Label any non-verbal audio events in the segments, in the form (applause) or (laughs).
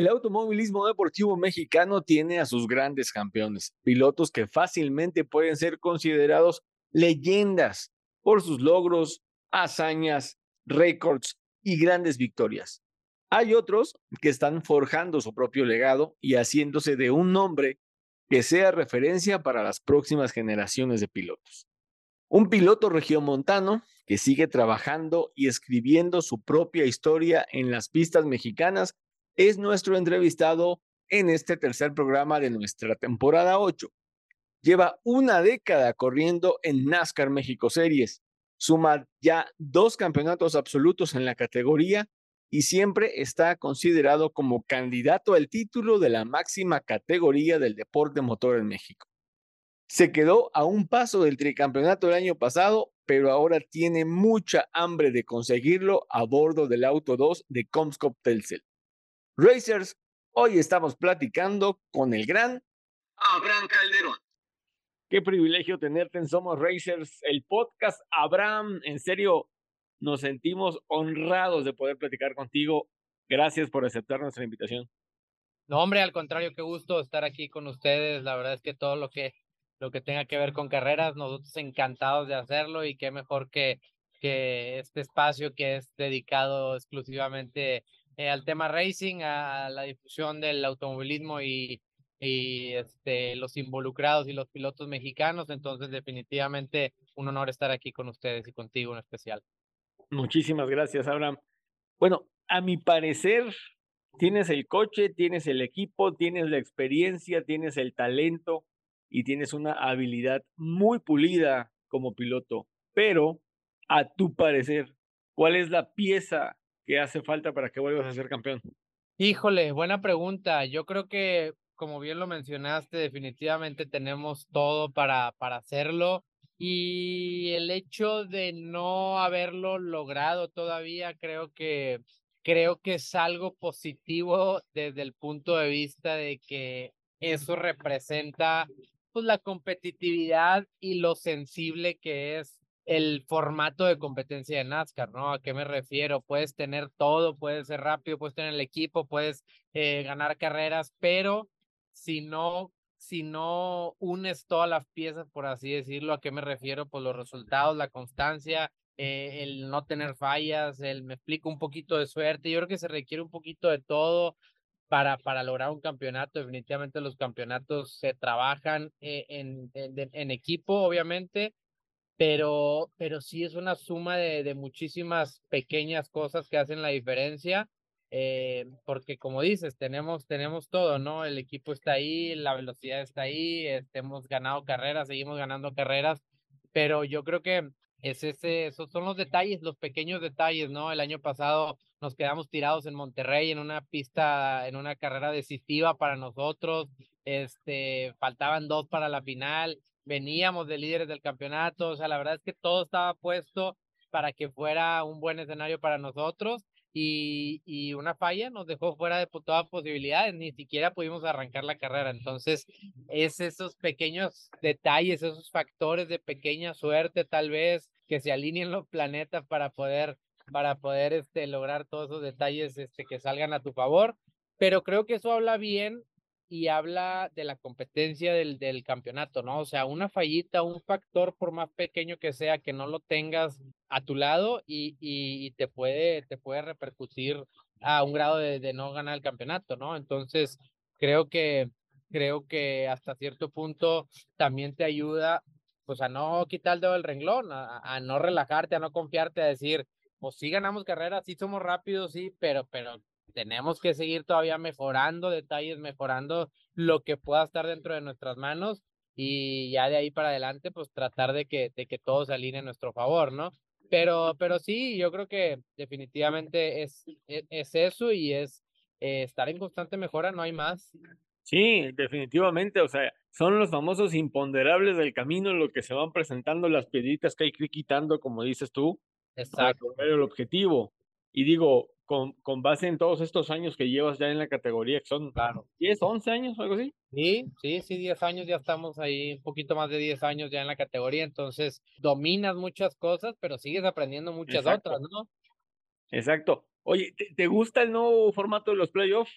El automovilismo deportivo mexicano tiene a sus grandes campeones, pilotos que fácilmente pueden ser considerados leyendas por sus logros, hazañas, récords y grandes victorias. Hay otros que están forjando su propio legado y haciéndose de un nombre que sea referencia para las próximas generaciones de pilotos. Un piloto regiomontano que sigue trabajando y escribiendo su propia historia en las pistas mexicanas es nuestro entrevistado en este tercer programa de nuestra temporada 8. Lleva una década corriendo en NASCAR México Series, suma ya dos campeonatos absolutos en la categoría y siempre está considerado como candidato al título de la máxima categoría del deporte motor en México. Se quedó a un paso del tricampeonato el año pasado, pero ahora tiene mucha hambre de conseguirlo a bordo del Auto 2 de Comscope Telcel. Racers, hoy estamos platicando con el gran Abraham Calderón. Qué privilegio tenerte en Somos Racers, el podcast. Abraham, en serio, nos sentimos honrados de poder platicar contigo. Gracias por aceptar nuestra invitación. No, hombre, al contrario, qué gusto estar aquí con ustedes. La verdad es que todo lo que, lo que tenga que ver con carreras, nosotros encantados de hacerlo y qué mejor que, que este espacio que es dedicado exclusivamente eh, al tema racing, a la difusión del automovilismo y, y este, los involucrados y los pilotos mexicanos. Entonces, definitivamente un honor estar aquí con ustedes y contigo en especial. Muchísimas gracias, Abraham. Bueno, a mi parecer, tienes el coche, tienes el equipo, tienes la experiencia, tienes el talento y tienes una habilidad muy pulida como piloto. Pero, a tu parecer, ¿cuál es la pieza ¿Qué hace falta para que vuelvas a ser campeón? Híjole, buena pregunta. Yo creo que, como bien lo mencionaste, definitivamente tenemos todo para, para hacerlo. Y el hecho de no haberlo logrado todavía, creo que, creo que es algo positivo desde el punto de vista de que eso representa pues, la competitividad y lo sensible que es el formato de competencia de NASCAR, ¿no? ¿A qué me refiero? Puedes tener todo, puedes ser rápido, puedes tener el equipo, puedes eh, ganar carreras, pero si no, si no unes todas las piezas, por así decirlo, ¿a qué me refiero? Pues los resultados, la constancia, eh, el no tener fallas, el me explico un poquito de suerte. Yo creo que se requiere un poquito de todo para, para lograr un campeonato. Definitivamente los campeonatos se trabajan eh, en, en equipo, obviamente pero, pero sí es una suma de, de muchísimas pequeñas cosas que hacen la diferencia, eh, porque como dices, tenemos, tenemos todo, ¿no? El equipo está ahí, la velocidad está ahí, este, hemos ganado carreras, seguimos ganando carreras, pero yo creo que es ese, esos son los detalles, los pequeños detalles, ¿no? El año pasado nos quedamos tirados en Monterrey en una pista, en una carrera decisiva para nosotros, este, faltaban dos para la final, veníamos de líderes del campeonato, o sea, la verdad es que todo estaba puesto para que fuera un buen escenario para nosotros y, y una falla nos dejó fuera de todas posibilidades, ni siquiera pudimos arrancar la carrera. Entonces, es esos pequeños detalles, esos factores de pequeña suerte tal vez que se alineen los planetas para poder para poder este, lograr todos esos detalles este, que salgan a tu favor. Pero creo que eso habla bien y habla de la competencia del, del campeonato, ¿no? O sea, una fallita, un factor, por más pequeño que sea, que no lo tengas a tu lado y, y, te, puede, te puede repercutir a un grado de, no ganar el campeonato, ¿no? Entonces, creo que, creo que hasta cierto punto también te ayuda, pues, a no quitar el dedo del renglón, a, a no relajarte, a no confiarte, a decir, pues sí ganamos carreras, sí somos rápidos, sí, pero, pero tenemos que seguir todavía mejorando detalles, mejorando lo que pueda estar dentro de nuestras manos. y ya de ahí para adelante, pues tratar de que, de que todo se alinee a nuestro favor, ¿no? Pero, pero sí, yo creo que definitivamente es, es, es eso y es eh, estar en constante mejora, no hay más. Sí, definitivamente, o sea, son los famosos imponderables del camino, lo que se van presentando, las piedritas que hay que ir quitando, como dices tú, para Exacto. lograr el objetivo. Y digo, con, con base en todos estos años que llevas ya en la categoría, que son Claro. 10, 11 años, algo así. Sí, sí, sí, 10 años ya estamos ahí, un poquito más de 10 años ya en la categoría, entonces dominas muchas cosas, pero sigues aprendiendo muchas Exacto. otras, ¿no? Exacto. Oye, ¿te, te gusta el nuevo formato de los playoffs?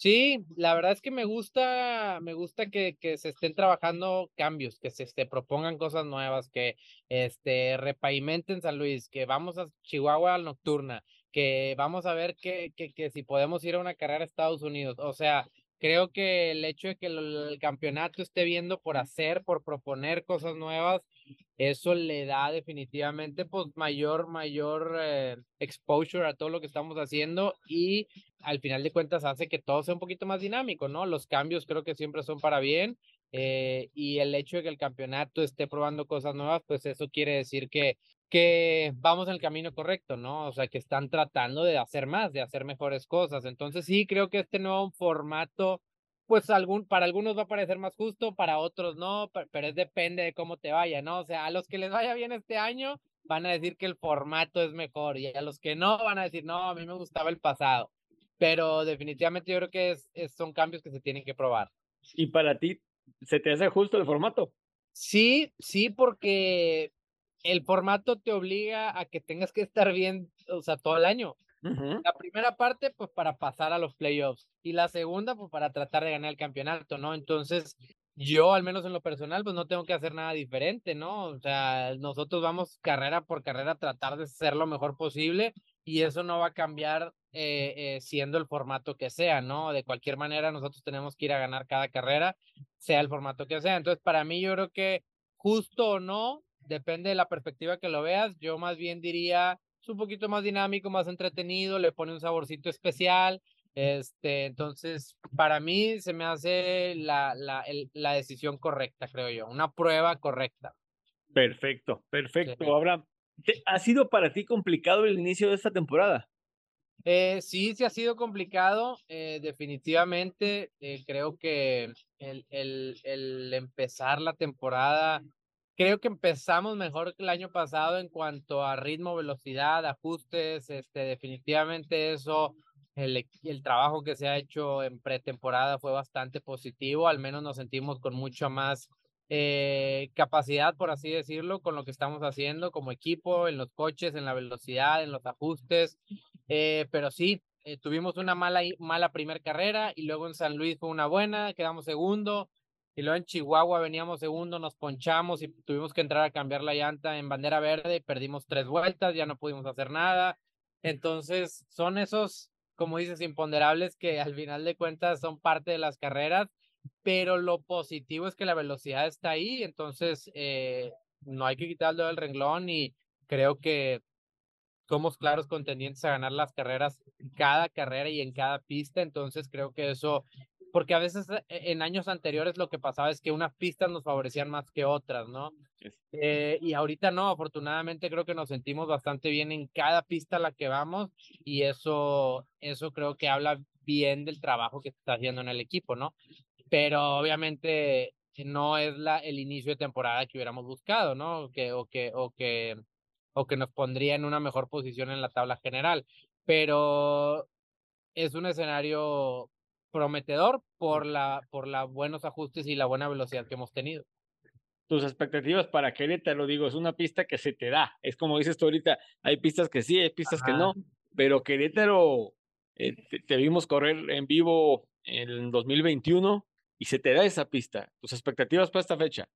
Sí, la verdad es que me gusta, me gusta que, que se estén trabajando cambios, que se este, propongan cosas nuevas, que este, repavimenten San Luis, que vamos a Chihuahua al nocturna, que vamos a ver que, que, que si podemos ir a una carrera a Estados Unidos. O sea, creo que el hecho de que el, campeonato esté viendo por hacer, por proponer cosas nuevas, eso le da definitivamente pues mayor, mayor eh, exposure a todo lo que estamos haciendo y al final de cuentas hace que todo sea un poquito más dinámico, ¿no? Los cambios creo que siempre son para bien eh, y el hecho de que el campeonato esté probando cosas nuevas, pues eso quiere decir que, que vamos en el camino correcto, ¿no? O sea, que están tratando de hacer más, de hacer mejores cosas. Entonces sí, creo que este nuevo formato, pues algún, para algunos va a parecer más justo, para otros no, pero es depende de cómo te vaya, ¿no? O sea, a los que les vaya bien este año van a decir que el formato es mejor y a los que no van a decir, no, a mí me gustaba el pasado pero definitivamente yo creo que es, es, son cambios que se tienen que probar. ¿Y para ti se te hace justo el formato? Sí, sí, porque el formato te obliga a que tengas que estar bien, o sea, todo el año. Uh -huh. La primera parte, pues para pasar a los playoffs y la segunda, pues para tratar de ganar el campeonato, ¿no? Entonces, yo, al menos en lo personal, pues no tengo que hacer nada diferente, ¿no? O sea, nosotros vamos carrera por carrera a tratar de ser lo mejor posible y eso no va a cambiar eh, eh, siendo el formato que sea, ¿no? De cualquier manera, nosotros tenemos que ir a ganar cada carrera, sea el formato que sea. Entonces, para mí, yo creo que justo o no, depende de la perspectiva que lo veas, yo más bien diría, es un poquito más dinámico, más entretenido, le pone un saborcito especial. Este, entonces, para mí se me hace la, la, el, la decisión correcta, creo yo, una prueba correcta. Perfecto, perfecto. Sí. Abraham, ¿ha sido para ti complicado el inicio de esta temporada? Eh, sí, sí ha sido complicado, eh, definitivamente. Eh, creo que el, el, el, empezar la temporada, creo que empezamos mejor que el año pasado en cuanto a ritmo, velocidad, ajustes. Este, definitivamente eso, el, trabajo que se ha hecho en pretemporada fue bastante positivo. Al menos nos sentimos con mucho más eh, capacidad, por así decirlo, con lo que estamos haciendo como equipo, en los coches, en la velocidad, en los ajustes. Eh, pero sí, eh, tuvimos una mala, mala primer carrera y luego en San Luis fue una buena, quedamos segundo. Y luego en Chihuahua veníamos segundo, nos ponchamos y tuvimos que entrar a cambiar la llanta en bandera verde y perdimos tres vueltas, ya no pudimos hacer nada. Entonces, son esos, como dices, imponderables que al final de cuentas son parte de las carreras pero lo positivo es que la velocidad está ahí, entonces eh, no hay que quitarlo del renglón y creo que somos claros contendientes a ganar las carreras, cada carrera y en cada pista, entonces creo que eso, porque a veces en años anteriores lo que pasaba es que unas pistas nos favorecían más que otras, ¿no? Eh, y ahorita no, afortunadamente creo que nos sentimos bastante bien en cada pista a la que vamos y eso, eso creo que habla bien del trabajo que se está haciendo en el equipo, ¿no? pero obviamente no es la, el inicio de temporada que hubiéramos buscado, ¿no? Que, o, que, o, que, o que nos pondría en una mejor posición en la tabla general, pero es un escenario prometedor por la por los buenos ajustes y la buena velocidad que hemos tenido. Tus expectativas para Querétaro, digo, es una pista que se te da. Es como dices tú ahorita, hay pistas que sí, hay pistas Ajá. que no, pero Querétaro, eh, te, te, vimos correr en vivo en 2021 y se te da esa pista. ¿Tus expectativas para esta fecha?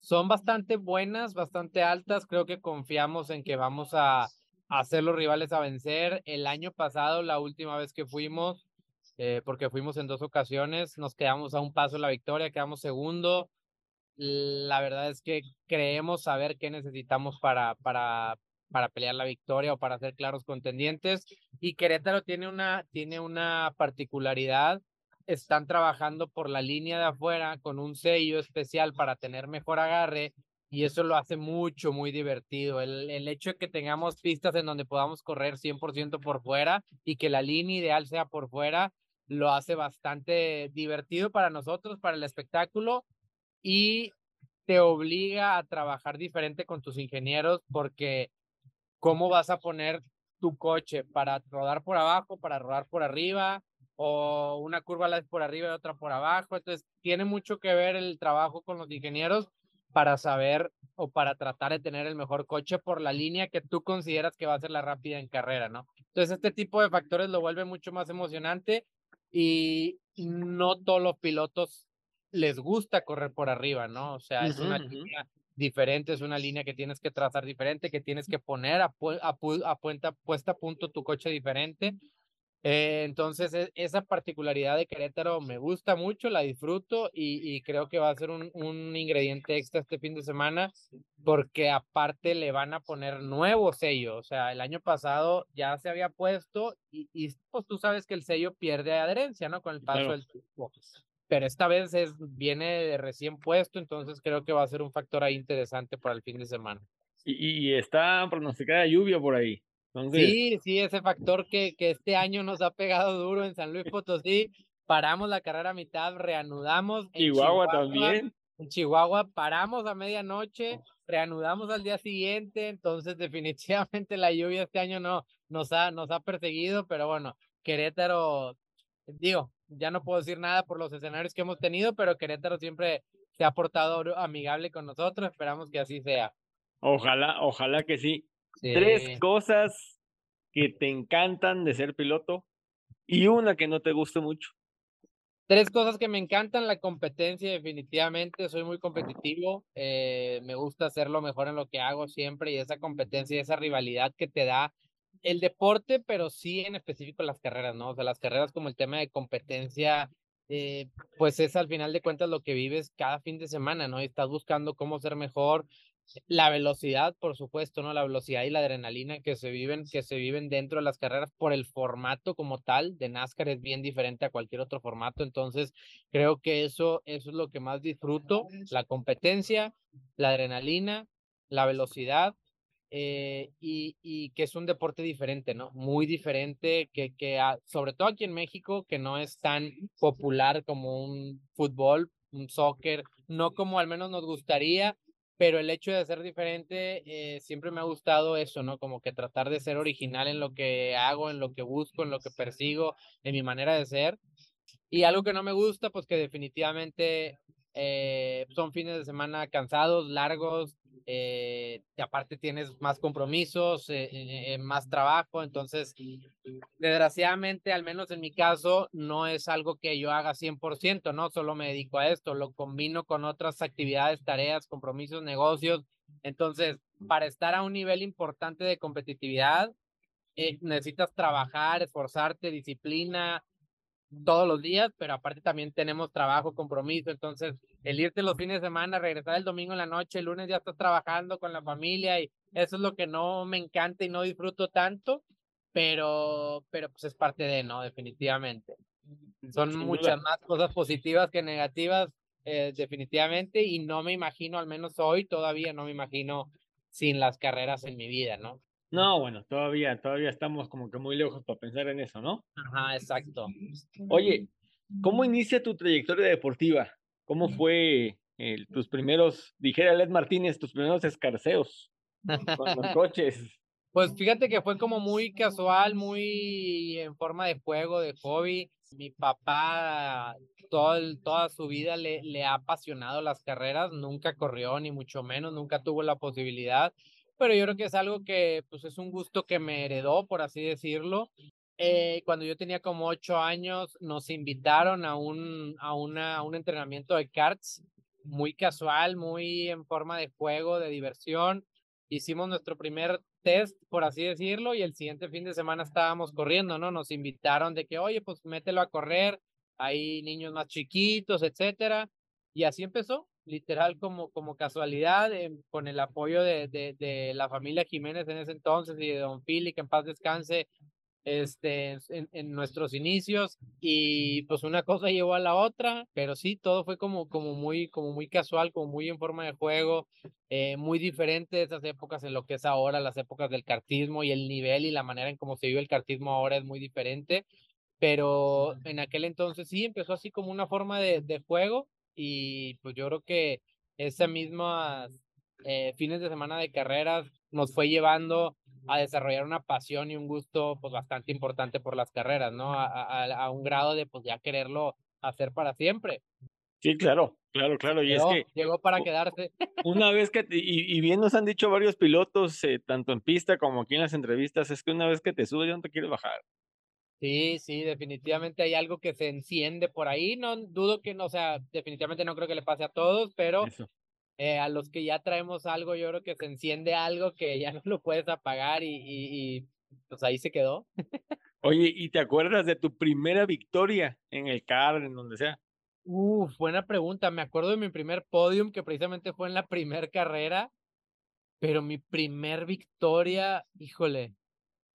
Son bastante buenas, bastante altas. Creo que confiamos en que vamos a, a hacer los rivales a vencer. El año pasado, la última vez que fuimos, eh, porque fuimos en dos ocasiones, nos quedamos a un paso de la victoria, quedamos segundo. La verdad es que creemos saber qué necesitamos para, para, para pelear la victoria o para ser claros contendientes. Y Querétaro tiene una, tiene una particularidad están trabajando por la línea de afuera con un sello especial para tener mejor agarre y eso lo hace mucho, muy divertido. El, el hecho de que tengamos pistas en donde podamos correr 100% por fuera y que la línea ideal sea por fuera, lo hace bastante divertido para nosotros, para el espectáculo y te obliga a trabajar diferente con tus ingenieros porque cómo vas a poner tu coche para rodar por abajo, para rodar por arriba, o una curva la es por arriba y otra por abajo. Entonces, tiene mucho que ver el trabajo con los ingenieros para saber o para tratar de tener el mejor coche por la línea que tú consideras que va a ser la rápida en carrera, ¿no? Entonces, este tipo de factores lo vuelve mucho más emocionante y no todos los pilotos les gusta correr por arriba, ¿no? O sea, es una línea diferente, es una línea que tienes que trazar diferente, que tienes que poner a, a, a puesta a punto tu coche diferente. Eh, entonces, e, esa particularidad de Querétaro me gusta mucho, la disfruto y, creo que va a ser un, un, ingrediente extra este fin de semana porque aparte le van a poner nuevo sello. O sea, el año pasado ya se había puesto y, y pues tú sabes que el sello pierde adherencia, ¿no? Con el paso del tiempo. Pero esta vez es, viene de recién puesto, entonces creo que va a ser un factor ahí interesante para el fin de semana. Y, y está pronosticada lluvia por ahí. Sí, sí, ese factor que, que este año nos ha pegado duro en San Luis Potosí. Paramos la carrera a mitad, reanudamos. En Chihuahua, también. En Chihuahua paramos a medianoche, reanudamos al día siguiente, entonces (laughs) definitivamente la lluvia este año no nos ha, nos ha perseguido, pero bueno, Querétaro, digo, ya no puedo decir nada por los escenarios que hemos tenido, pero Querétaro siempre se ha portado amigable con nosotros, esperamos que así sea. Ojalá, ojalá que sí. Tres cosas que te encantan de ser piloto y una que no te guste mucho. Tres cosas que me encantan, la competencia definitivamente, soy muy competitivo, eh, me gusta hacer lo mejor en lo que hago siempre y esa competencia y esa rivalidad que te da el deporte, pero sí en específico las carreras, ¿no? O sea, las carreras como el tema de competencia, eh, pues es al final de cuentas lo que vives cada fin de semana, ¿no? Y estás buscando cómo ser mejor, la velocidad, por supuesto, ¿no? La velocidad y la adrenalina que se viven, que se viven dentro de las carreras por el formato como tal de NASCAR es bien diferente a cualquier otro formato. Entonces, creo que eso, eso es lo que más disfruto, la competencia, la adrenalina, la velocidad. Eh, y, y, que es un deporte diferente, ¿no? Muy diferente, que, que sobre todo aquí en México, que no es tan popular como un fútbol, un soccer, no como al menos nos gustaría, pero el hecho de ser diferente eh, siempre me ha gustado eso, ¿no? Como que tratar de ser original en lo que hago, en lo que busco, en lo que persigo, en mi manera de ser. Y algo que no me gusta, pues que definitivamente eh, son fines de semana cansados, largos, eh, aparte tienes más compromisos, eh, eh, más trabajo, entonces desgraciadamente, al menos en mi caso, no es algo que yo haga 100%, ¿no? Solo me dedico a esto, lo combino con otras actividades, tareas, compromisos, negocios, entonces, para estar a un nivel importante de competitividad, necesitas trabajar, esforzarte, disciplina, todos los días, pero aparte también tenemos trabajo, compromiso, entonces el irte los fines de semana, regresar el domingo en la noche, el lunes ya estás trabajando con la familia y eso es lo que no me encanta y no disfruto tanto, pero, pero pues es parte de, ¿no? Definitivamente. Son muchas más cosas positivas que negativas, eh, definitivamente, y no me imagino, al menos hoy todavía no me imagino sin las carreras en mi vida, ¿no? No, bueno, todavía, todavía estamos como que muy lejos para pensar en eso, ¿no? Ajá, exacto. Oye, ¿cómo inicia tu trayectoria deportiva? ¿Cómo fue tus primeros, dijera Led Martínez, tus primeros escarceos con los (laughs) coches? Pues fíjate que fue como muy casual, muy en forma de juego, de hobby. Mi papá todo toda su vida le, le ha apasionado las carreras, nunca corrió, ni mucho menos, nunca tuvo la posibilidad pero yo creo que es algo que pues es un gusto que me heredó, por así decirlo. Eh, cuando yo tenía como ocho años, nos invitaron a un, a, una, a un entrenamiento de karts muy casual, muy en forma de juego, de diversión. Hicimos nuestro primer test, por así decirlo, y el siguiente fin de semana estábamos corriendo, ¿no? Nos invitaron de que, oye, pues mételo a correr, hay niños más chiquitos, etcétera. Y así empezó literal como, como casualidad, em, con el apoyo de, de, de, la familia Jiménez en ese entonces y de don Philly, que en paz descanse, este, en, en, nuestros inicios y pues una cosa llevó a la otra, pero sí, todo fue como, como, muy, como muy casual, como muy en forma de juego, eh, muy diferente de esas épocas en lo que es ahora, las épocas del cartismo y el nivel y la manera en cómo se vive el cartismo ahora es muy diferente, pero en aquel entonces sí empezó así como una forma de, de juego y pues yo creo que esa misma eh, fines de semana de carreras nos fue llevando a desarrollar una pasión y un gusto pues bastante importante por las carreras, ¿no? A, a, un grado de pues ya quererlo hacer para siempre. Sí, claro, claro, claro. Y llegó, es que llegó para quedarse. (laughs) Una vez que, y, y, bien nos han dicho varios pilotos, eh, tanto en pista como aquí en las entrevistas, es que una vez que te subes ya no te quieres bajar. Sí, sí, definitivamente hay algo que se enciende por ahí. No dudo que, no, o sea, definitivamente no creo que le pase a todos, pero eh, a los que ya traemos algo, yo creo que se enciende algo que ya (laughs) no lo puedes apagar y, y, y pues ahí se quedó. Oye, ¿y te acuerdas de tu primera victoria en el CAR, en donde sea? Uf, buena pregunta. Me acuerdo de mi primer podium, que precisamente fue en la primera carrera, pero mi primer victoria, híjole,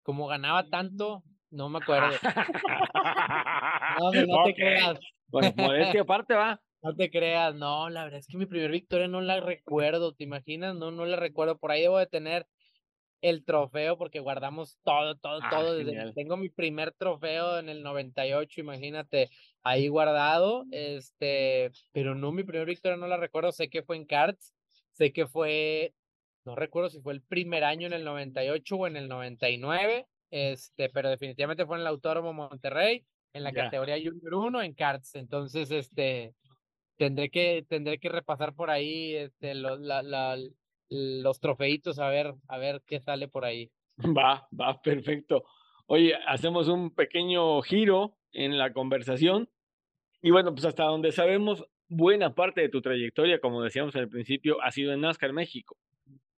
como ganaba tanto, no me acuerdo. (laughs) no, no te creas. Bueno, modestia aparte va. No te creas, no, la verdad es que mi primer victoria no la recuerdo, ¿te imaginas? No, no la recuerdo. Por ahí debo de tener el trofeo porque guardamos todo, todo, ah, todo. Desde, tengo mi primer trofeo en el 98, imagínate, ahí guardado. Este, pero no, mi primer victoria no la recuerdo. Sé que fue en karts, sé que fue, no recuerdo si fue el primer año en el 98 o en el 99. Este, pero definitivamente fue en el Autódromo Monterrey, en la categoría Junior 1 en karts. Entonces, este, tendré que, tendré que repasar por ahí este, los, la, la, los trofeitos a ver, a ver qué sale por ahí. (laughs) Va, va, perfecto. Oye, hacemos un pequeño giro en la conversación. Y bueno, pues hasta donde sabemos, buena parte de tu trayectoria, como decíamos al principio, ha sido en NASCAR México.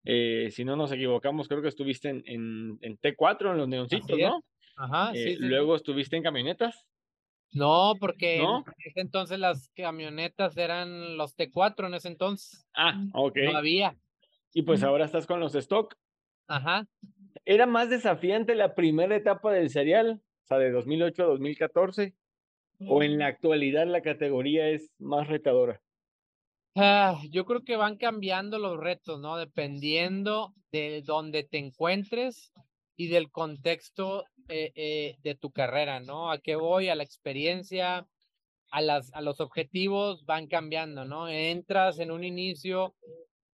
Eh, si no nos equivocamos, creo que estuviste en, en, en T4, en los neoncitos, ¿no? Ajá, eh, sí, Luego estuviste en camionetas. No, porque en ese entonces las camionetas eran los T4 en ese entonces. Ah, ok. No había. Y pues ahora estás con los stock. Ajá. ¿Era más desafiante la primera etapa del serial, o sea, de 2008 a 2014? ¿O en la mm. actualidad la categoría es más retadora? Ah, yo creo que van cambiando los retos, ¿no? Dependiendo de dónde te encuentres y del contexto eh, eh, de tu carrera, ¿no? ¿A qué voy? A la experiencia, a, las, a los objetivos van cambiando, ¿no? Entras en un inicio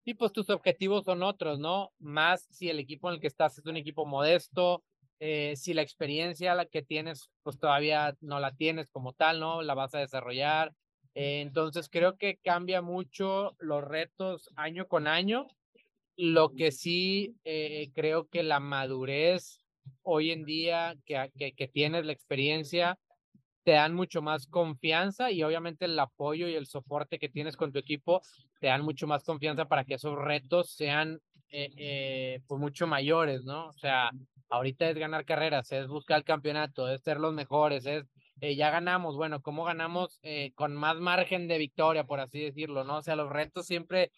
y pues tus objetivos son otros, ¿no? Más si el equipo en el que estás es un equipo modesto, eh, si la experiencia la que tienes, pues todavía no la tienes como tal, ¿no? La vas a desarrollar. entonces creo que cambia mucho los retos año con año lo que sí eh, creo que la madurez hoy en día que, que, tienes la experiencia te dan mucho más confianza y obviamente el apoyo y el soporte que tienes con tu equipo te dan mucho más confianza para que esos retos sean eh, eh, pues mucho mayores, ¿no? O sea, ahorita es ganar carreras, es buscar el campeonato, es ser los mejores, es ya ganamos, bueno, ¿cómo ganamos con más margen de victoria, por así decirlo, ¿no? O sea, los retos siempre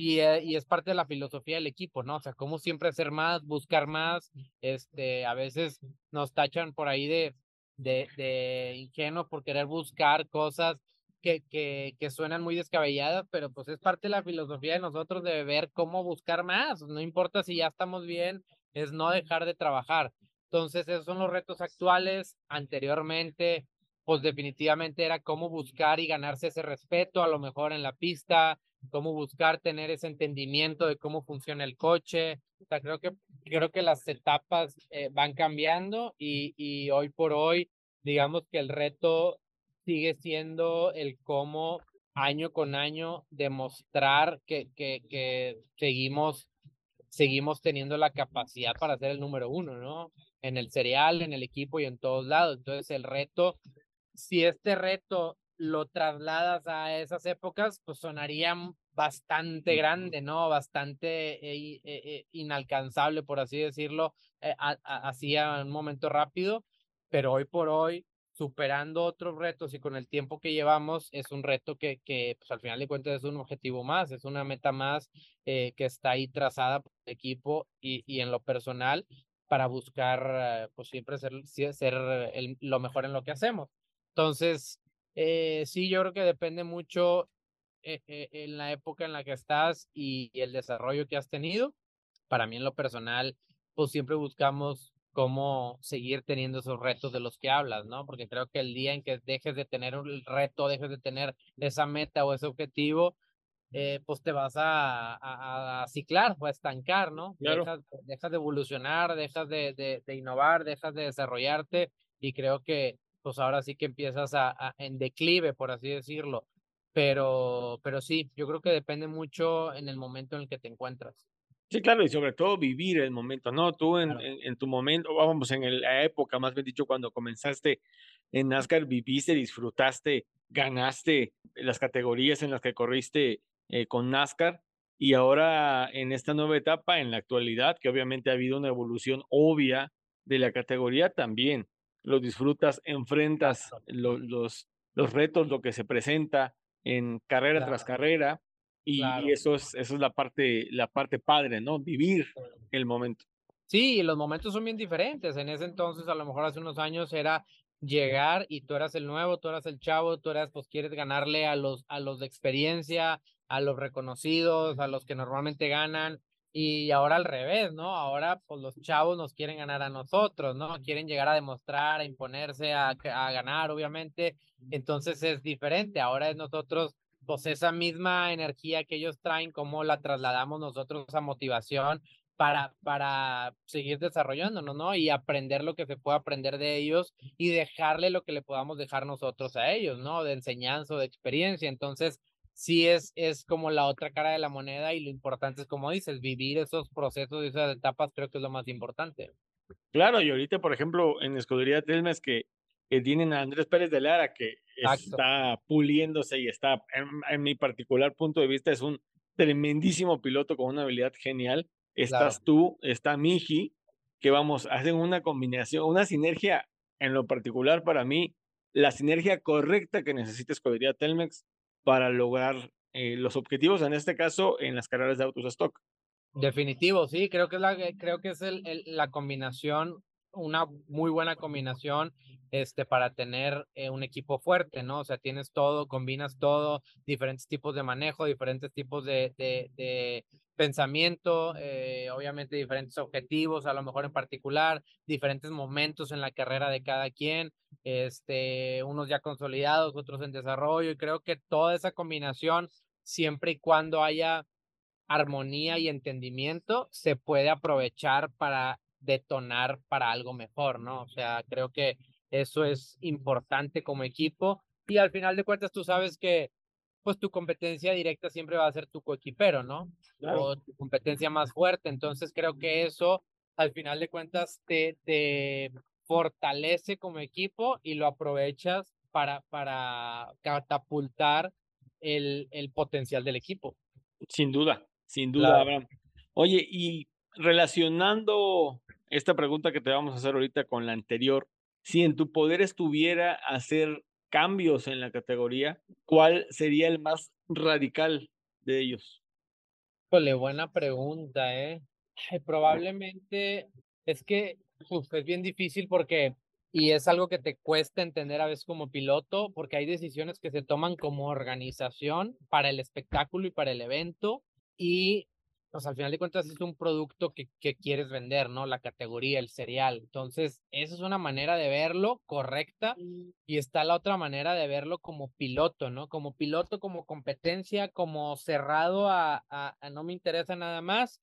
y, eh, y, es parte de la filosofía del equipo, ¿no? O sea, como siempre hacer más, buscar más, este, a veces nos tachan por ahí de, de, de ingenuo por querer buscar cosas que, que, que suenan muy descabelladas, pero pues es parte de la filosofía de nosotros de ver cómo buscar más, no importa si ya estamos bien, es no dejar de trabajar. Entonces, esos son los retos actuales. Anteriormente, pues definitivamente era cómo buscar y ganarse ese respeto, a lo mejor en la pista, cómo buscar tener ese entendimiento de cómo funciona el coche. O sea, creo que, creo que las etapas eh, van cambiando y, y hoy por hoy, digamos que el reto sigue siendo el cómo año con año demostrar que, que, que seguimos, seguimos teniendo la capacidad para ser el número uno, ¿no? En el cereal, en el equipo y en todos lados. Entonces el reto, si este reto lo trasladas a esas épocas, pues sonaría bastante grande, ¿no? Bastante eh, eh, eh, inalcanzable, por así decirlo, así a un momento rápido, pero hoy por hoy, superando otros retos y con el tiempo que llevamos, es un reto que, que pues al final de cuentas es un objetivo más, es una meta más que está ahí trazada por el equipo y, y en lo personal, para buscar, pues siempre ser, ser lo mejor en lo que hacemos. Entonces, eh, sí, yo creo que depende mucho eh, eh, en la época en la que estás y, el desarrollo que has tenido. Para mí en lo personal, pues siempre buscamos cómo seguir teniendo esos retos de los que hablas, ¿no? Porque creo que el día en que dejes de tener un reto, dejes de tener esa meta o ese objetivo, eh, pues te vas a, a, ciclar o a estancar, ¿no? Dejas, de evolucionar, dejas de, de, de, innovar, dejas de desarrollarte y creo que pues ahora sí que empiezas a, en declive, por así decirlo. Pero, pero sí, yo creo que depende mucho en el momento en el que te encuentras. Sí, claro, y sobre todo vivir el momento, ¿no? Tú en, en, tu momento, vamos, en la época, más bien dicho, cuando comenzaste en NASCAR, viviste, disfrutaste, ganaste las categorías en las que corriste eh, con NASCAR y ahora en esta nueva etapa, en la actualidad, que obviamente ha habido una evolución obvia de la categoría, también lo disfrutas, enfrentas los, los, los retos, lo que se presenta en carrera tras carrera y, eso es eso es la parte la parte padre, ¿no? Vivir el momento. Sí, los momentos son bien diferentes. En ese entonces, a lo mejor hace unos años era llegar y tú eras el nuevo, tú eras el chavo, tú eras, pues quieres ganarle a los, a los de experiencia, a los reconocidos, a los que normalmente ganan. Y ahora al revés, ¿no? Ahora pues los chavos nos quieren ganar a nosotros, ¿no? Quieren llegar a demostrar, a imponerse, a, ganar, obviamente. Entonces es diferente. Ahora es nosotros, pues esa misma energía que ellos traen, cómo la trasladamos nosotros a motivación para, para seguir desarrollándonos, ¿no? Y aprender lo que se puede aprender de ellos y dejarle lo que le podamos dejar nosotros a ellos, ¿no? De enseñanza o de experiencia. Entonces, sí es, es como la otra cara de la moneda y lo importante es, como dices, vivir esos procesos y esas etapas creo que es lo más importante. Claro, y ahorita, por ejemplo, en Escudería Telmes que, que tienen a Andrés Pérez de Lara, que está puliéndose y está, en, en, mi particular punto de vista, es un tremendísimo piloto con una habilidad genial. Estás tú, está Miji, que vamos, hacen una combinación, una sinergia en lo particular para mí, la sinergia correcta que necesita Escudería Telmex para lograr eh, los objetivos, en este caso, en las carreras de autos stock. Definitivo, sí, creo que es la, creo que es el, la combinación, una muy buena combinación este, para tener eh, un equipo fuerte, ¿no? O sea, tienes todo, combinas todo, diferentes tipos de manejo, diferentes tipos de, de, de pensamiento, eh, obviamente diferentes objetivos, a lo mejor en particular, diferentes momentos en la carrera de cada quien, este, unos ya consolidados, otros en desarrollo, y creo que toda esa combinación, siempre y cuando haya armonía y entendimiento, se puede aprovechar para detonar para algo mejor, ¿no? O sea, creo que eso es importante como equipo y al final de cuentas tú sabes que pues tu competencia directa siempre va a ser tu coequipero, ¿no? O tu competencia más fuerte. Entonces creo que eso, al final de cuentas, te, te fortalece como equipo y lo aprovechas para, para catapultar el, el potencial del equipo. Sin duda, sin duda, Abraham. Oye, y relacionando esta pregunta que te vamos a hacer ahorita con la anterior, si en tu poder estuviera hacer cambios en la categoría, ¿cuál sería el más radical de ellos? Híjole, buena pregunta, ¿eh? probablemente es que es bien difícil porque, y es algo que te cuesta entender a veces como piloto, porque hay decisiones que se toman como organización para el espectáculo y para el evento, y pues al final de cuentas es un producto que, que, quieres vender, ¿no? La categoría, el cereal. Entonces, esa es una manera de verlo correcta y está la otra manera de verlo como piloto, ¿no? Como piloto, como competencia, como cerrado a, a, no me interesa nada más.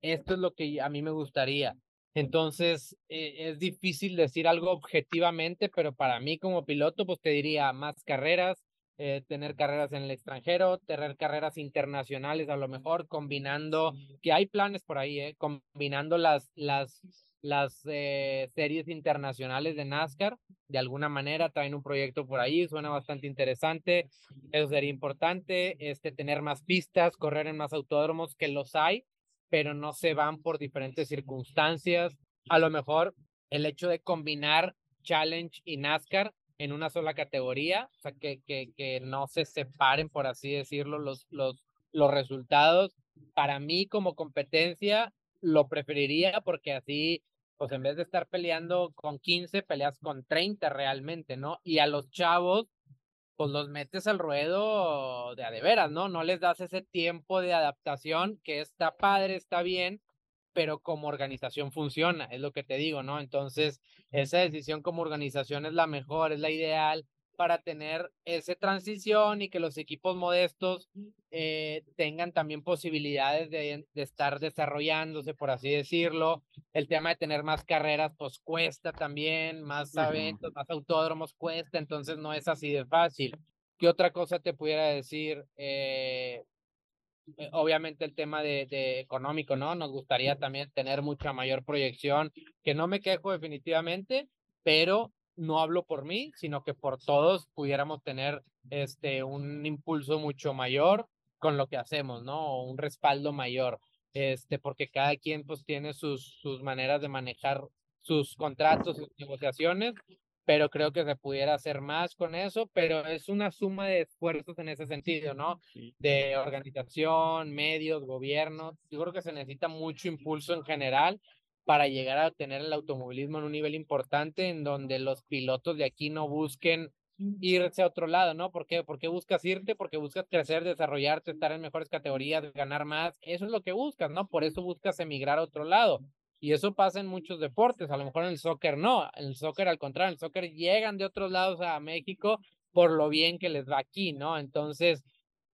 Esto es lo que a mí me gustaría. Entonces, eh, es difícil decir algo objetivamente, pero para mí como piloto, pues te diría más carreras, eh, tener carreras en el extranjero, tener carreras internacionales a lo mejor, combinando, que hay planes por ahí, eh, combinando las, las, las eh, series internacionales de NASCAR, de alguna manera traen un proyecto por ahí, suena bastante interesante, eso sería importante, este, tener más pistas, correr en más autódromos, que los hay, pero no se van por diferentes circunstancias, a lo mejor el hecho de combinar Challenge y NASCAR en una sola categoría, o sea, que, que, que no se separen, por así decirlo, los, los, los resultados. Para mí como competencia lo preferiría porque así pues en vez de estar peleando con 15, peleas con 30 realmente, ¿no? Y a los chavos, pues los metes al ruedo de a de veras, ¿no? No les das ese tiempo de adaptación que está padre, está bien, pero como organización funciona, es lo que te digo, ¿no? Entonces, esa decisión como organización es la mejor, es la ideal para tener esa transición y que los equipos modestos eh, tengan también posibilidades de, de, estar desarrollándose, por así decirlo. El tema de tener más carreras, pues cuesta también, más eventos, más autódromos cuesta, entonces no es así de fácil. ¿Qué otra cosa te pudiera decir? Eh, obviamente el tema de, de, económico, ¿no? Nos gustaría también tener mucha mayor proyección, que no me quejo definitivamente, pero no hablo por mí, sino que por todos pudiéramos tener este un impulso mucho mayor con lo que hacemos, ¿no? Un respaldo mayor, este, porque cada quien pues tiene sus, sus maneras de manejar sus contratos, sus negociaciones, pero creo que se pudiera hacer más con eso, pero es una suma de esfuerzos en ese sentido, ¿no? De organización, medios, gobierno. Yo creo que se necesita mucho impulso en general para llegar a tener el automovilismo en un nivel importante en donde los pilotos de aquí no busquen irse a otro lado, ¿no? ¿Por qué? Porque buscas irte, porque buscas crecer, desarrollarte, estar en mejores categorías, ganar más. Eso es lo que buscas, ¿no? Por eso buscas emigrar a otro lado. Y eso pasa en muchos deportes, a lo mejor en el soccer no, en el soccer al contrario, en el soccer llegan de otros lados a México por lo bien que les va aquí, ¿no? Entonces,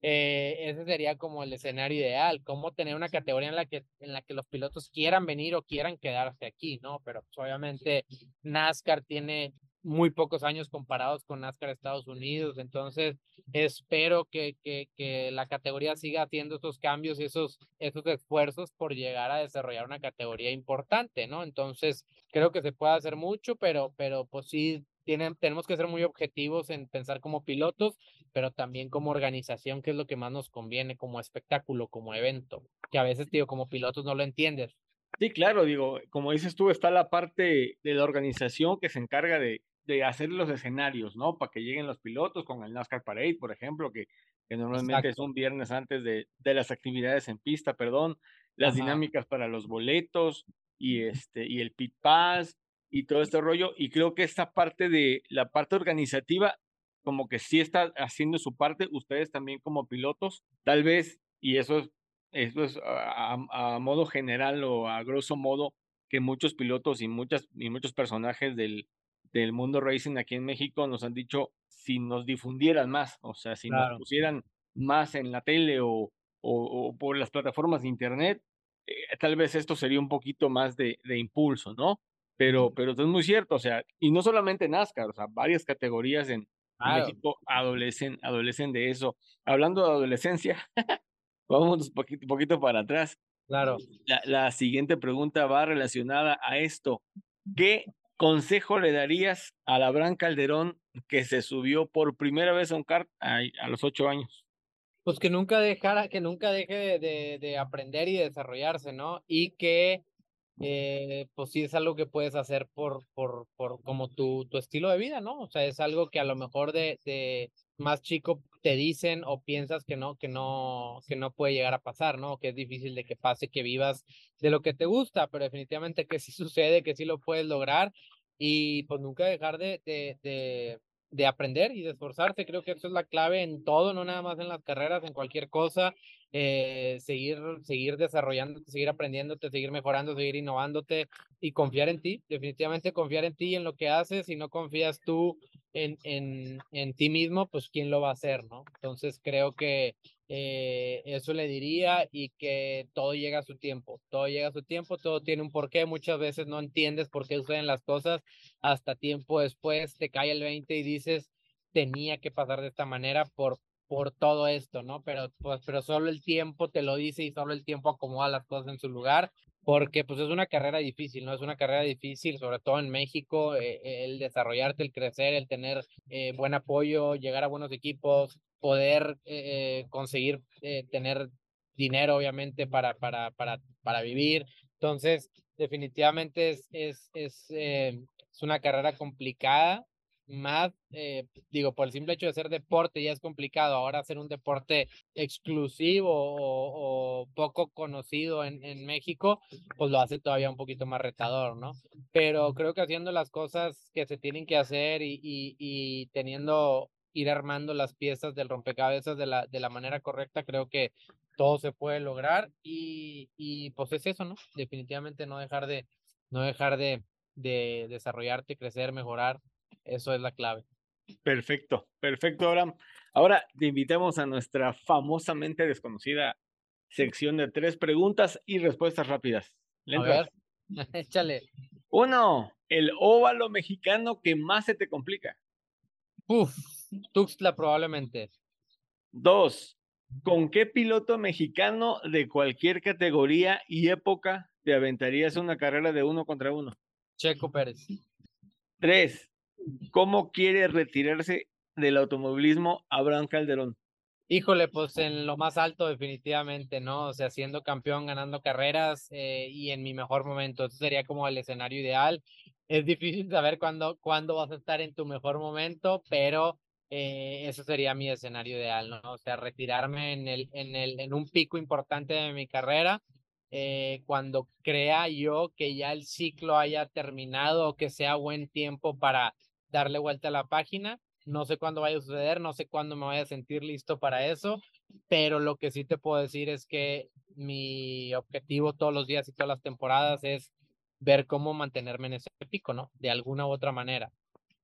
eh, ese sería como el escenario ideal, cómo tener una categoría en la que en la que los pilotos quieran venir o quieran quedarse aquí, ¿no? Pero pues, obviamente NASCAR tiene muy pocos años comparados con NASCAR Estados Unidos, entonces espero que, que, que la categoría siga haciendo esos cambios y esos, esos esfuerzos por llegar a desarrollar una categoría importante, ¿no? Entonces creo que se puede hacer mucho, pero, pero pues sí tienen, tenemos que ser muy objetivos en pensar como pilotos, pero también como organización, que es lo que más nos conviene, como espectáculo, como evento, que a veces, digo, como pilotos no lo entiendes. Sí, claro, digo, como dices tú, está la parte de la organización que se encarga de, de hacer los escenarios, ¿no? Para que lleguen los pilotos con el NASCAR Parade, por ejemplo, que, que normalmente es un viernes antes de, de, las actividades en pista, perdón, las Ajá. dinámicas para los boletos y, este, y el pit pass y todo este rollo. Y creo que esta parte de la parte organizativa, como que sí está haciendo su parte, ustedes también como pilotos, tal vez, y eso es, eso es a, a, modo general o a grosso modo, que muchos pilotos y, muchas, y muchos personajes del, del mundo racing aquí en México nos han dicho si nos difundieran más, o sea, si claro. nos pusieran más en la tele o, o, o por las plataformas de internet, eh, tal vez esto sería un poquito más de, de impulso, ¿no? Pero, pero es muy cierto, o sea, y no solamente NASCAR, o sea, varias categorías en, claro. México adolecen, adolecen de eso. Hablando de adolescencia, (laughs) vamos un poquito, poquito para atrás. Claro. La, la siguiente pregunta va relacionada a esto. ¿Qué consejo le darías a Abraham Calderón que se subió por primera vez a un kart a, a los ocho años? Pues que nunca dejara, que nunca deje de, de, de aprender y desarrollarse, ¿no? Y que eh, pues sí es algo que puedes hacer por, por, por como tu, tu estilo de vida, ¿no? O sea, es algo que a lo mejor de, de más chico te dicen o piensas que no, que no, que no puede llegar a pasar, ¿no? Que es difícil de que pase, que vivas de lo que te gusta, pero definitivamente que sí (laughs) sucede, que sí lo puedes lograr y pues nunca dejar de, de, de, de aprender y de esforzarse. Creo que eso es la clave en todo, no nada más en las carreras, en cualquier cosa eh, seguir, seguir desarrollándote, seguir aprendiéndote, seguir mejorando, seguir innovándote y confiar en ti, definitivamente confiar en ti en lo que haces, si no confías tú en, en, en ti mismo, pues quién lo va a hacer, ¿no? Entonces creo que eh, eso le diría y que todo llega a su tiempo, todo llega a su tiempo, todo tiene un porqué, muchas veces no entiendes por qué suceden las cosas, hasta tiempo después te cae el 20 y dices, tenía que pasar de esta manera por por todo esto, ¿no? Pero, pues, pero solo el tiempo te lo dice y solo el tiempo acomoda las cosas en su lugar, porque pues es una carrera difícil, ¿no? Es una carrera difícil, sobre todo en México, eh, el desarrollarte, el crecer, el tener eh, buen apoyo, llegar a buenos equipos, poder eh, conseguir tener dinero, obviamente, para, para, para, para vivir. Entonces, definitivamente es, es, es, es una carrera complicada, más, eh, digo, por el simple hecho de ser deporte ya es complicado, ahora hacer un deporte exclusivo o, poco conocido en, en, México, pues lo hace todavía un poquito más retador, ¿no? Pero creo que haciendo las cosas que se tienen que hacer y, y, y teniendo, ir armando las piezas del rompecabezas de la, de la manera correcta, creo que todo se puede lograr y, y pues es eso, ¿no? Definitivamente no dejar de, no dejar de, de desarrollarte, crecer, mejorar eso es la clave. Perfecto, perfecto, Abraham. Ahora te invitamos a nuestra famosamente desconocida sección de tres preguntas y respuestas rápidas. a ver, (laughs) échale. Uno, el óvalo mexicano que más se te complica. Uf, Tuxtla probablemente. Dos, ¿con qué piloto mexicano de cualquier categoría y época te aventarías una carrera de uno contra uno? Checo Pérez. Tres, ¿Cómo quiere retirarse del automovilismo Abraham Calderón? Híjole, pues en lo más alto definitivamente, ¿no? O sea, siendo campeón, ganando carreras eh, y en mi mejor momento. Eso sería como el escenario ideal. Es difícil saber cuándo, cuándo vas a estar en tu mejor momento, pero eh, eso sería mi escenario ideal, ¿no? O sea, retirarme en, el, en, el, en un pico importante de mi carrera, eh, cuando crea yo que ya el ciclo haya terminado que sea buen tiempo para darle vuelta a la página. No sé cuándo vaya a suceder, no sé cuándo me vaya a sentir listo para eso, pero lo que sí te puedo decir es que mi objetivo todos los días y todas las temporadas es ver cómo mantenerme en ese pico, ¿no? De alguna u otra manera.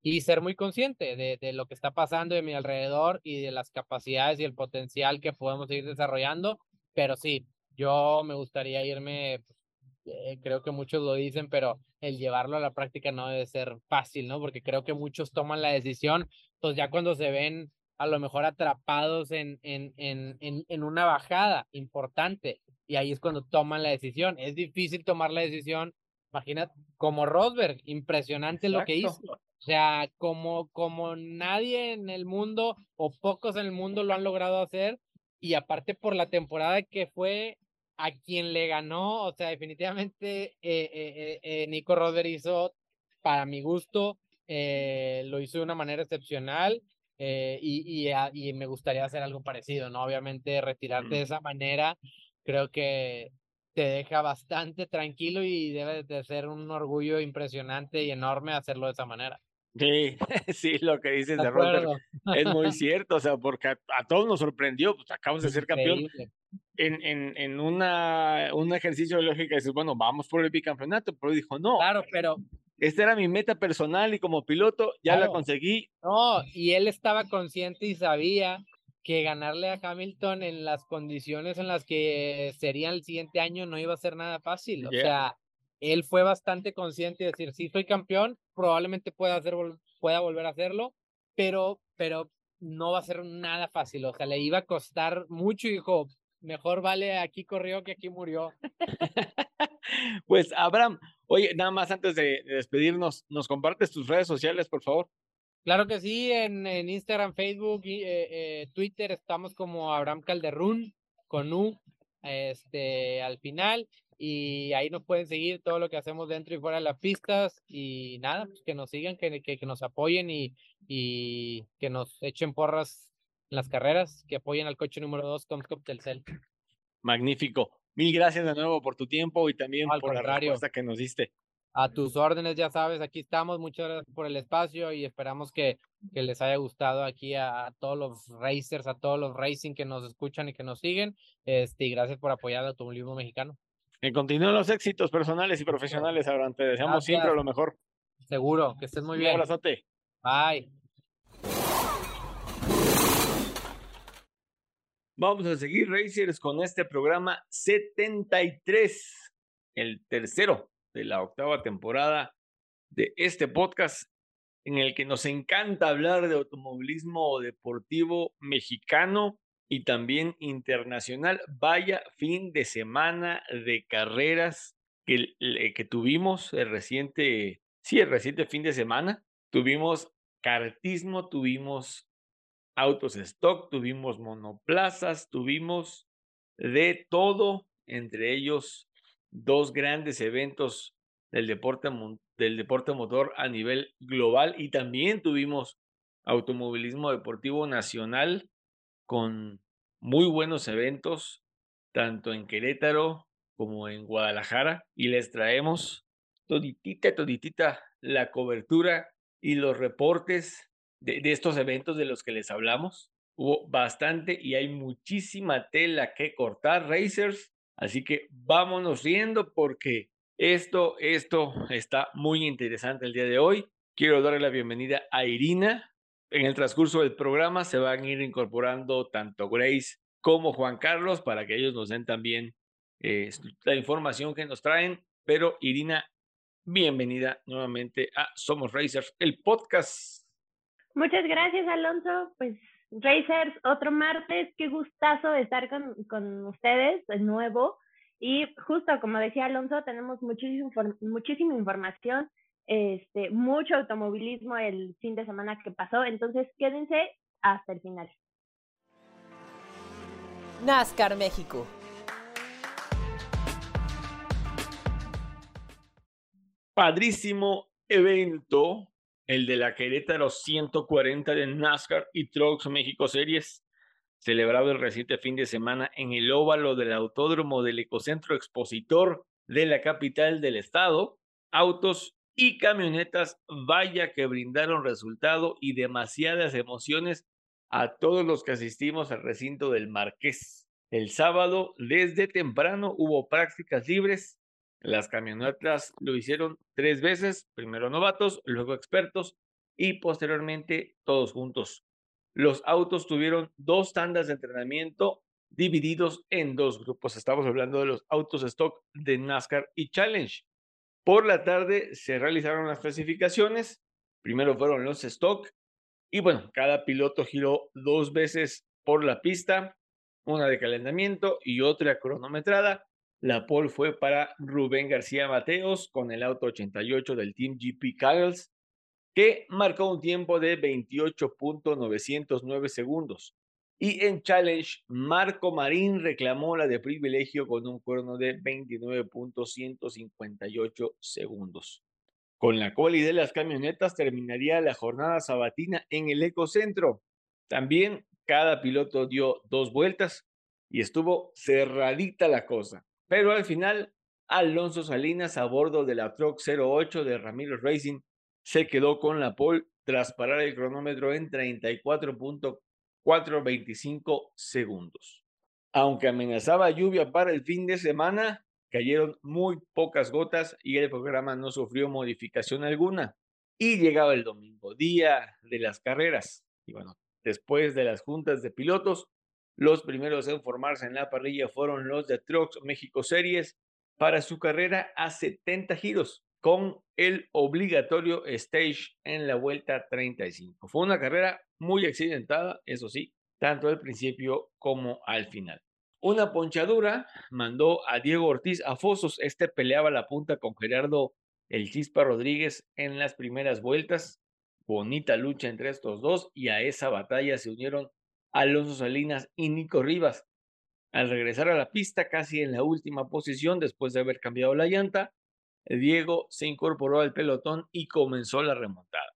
Y ser muy consciente de, lo que está pasando de mi alrededor y de las capacidades y el potencial que podemos seguir desarrollando. Pero sí, yo me gustaría irme pues, eh, creo que muchos lo dicen, pero el llevarlo a la práctica no debe ser fácil, ¿no? Porque creo que muchos toman la decisión, pues ya cuando se ven a lo mejor atrapados en, en, en, en, en una bajada importante, y ahí es cuando toman la decisión. Es difícil tomar la decisión, imagínate, como Rosberg, impresionante lo que hizo. O sea, como, como nadie en el mundo o pocos en el mundo lo han logrado hacer, y aparte por la temporada que fue a quien le ganó, o sea, definitivamente eh, eh, eh, Nico Rosberg hizo, para mi gusto, lo hizo de una manera excepcional y, y, me gustaría hacer algo parecido, ¿no? Obviamente retirarte de esa manera, creo que te deja bastante tranquilo y debe de ser un orgullo impresionante y enorme hacerlo de esa manera. Sí, (laughs) sí, lo que dices de, Rosberg es muy (laughs) cierto, o sea, porque a, todos nos sorprendió, pues acabamos de ser campeón en, en, en una, un ejercicio de lógica, dices, bueno, vamos por el bicampeonato, pero dijo, no. Claro, pero. Esta era mi meta personal y como piloto ya la conseguí. No, y él estaba consciente y sabía que ganarle a Hamilton en las condiciones en las que sería el siguiente año no iba a ser nada fácil. O sea, él fue bastante consciente de decir, si soy campeón, probablemente pueda, hacer, pueda volver a hacerlo, pero, pero no va a ser nada fácil. O sea, le iba a costar mucho y dijo, mejor vale aquí corrió que aquí murió. (laughs) pues Abraham, oye, nada más antes de, despedirnos, ¿nos compartes tus redes sociales, por favor? Claro que sí, en, Instagram, Facebook y eh, eh, Twitter estamos como Abraham Calderún con U este, al final y ahí nos pueden seguir todo lo que hacemos dentro y fuera de las pistas y nada, pues que nos sigan, que, que, que nos apoyen y, y que nos echen porras las carreras, que apoyen al coche número 2, Comscop Telcel. Magnífico. Mil gracias de nuevo por tu tiempo y también por la respuesta que nos diste. A tus órdenes, ya sabes, aquí estamos. Muchas gracias por el espacio y esperamos que, que les haya gustado aquí a, todos los racers, a todos los racing que nos escuchan y que nos siguen. Este, y gracias por apoyar al automovilismo mexicano. Que continúen los éxitos personales y profesionales, Abraham. Te deseamos siempre lo mejor. Seguro, que estés muy bien. Un abrazote. Bye. Vamos a seguir, Racers, con este programa 73, el tercero de la octava temporada de este podcast, en el que nos encanta hablar de automovilismo deportivo mexicano y también internacional. Vaya fin de semana de carreras que, que tuvimos el reciente, sí, el reciente fin de semana. Tuvimos cartismo, tuvimos autos stock, tuvimos monoplazas, tuvimos de todo, entre ellos dos grandes eventos del deporte del deporte motor a nivel global y también tuvimos automovilismo deportivo nacional con muy buenos eventos, tanto en Querétaro como en Guadalajara, y les traemos toditita, toditita la cobertura y los reportes de, estos eventos de los que les hablamos. Hubo bastante y hay muchísima tela que cortar, racers, así que vámonos riendo porque esto, esto está muy interesante el día de hoy. Quiero darle la bienvenida a Irina. En el transcurso del programa se van a ir incorporando tanto Grace como Juan Carlos para que ellos nos den también eh, la información que nos traen. Pero Irina, bienvenida nuevamente a Somos Racers, el podcast. Muchas gracias, Alonso. Pues Racers, otro martes, qué gustazo estar con, con ustedes de nuevo. Y justo como decía Alonso, tenemos muchísimo, muchísima información, este, mucho automovilismo el fin de semana que pasó, entonces quédense hasta el final. NASCAR México. Padrísimo evento, el de la Querétaro 140 de NASCAR y Trucks México Series celebrado el reciente fin de semana en el óvalo del Autódromo del Ecocentro Expositor de la capital del estado, autos y camionetas, vaya que brindaron resultado y demasiadas emociones a todos los que asistimos al recinto del Marqués. El sábado, desde temprano, hubo prácticas libres. Las camionetas lo hicieron tres veces, primero novatos, luego expertos y posteriormente todos juntos los autos tuvieron dos tandas de entrenamiento divididos en dos grupos. Estamos hablando de los autos stock de NASCAR y Challenge. Por la tarde se realizaron las clasificaciones. Primero fueron los stock. Y bueno, cada piloto giró dos veces por la pista, una de calentamiento y otra cronometrada. La pole fue para Rubén García Mateos con el auto 88 del Team GP Kyles que marcó un tiempo de 28.909 segundos. Y en Challenge, Marco Marín reclamó la de privilegio con un cuerno de 29.158 segundos. Con la quali de las camionetas terminaría la jornada sabatina en el ecocentro. También cada piloto dio dos vueltas y estuvo cerradita la cosa. Pero al final, Alonso Salinas a bordo de la Truck 08 de Ramiro Racing se quedó con la pole tras parar el cronómetro en 34.425 segundos. Aunque amenazaba lluvia para el fin de semana, cayeron muy pocas gotas y el programa no sufrió modificación alguna. Y llegaba el domingo, día de las carreras. Y bueno, después de las juntas de pilotos, los primeros en formarse en la parrilla fueron los de Trucks México Series para su carrera a 70 giros con el obligatorio stage en la vuelta 35. Fue una carrera muy accidentada, eso sí, tanto al principio como al final. Una ponchadura mandó a Diego Ortiz a Fosos. Este peleaba la punta con Gerardo El Chispa Rodríguez en las primeras vueltas. Bonita lucha entre estos dos y a esa batalla se unieron Alonso Salinas y Nico Rivas. Al regresar a la pista casi en la última posición después de haber cambiado la llanta, Diego se incorporó al pelotón y comenzó la remontada.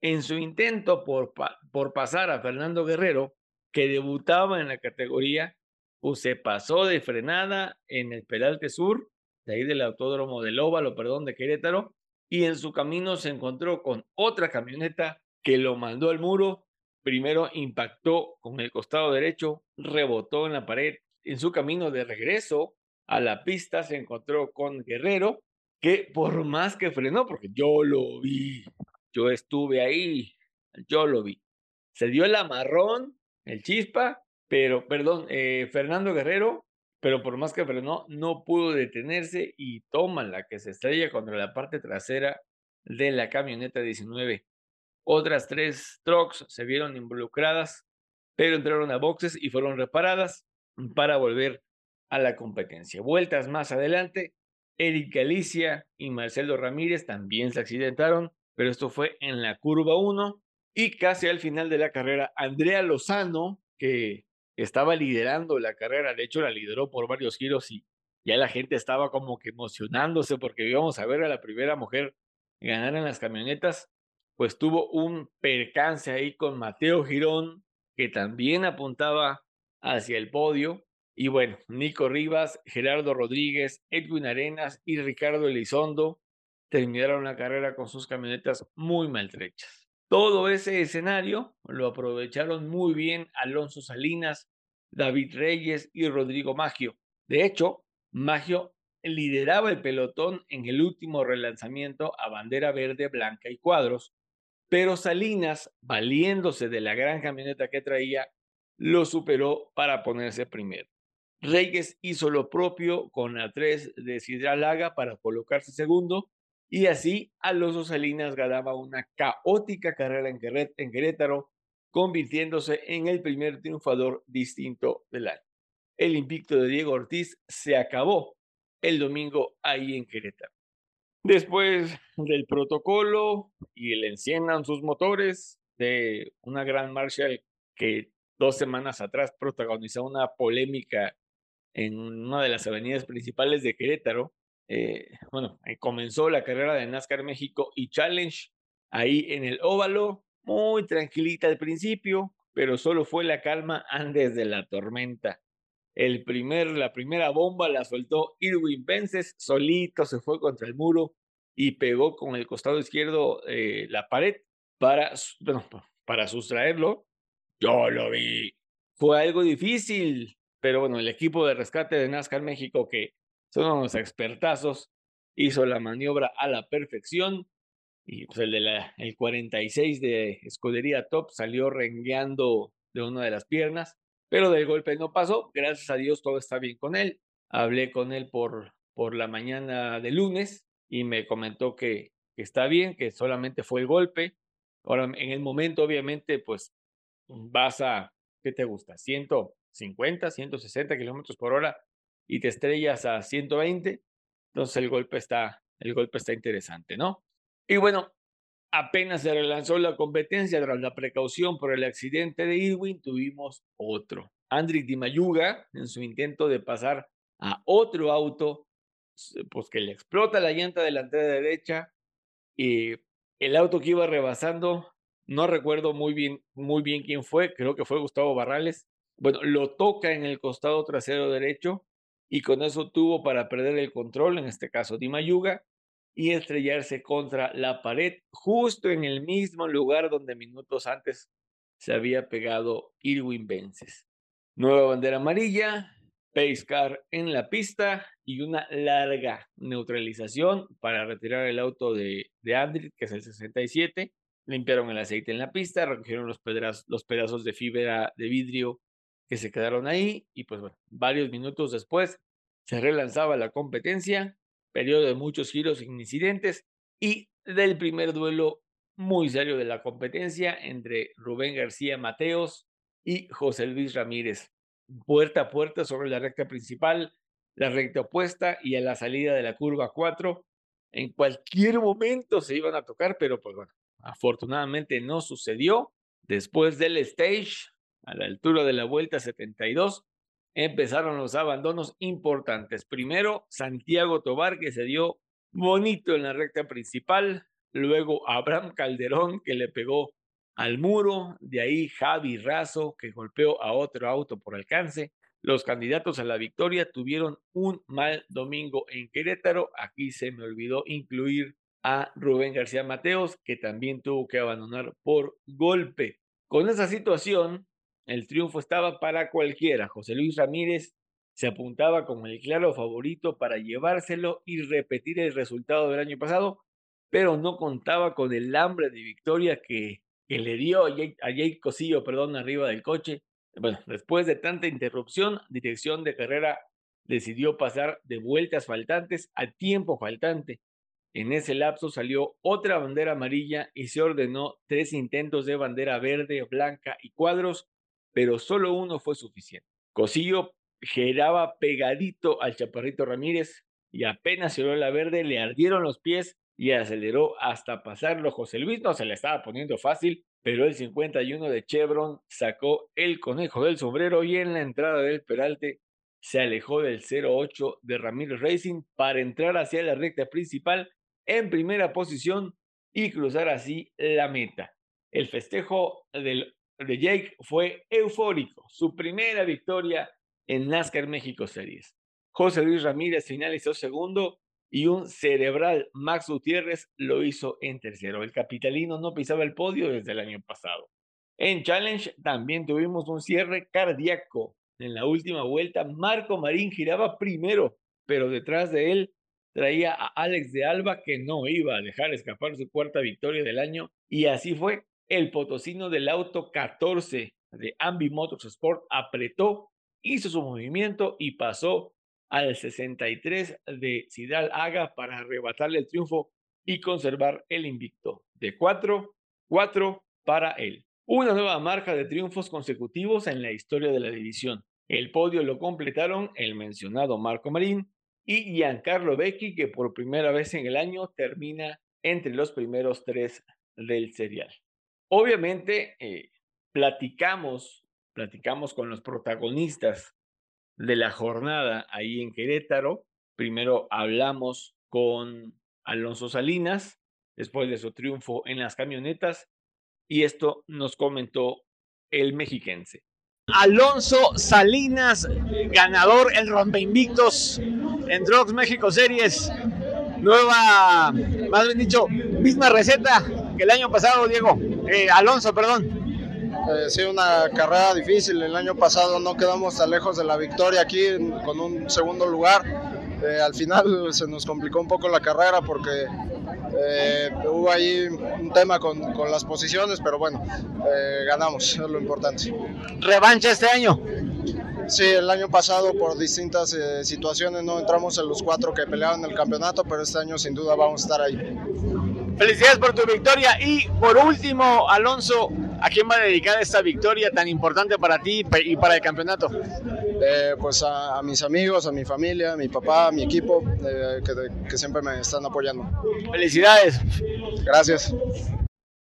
En su intento por, por pasar a Fernando Guerrero, que debutaba en la categoría, pues se pasó de frenada en el Peralte Sur, de ahí del Autódromo del Óvalo, perdón, de Querétaro, y en su camino se encontró con otra camioneta que lo mandó al muro. Primero impactó con el costado derecho, rebotó en la pared. En su camino de regreso a la pista se encontró con Guerrero, que por más que frenó, porque yo lo vi, yo estuve ahí, yo lo vi, se dio el amarrón, el chispa, pero, perdón, eh, Fernando Guerrero, pero por más que frenó, no pudo detenerse y toma la que se estrella contra la parte trasera de la camioneta 19. Otras tres trucks se vieron involucradas, pero entraron a boxes y fueron reparadas para volver a la competencia. Vueltas más adelante, Eric Galicia y Marcelo Ramírez también se accidentaron, pero esto fue en la curva 1 y casi al final de la carrera, Andrea Lozano, que estaba liderando la carrera, de hecho la lideró por varios giros y ya la gente estaba como que emocionándose porque íbamos a ver a la primera mujer ganaran las camionetas, pues tuvo un percance ahí con Mateo Girón, que también apuntaba hacia el podio. Y bueno, Nico Rivas, Gerardo Rodríguez, Edwin Arenas y Ricardo Elizondo terminaron la carrera con sus camionetas muy maltrechas. Todo ese escenario lo aprovecharon muy bien Alonso Salinas, David Reyes y Rodrigo Maggio. De hecho, Maggio lideraba el pelotón en el último relanzamiento a bandera verde, blanca y cuadros, pero Salinas, valiéndose de la gran camioneta que traía, lo superó para ponerse primero. Reyes hizo lo propio con la 3 de Sidralaga para colocarse segundo y así Alonso Salinas ganaba una caótica carrera en Querétaro, convirtiéndose en el primer triunfador distinto del año. El invicto de Diego Ortiz se acabó el domingo ahí en Querétaro. Después del protocolo y el enciendan sus motores de una gran Marshall que dos semanas atrás protagonizó una polémica en una de las avenidas principales de Querétaro. Eh, bueno, comenzó la carrera de NASCAR México y Challenge ahí en el óvalo, muy tranquilita al principio, pero solo fue la calma antes de la tormenta. El primer, la primera bomba la soltó Irwin Vences, solito se fue contra el muro y pegó con el costado izquierdo eh, la pared para, para sustraerlo. Yo lo vi. Fue algo difícil, pero bueno, el equipo de rescate de NASCAR México, que son unos expertazos, hizo la maniobra a la perfección. Y pues el de la el 46 de Escudería Top salió rengueando de una de las piernas pero del golpe no pasó. Gracias a Dios todo está bien con él. Hablé con él por, por la mañana de lunes y me comentó que, está bien, que solamente fue el golpe. Ahora, en el momento, obviamente, pues vas a, ¿qué te gusta? 150, 160 kilómetros por hora y te estrellas a 120. Entonces el golpe está, el golpe está interesante, ¿no? Y bueno, Apenas se relanzó la competencia tras la precaución por el accidente de Irwin, tuvimos otro. Andriy Dimayuga, en su intento de pasar a otro auto, pues que le explota la llanta delantera derecha y el auto que iba rebasando, no recuerdo muy bien, muy bien quién fue, creo que fue Gustavo Barrales. Bueno, lo toca en el costado trasero derecho y con eso tuvo para perder el control, en este caso Dimayuga, y estrellarse contra la pared, justo en el mismo lugar donde minutos antes se había pegado Irwin Vences. Nueva bandera amarilla, pace car en la pista y una larga neutralización para retirar el auto de, de Andrit, que es el 67. Limpiaron el aceite en la pista, recogieron los, los pedazos de fibra de vidrio que se quedaron ahí y pues bueno, varios minutos después se relanzaba la competencia periodo de muchos giros sin incidentes y del primer duelo muy serio de la competencia entre Rubén García Mateos y José Luis Ramírez. Puerta a puerta sobre la recta principal, la recta opuesta y a la salida de la curva 4. En cualquier momento se iban a tocar, pero pues bueno, afortunadamente no sucedió. Después del stage, a la altura de la vuelta 72, empezaron los abandonos importantes. Primero, Santiago Tobar, que se dio bonito en la recta principal. Luego, Abraham Calderón, que le pegó al muro. De ahí, Javi Razo, que golpeó a otro auto por alcance. Los candidatos a la victoria tuvieron un mal domingo en Querétaro. Aquí se me olvidó incluir a Rubén García Mateos, que también tuvo que abandonar por golpe. Con esa situación, el triunfo estaba para cualquiera. José Luis Ramírez se apuntaba como el claro favorito para llevárselo y repetir el resultado del año pasado, pero no contaba con el hambre de victoria que, le dio a Jake, Cosillo perdón, arriba del coche. Bueno, después de tanta interrupción, dirección de carrera decidió pasar de vueltas faltantes a tiempo faltante. En ese lapso salió otra bandera amarilla y se ordenó tres intentos de bandera verde, blanca y cuadros pero solo uno fue suficiente. Cosillo giraba pegadito al Chaparrito Ramírez y apenas se la verde, le ardieron los pies y aceleró hasta pasarlo. José Luis no se le estaba poniendo fácil, pero el 51 de Chevron sacó el conejo del sombrero y en la entrada del Peralte se alejó del 08 de Ramírez Racing para entrar hacia la recta principal en primera posición y cruzar así la meta. El festejo del, de Jake fue eufórico, su primera victoria en NASCAR México Series. José Luis Ramírez finalizó segundo y un cerebral Max Gutiérrez lo hizo en tercero. El capitalino no pisaba el podio desde el año pasado. En Challenge también tuvimos un cierre cardíaco. En la última vuelta, Marco Marín giraba primero, pero detrás de él traía a Alex de Alba que no iba a dejar escapar su cuarta victoria del año y así fue. El potosino del auto 14 de Ambi Motorsport apretó, hizo su movimiento y pasó al 63 de Cidal Haga para arrebatarle el triunfo y conservar el invicto de 4, 4 para él. Una nueva marca de triunfos consecutivos en la historia de la división. El podio lo completaron el mencionado Marco Marín y Giancarlo Becchi, que por primera vez en el año termina entre los primeros tres del serial. Obviamente, eh, platicamos, platicamos con los protagonistas de la jornada ahí en Querétaro. Primero hablamos con Alonso Salinas, después de su triunfo en las camionetas, y esto nos comentó el mexiquense. Alonso Salinas, ganador, el rompeinvictos en Drugs México Series. Nueva, más bien dicho, misma receta el año pasado, Diego. Eh, Alonso, perdón. Eh, sí, una carrera difícil. El año pasado no quedamos tan lejos de la victoria aquí con un segundo lugar. Eh, al final se nos complicó un poco la carrera porque eh, hubo ahí un tema con, con las posiciones, pero bueno, eh, ganamos, es lo importante. ¿Revancha este año? Sí, el año pasado por distintas eh, situaciones no entramos en los cuatro que peleaban el campeonato, pero este año sin duda vamos a estar ahí. Felicidades por tu victoria y por último, Alonso, ¿a quién va a dedicar esta victoria tan importante para ti y para el campeonato? Eh, pues a, a, mis amigos, a mi familia, a mi papá, a mi equipo, eh, que, que siempre me están apoyando. Felicidades. Gracias.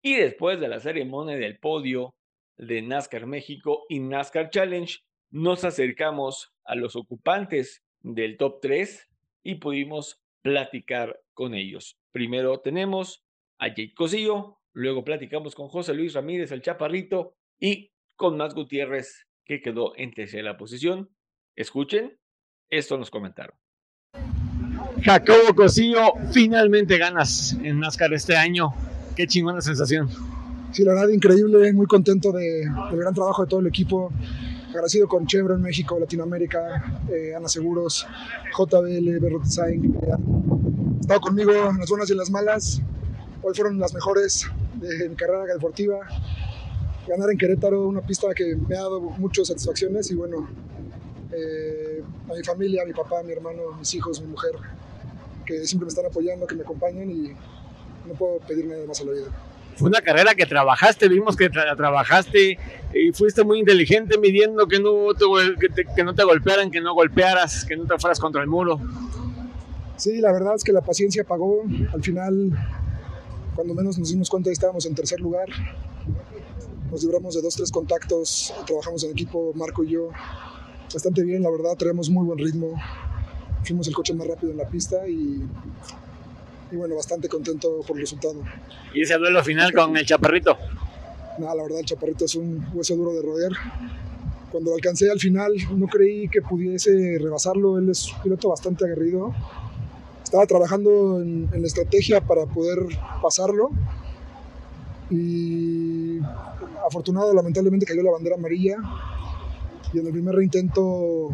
Y después de la ceremonia del podio de NASCAR México y NASCAR Challenge, nos acercamos a los ocupantes del top 3 y pudimos platicar con ellos. Primero tenemos a Jake Cosillo, luego platicamos con José Luis Ramírez, el chaparrito, y con Más Gutiérrez, que quedó en tercera posición. Escuchen, esto nos comentaron. Jacobo Cosillo, finalmente ganas en NASCAR este año. Qué chingona sensación. Sí, la verdad, increíble, muy contento de, del gran trabajo de todo el equipo. Agradecido con Chevron México, Latinoamérica, eh, Ana Seguros, JBL, Berro Design. Han estado conmigo en las buenas y en las malas. Hoy fueron las mejores de mi carrera deportiva. Ganar en Querétaro, una pista que me ha dado muchas satisfacciones y bueno, eh, a mi familia, a mi papá, a mi hermano, mis hijos, mi mujer, que siempre me están apoyando, que me acompañan y no puedo pedir nada más a la vida. Fue una carrera que trabajaste, vimos que tra trabajaste y fuiste muy inteligente midiendo que no, te, que, no te golpearan, que no golpearas, que no te fueras contra el muro. Sí, la verdad es que la paciencia pagó. Al final, cuando menos nos dimos cuenta, estábamos en tercer lugar. Nos libramos de dos, tres contactos, trabajamos en equipo, Marco y yo, bastante bien, la verdad, traemos muy buen ritmo. Fuimos el coche más rápido en la pista y, y bueno, bastante contento por el resultado. ¿Y ese duelo final con el Chaparrito? Nada, la verdad, el Chaparrito es un hueso duro de roer. Cuando lo alcancé al final, no creí que pudiese rebasarlo. Él es un piloto bastante aguerrido. Estaba trabajando en, en la estrategia para poder pasarlo. Y afortunado, lamentablemente cayó la bandera amarilla. Y en el primer reintento,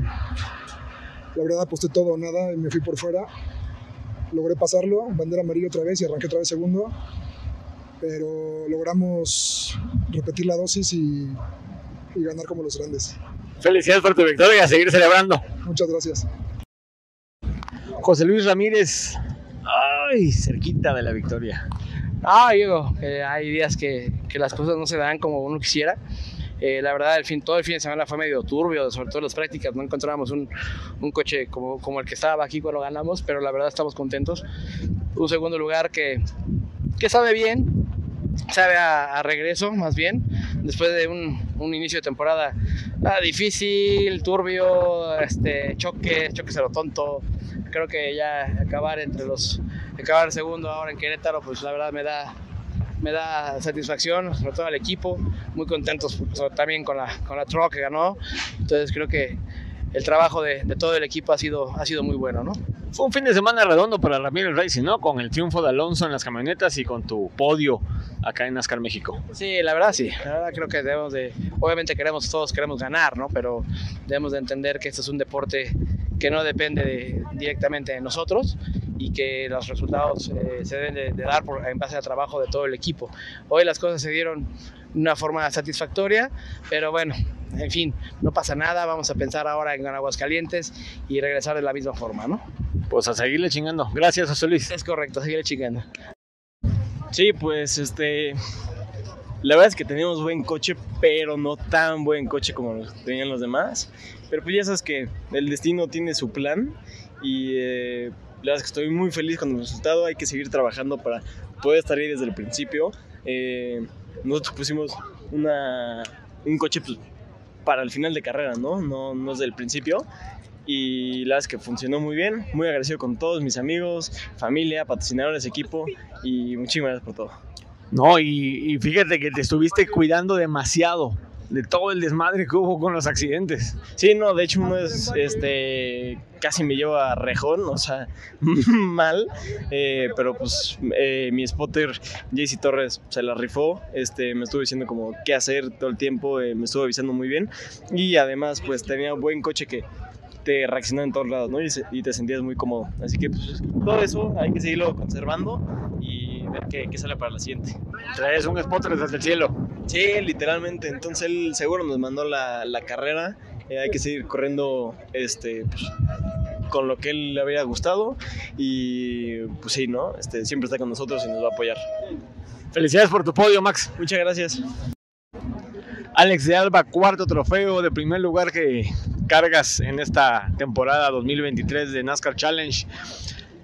la verdad, aposté todo o nada y me fui por fuera. Logré pasarlo, bandera amarilla otra vez y arranqué otra vez segundo. Pero logramos repetir la dosis y, y ganar como los grandes. Felicidades por tu victoria y a seguir celebrando. Muchas gracias. José Luis Ramírez, ay, cerquita de la victoria. Ah, Diego, eh, hay días que, que, las cosas no se dan como uno quisiera. Eh, la verdad, el fin, todo el fin de semana fue medio turbio, sobre todo las prácticas. No encontramos un, un coche como, como, el que estaba aquí cuando ganamos, pero la verdad estamos contentos. Un segundo lugar que, que sabe bien, sabe a, a, regreso más bien, después de un, un inicio de temporada ah, difícil, turbio, este, choques, choques a lo tonto. Creo que ya acabar entre los, acabar segundo ahora en Querétaro, pues la verdad me da, me da satisfacción, sobre todo al equipo, muy contentos también con la, con la que ganó. Entonces creo que el trabajo de, de, todo el equipo ha sido, ha sido muy bueno, ¿no? Fue un fin de semana redondo para Ramírez Racing, ¿no? Con el triunfo de Alonso en las camionetas y con tu podio acá en NASCAR México. Sí, la verdad sí. La verdad creo que debemos de, obviamente queremos, todos queremos ganar, ¿no? Pero debemos de entender que esto es un deporte que no depende de, directamente de nosotros y que los resultados eh, se deben de, de dar por, en base al trabajo de todo el equipo. Hoy las cosas se dieron de una forma satisfactoria, pero bueno, en fin, no pasa nada, vamos a pensar ahora en Aguascalientes y regresar de la misma forma, ¿no? Pues a seguirle chingando. Gracias, José Luis. Es correcto, a seguirle chingando. Sí, pues este. La verdad es que teníamos buen coche, pero no tan buen coche como tenían los demás. Pero pues ya sabes que el destino tiene su plan y eh, la verdad es que estoy muy feliz con el resultado. Hay que seguir trabajando para poder estar ahí desde el principio. Eh, nosotros pusimos una, un coche pues, para el final de carrera, ¿no? No, no desde el principio. Y la verdad es que funcionó muy bien. Muy agradecido con todos mis amigos, familia, patrocinadores, equipo y muchísimas gracias por todo. No, y, y fíjate que te estuviste cuidando demasiado de todo el desmadre que hubo con los accidentes. Sí, no, de hecho uno es, este, casi me lleva a rejón, o sea, (laughs) mal, eh, pero pues eh, mi spotter JC Torres se la rifó, este, me estuvo diciendo como qué hacer todo el tiempo, eh, me estuvo avisando muy bien y además pues tenía un buen coche que te reaccionaba en todos lados, ¿no? Y, se, y te sentías muy cómodo. Así que pues todo eso hay que seguirlo conservando y ver qué, qué sale para la siguiente. Traes un spotter desde el cielo. Sí, literalmente. Entonces él seguro nos mandó la, la carrera. Eh, hay que seguir corriendo este, pues, con lo que él le había gustado. Y pues sí, ¿no? Este, siempre está con nosotros y nos va a apoyar. Felicidades por tu podio, Max. Muchas gracias. Alex de Alba, cuarto trofeo de primer lugar que cargas en esta temporada 2023 de NASCAR Challenge.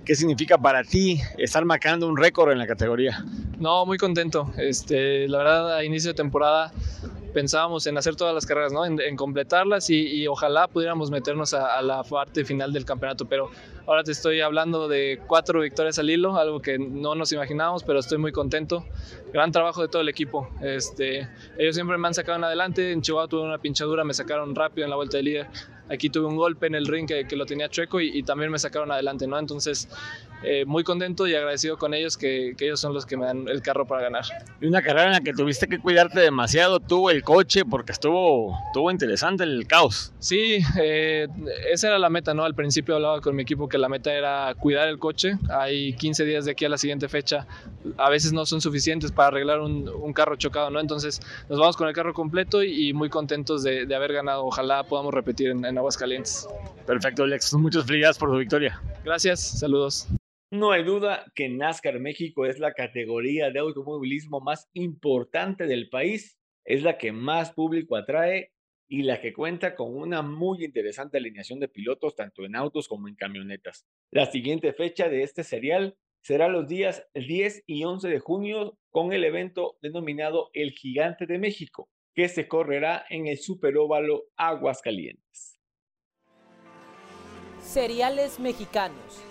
¿Qué significa para ti estar marcando un récord en la categoría? No, muy contento. Este, la verdad, a inicio de temporada pensábamos en hacer todas las carreras, ¿no? en, en completarlas y, y, ojalá pudiéramos meternos a, a, la parte final del campeonato. Pero ahora te estoy hablando de cuatro victorias al hilo, algo que no nos imaginábamos, pero estoy muy contento. Gran trabajo de todo el equipo. Este, ellos siempre me han sacado en adelante. En Chihuahua tuve una pinchadura, me sacaron rápido en la vuelta de líder. Aquí tuve un golpe en el ring que, que lo tenía chueco y, y, también me sacaron adelante, ¿no? Entonces, eh, muy contento y agradecido con ellos que, que, ellos son los que me dan el carro para ganar. Y una carrera en la que tuviste que cuidarte demasiado, tuvo el coche porque estuvo, estuvo interesante el caos. Sí, eh, esa era la meta, ¿no? Al principio hablaba con mi equipo que la meta era cuidar el coche. Hay 15 días de aquí a la siguiente fecha. A veces no son suficientes para arreglar un, un carro chocado, ¿no? Entonces, nos vamos con el carro completo y, y muy contentos de, de, haber ganado. Ojalá podamos repetir en, en Aguascalientes. Perfecto, Alex. Muchas felicidades por tu victoria. Gracias, saludos. No hay duda que NASCAR México es la categoría de automovilismo más importante del país, es la que más público atrae y la que cuenta con una muy interesante alineación de pilotos tanto en autos como en camionetas. La siguiente fecha de este serial será los días 10 y 11 de junio con el evento denominado El Gigante de México, que se correrá en el Superóvalo Aguascalientes. Seriales mexicanos.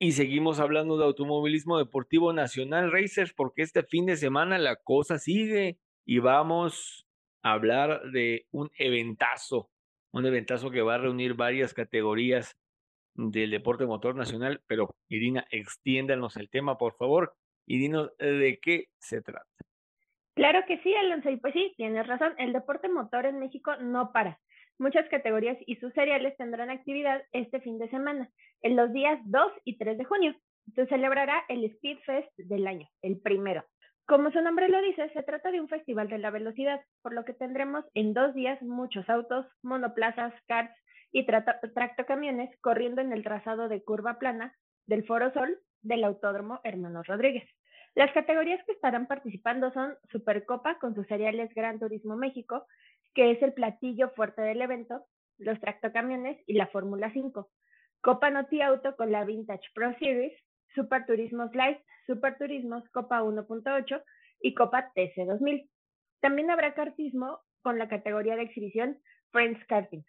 Y seguimos hablando de automovilismo deportivo nacional Racers porque este fin de semana la cosa sigue y vamos a hablar de un eventazo, un eventazo que va a reunir varias categorías del deporte motor nacional, pero Irina, extiéndanos el tema, por favor, y dinos de qué se trata. Claro que sí, Alonso, y pues sí, tienes razón, el deporte motor en México no para. Muchas categorías y sus seriales tendrán actividad este fin de semana, en los días 2 y 3 de junio. Se celebrará el Speed Fest del año, el primero. Como su nombre lo dice, se trata de un festival de la velocidad, por lo que tendremos en dos días muchos autos, monoplazas, karts y tractocamiones corriendo en el trazado de curva plana del Foro Sol del Autódromo Hermanos Rodríguez. Las categorías que estarán participando son Supercopa con sus seriales Gran Turismo México, que es el platillo fuerte del evento, los tractocamiones y la Fórmula 5. Copa Noti Auto con la Vintage Pro Series, Super Turismo Slide, Super Turismos, Copa 1.8 y Copa TC 2000. También habrá kartismo con la categoría de exhibición Friends Karting.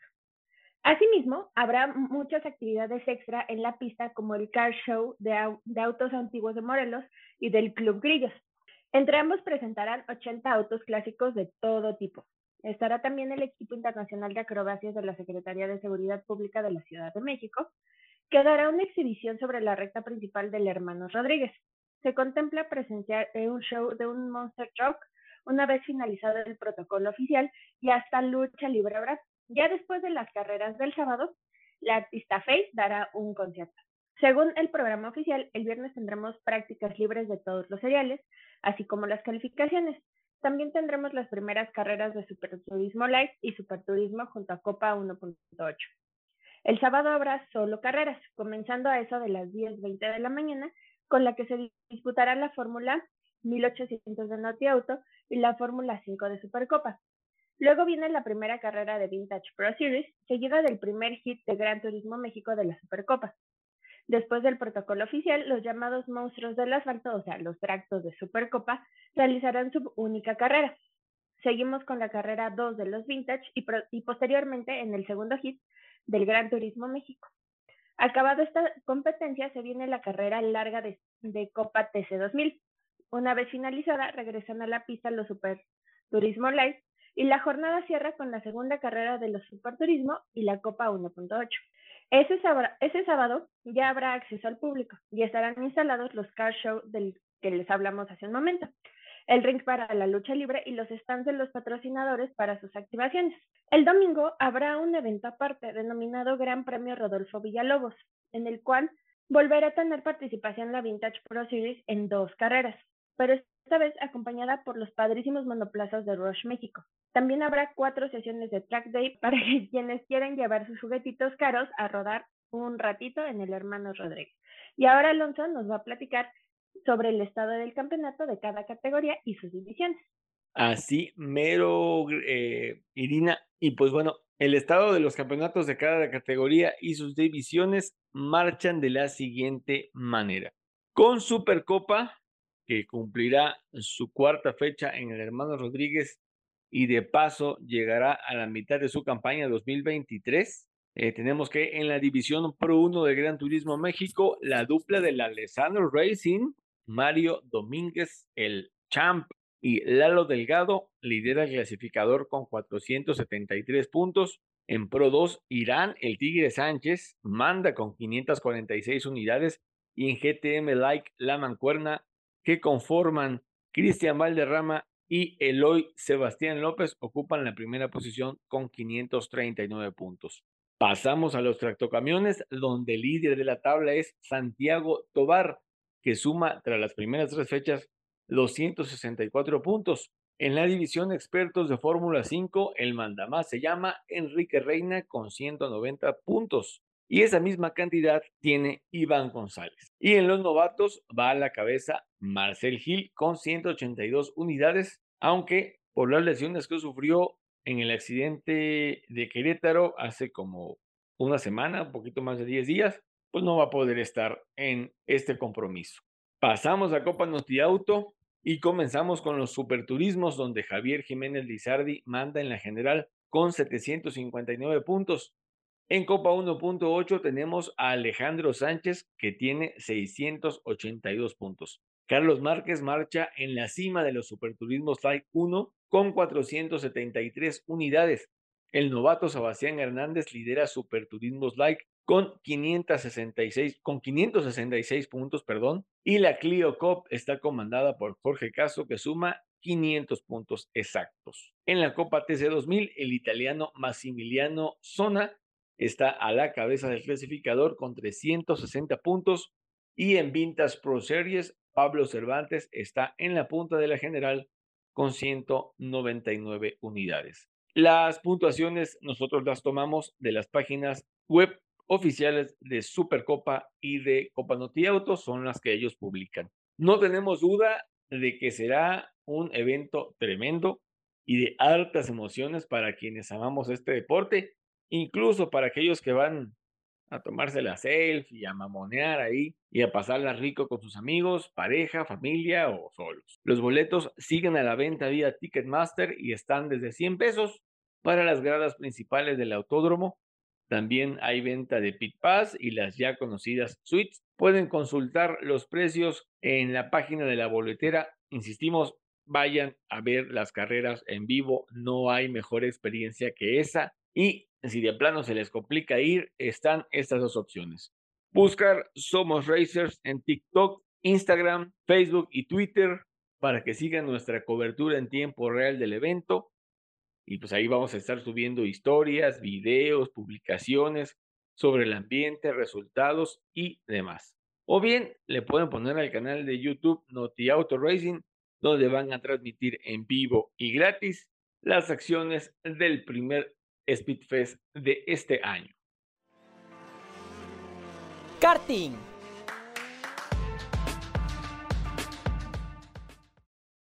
Asimismo, habrá muchas actividades extra en la pista como el Car Show de, autos antiguos de Morelos y del Club Grillos. Entre ambos presentarán 80 autos clásicos de todo tipo. Estará también el equipo internacional de acrobacias de la Secretaría de Seguridad Pública de la Ciudad de México, que dará una exhibición sobre la recta principal del Hermanos Rodríguez. Se contempla presenciar un show de un Monster Truck una vez finalizado el protocolo oficial y hasta lucha libre. Ya después de las carreras del sábado, la artista Face dará un concierto. Según el programa oficial, el viernes tendremos prácticas libres de todos los seriales, así como las calificaciones. También tendremos las primeras carreras de Superturismo Light y Superturismo junto a Copa 1.8. El sábado habrá solo carreras, comenzando a eso de las 10.20 de la mañana, con la que se disputará la Fórmula 1800 de Naughty Auto y la Fórmula 5 de Supercopa. Luego viene la primera carrera de Vintage Pro Series, seguida del primer hit de Gran Turismo México de la Supercopa. Después del protocolo oficial, los llamados monstruos del asfalto, o sea, los tractos de Supercopa, realizarán su única carrera. Seguimos con la carrera 2 de los Vintage y, posteriormente en el segundo hit del Gran Turismo México. Acabado esta competencia, se viene la carrera larga de, de Copa TC 2000, una vez finalizada, regresan a la pista los Super Turismo Light y la jornada cierra con la segunda carrera de los Super Turismo y la Copa 1.8. Ese, ese sábado ya habrá acceso al público y estarán instalados los car show del que les hablamos hace un momento, el ring para la lucha libre y los stands de los patrocinadores para sus activaciones. El domingo habrá un evento aparte denominado Gran Premio Rodolfo Villalobos, en el cual volverá a tener participación la Vintage Pro Series en dos carreras pero esta vez acompañada por los padrísimos monoplazas de Rush México. También habrá cuatro sesiones de track day para quienes quieran llevar sus juguetitos caros a rodar un ratito en el hermano Rodríguez. Y ahora Alonso nos va a platicar sobre el estado del campeonato de cada categoría y sus divisiones. Así, mero, eh, Irina. Y pues bueno, el estado de los campeonatos de cada categoría y sus divisiones marchan de la siguiente manera. Con Supercopa, que cumplirá su cuarta fecha en el Hermano Rodríguez y de paso llegará a la mitad de su campaña 2023. Eh, tenemos que en la división Pro 1 de Gran Turismo México, la dupla del Alessandro Racing, Mario Domínguez, el Champ y Lalo Delgado lidera el clasificador con 473 puntos. En Pro 2, Irán, el Tigre Sánchez, manda con 546 unidades y en GTM Like, la Mancuerna que conforman Cristian Valderrama y Eloy Sebastián López ocupan la primera posición con 539 puntos. Pasamos a los tractocamiones, donde el líder de la tabla es Santiago Tobar, que suma tras las primeras tres fechas 264 puntos. En la división expertos de Fórmula 5, el mandamás se llama Enrique Reina con 190 puntos. Y esa misma cantidad tiene Iván González. Y en los novatos va a la cabeza Marcel Gil con 182 unidades, aunque por las lesiones que sufrió en el accidente de Querétaro hace como una semana, un poquito más de 10 días, pues no va a poder estar en este compromiso. Pasamos a Copa Noti Auto y comenzamos con los superturismos donde Javier Jiménez Lizardi manda en la general con 759 puntos. En Copa 1.8 tenemos a Alejandro Sánchez que tiene 682 puntos. Carlos Márquez marcha en la cima de los Superturismos Light 1 con 473 unidades. El novato Sebastián Hernández lidera Superturismos Light con 566, con 566 puntos, perdón, y la Clio Cup está comandada por Jorge Caso que suma 500 puntos exactos. En la Copa TC 2000, el italiano Massimiliano Zona está a la cabeza del clasificador con 360 puntos y en Vintas Pro Series, Pablo Cervantes está en la punta de la general con 199 unidades. Las puntuaciones nosotros las tomamos de las páginas web oficiales de Supercopa y de Copa Noti Auto, son las que ellos publican. No tenemos duda de que será un evento tremendo y de altas emociones para quienes amamos este deporte incluso para aquellos que van a tomarse la selfie, a mamonear ahí y a pasarla rico con sus amigos, pareja, familia o solos. Los boletos siguen a la venta vía Ticketmaster y están desde 100 pesos para las gradas principales del autódromo. También hay venta de Pit Pass y las ya conocidas suites. Pueden consultar los precios en la página de la boletera. Insistimos, vayan a ver las carreras en vivo. No hay mejor experiencia que esa. Y si de plano se les complica ir, están estas dos opciones. Buscar Somos Racers en TikTok, Instagram, Facebook y Twitter para que sigan nuestra cobertura en tiempo real del evento. Y pues ahí vamos a estar subiendo historias, videos, publicaciones sobre el ambiente, resultados y demás. O bien le pueden poner al canal de YouTube Noti Auto Racing, donde van a transmitir en vivo y gratis las acciones del primer Speedfest de este año. Karting.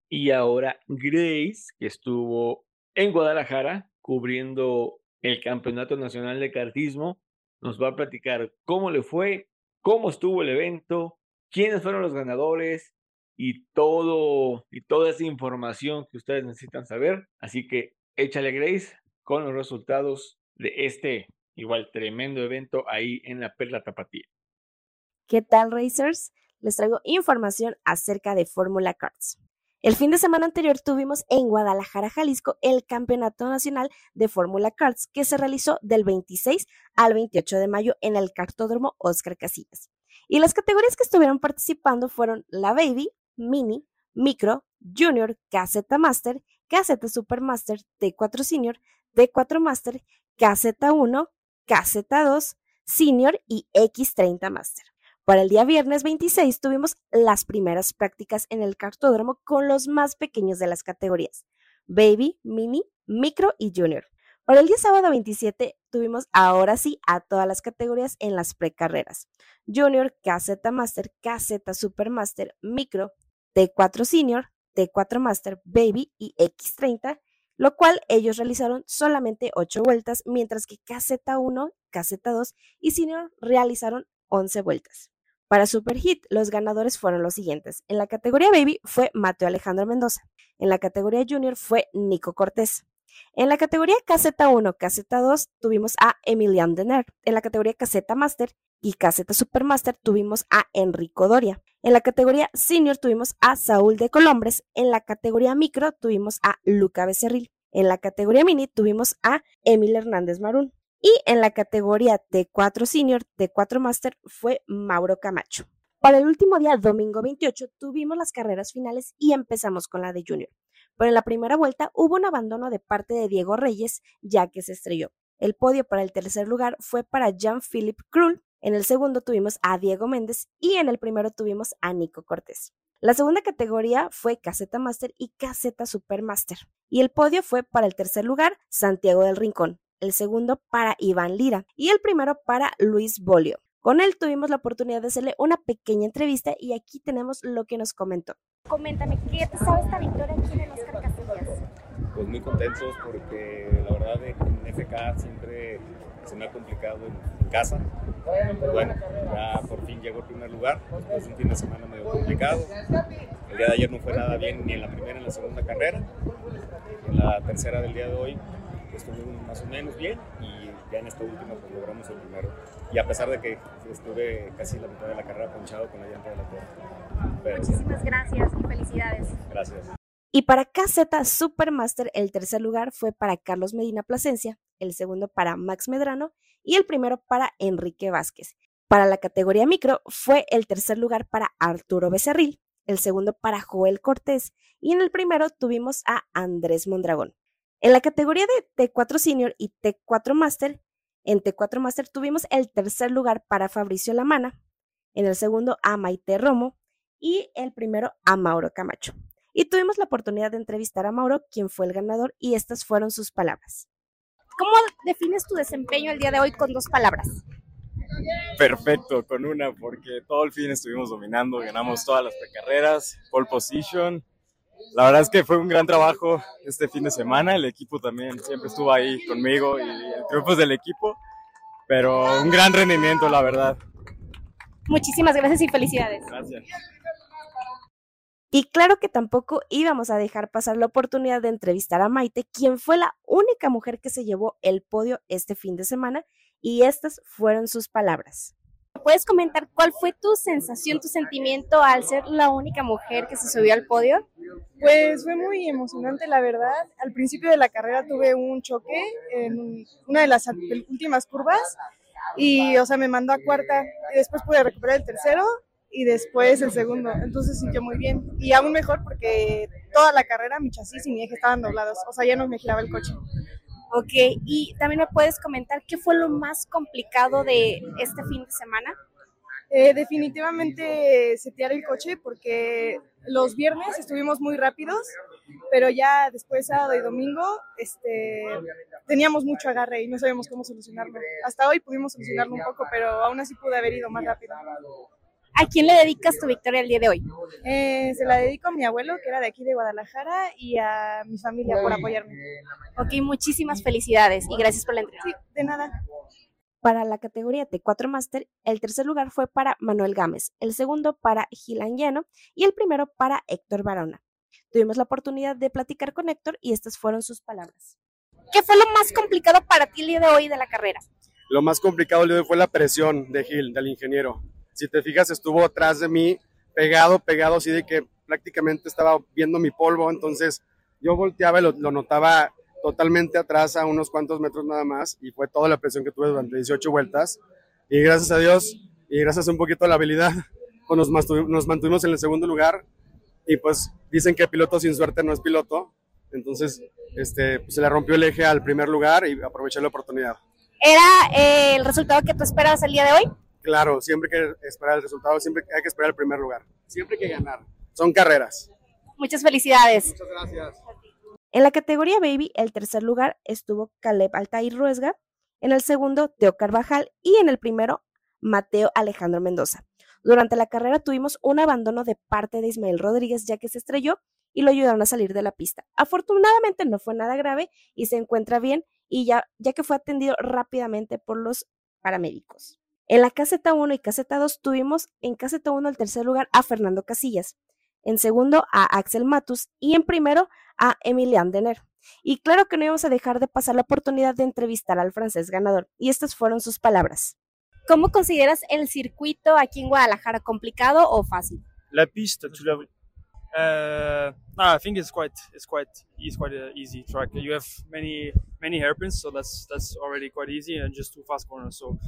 Y ahora Grace, que estuvo en Guadalajara cubriendo el Campeonato Nacional de Kartismo, nos va a platicar cómo le fue, cómo estuvo el evento, quiénes fueron los ganadores y todo y toda esa información que ustedes necesitan saber. Así que échale Grace con los resultados de este igual tremendo evento ahí en la Perla Tapatía. ¿Qué tal, Racers? Les traigo información acerca de Fórmula Cards. El fin de semana anterior tuvimos en Guadalajara, Jalisco, el Campeonato Nacional de Fórmula Cards que se realizó del 26 al 28 de mayo en el Cartódromo Oscar Casillas. Y las categorías que estuvieron participando fueron la Baby, Mini, Micro, Junior, Caseta Master, Caseta Supermaster, T4 Senior, T4 Master, KZ1, KZ2, Senior y X30 Master. Para el día viernes 26 tuvimos las primeras prácticas en el cartódromo con los más pequeños de las categorías, Baby, Mini, Micro y Junior. Para el día sábado 27 tuvimos ahora sí a todas las categorías en las precarreras. Junior, KZ Master, KZ Supermaster, Micro, T4 Senior, T4 Master, Baby y X30 lo cual ellos realizaron solamente 8 vueltas, mientras que KZ1, KZ2 y Senior realizaron 11 vueltas. Para Super Hit, los ganadores fueron los siguientes. En la categoría Baby fue Mateo Alejandro Mendoza. En la categoría Junior fue Nico Cortés. En la categoría KZ1, KZ2 tuvimos a Emilian Denner. En la categoría KZ Master y KZ Supermaster tuvimos a Enrico Doria. En la categoría Senior tuvimos a Saúl de Colombres. En la categoría Micro tuvimos a Luca Becerril. En la categoría Mini tuvimos a Emil Hernández Marún. Y en la categoría T4 Senior, T4 Master fue Mauro Camacho. Para el último día, domingo 28, tuvimos las carreras finales y empezamos con la de Junior. Pero en la primera vuelta hubo un abandono de parte de Diego Reyes, ya que se estrelló. El podio para el tercer lugar fue para Jean-Philippe Krull, en el segundo tuvimos a Diego Méndez y en el primero tuvimos a Nico Cortés. La segunda categoría fue Caseta Master y Caseta Supermaster. Y el podio fue para el tercer lugar Santiago del Rincón, el segundo para Iván Lira y el primero para Luis Bolio. Con él tuvimos la oportunidad de hacerle una pequeña entrevista y aquí tenemos lo que nos comentó. Coméntame, ¿qué te sabe esta victoria aquí en Oscar Casillas? Pues muy contentos porque la verdad en FK siempre se me ha complicado en casa. Pero bueno, ya por fin llegó el primer lugar, después de un fin de semana medio complicado. El día de ayer no fue nada bien ni en la primera ni en la segunda carrera. En la tercera del día de hoy estuve más o menos bien y ya en esta última pues logramos el primero. Y a pesar de que estuve casi la mitad de la carrera ponchado con la llanta de la puerta. Muchísimas gracias y felicidades. Gracias. Y para KZ Supermaster, el tercer lugar fue para Carlos Medina Plasencia, el segundo para Max Medrano y el primero para Enrique Vázquez. Para la categoría micro fue el tercer lugar para Arturo Becerril, el segundo para Joel Cortés y en el primero tuvimos a Andrés Mondragón. En la categoría de T4 Senior y T4 Master, en T4 Master tuvimos el tercer lugar para Fabricio Lamana, en el segundo a Maite Romo y el primero a Mauro Camacho. Y tuvimos la oportunidad de entrevistar a Mauro, quien fue el ganador, y estas fueron sus palabras. ¿Cómo defines tu desempeño el día de hoy con dos palabras? Perfecto, con una, porque todo el fin estuvimos dominando, ganamos todas las carreras, pole position. La verdad es que fue un gran trabajo este fin de semana, el equipo también siempre estuvo ahí conmigo y el triunfo es del equipo. pero un gran rendimiento, la verdad. Muchísimas gracias y felicidades. Gracias. Y claro que tampoco íbamos a dejar pasar la oportunidad de entrevistar a Maite, quien fue la única mujer que se llevó el podio este fin de semana, y estas fueron sus palabras. ¿Puedes comentar cuál fue tu sensación, tu sentimiento al ser la única mujer que se subió al podio? Pues fue muy emocionante, la verdad. Al principio de la carrera tuve un choque en una de las últimas curvas y, o sea, me mandó a cuarta y después pude recuperar el tercero y después el segundo. Entonces sintió muy bien. Y aún mejor porque toda la carrera mi chasis y mi eje estaban doblados. O sea, ya no me giraba el coche. Ok, y también me puedes comentar qué fue lo más complicado de este fin de semana. Eh, definitivamente setear el coche porque los viernes estuvimos muy rápidos, pero ya después sábado y domingo este, teníamos mucho agarre y no sabíamos cómo solucionarlo. Hasta hoy pudimos solucionarlo un poco, pero aún así pude haber ido más rápido. ¿A quién le dedicas tu victoria el día de hoy? Eh, se la dedico a mi abuelo, que era de aquí de Guadalajara, y a mi familia por apoyarme. Ok, muchísimas felicidades y gracias por la entrevista. Sí, de nada. Para la categoría T4 Master, el tercer lugar fue para Manuel Gámez, el segundo para Gilan Lleno y el primero para Héctor Barona. Tuvimos la oportunidad de platicar con Héctor y estas fueron sus palabras. ¿Qué fue lo más complicado para ti el día de hoy de la carrera? Lo más complicado el día de hoy fue la presión de Gil, del ingeniero. Si te fijas, estuvo atrás de mí, pegado, pegado, así de que prácticamente estaba viendo mi polvo, entonces yo volteaba y lo, notaba totalmente atrás a unos cuantos metros nada más y fue toda la presión que tuve durante 18 vueltas y gracias a Dios y gracias un poquito a la habilidad (laughs) pues nos mantuvimos en el segundo lugar y pues dicen que piloto sin suerte no es piloto entonces este, pues, se le rompió el eje al primer lugar y aproveché la oportunidad. ¿Era eh, el resultado que tú esperabas el día de hoy? Claro, siempre hay que esperar el resultado, siempre hay que esperar el primer lugar, siempre hay que ganar, son carreras. Muchas felicidades. Muchas gracias. En la categoría Baby, el tercer lugar estuvo Caleb Altair Ruesga, en el segundo Teo Carvajal y en el primero Mateo Alejandro Mendoza. Durante la carrera tuvimos un abandono de parte de Ismael Rodríguez ya que se estrelló y lo ayudaron a salir de la pista. Afortunadamente no fue nada grave y se encuentra bien y ya, ya que fue atendido rápidamente por los paramédicos. En la caseta 1 y caseta 2 tuvimos en caseta 1 el tercer lugar a Fernando Casillas, en segundo a Axel Matus y en primero a Emilian Denner. Y claro que no íbamos a dejar de pasar la oportunidad de entrevistar al francés ganador, y estas fueron sus palabras. ¿Cómo consideras el circuito aquí en Guadalajara, complicado o fácil? La piste, tu la Uh, no, I think it's quite it's quite it's quite an easy track. You have many many hairpins, so that's that's already quite easy, and just two fast corners. So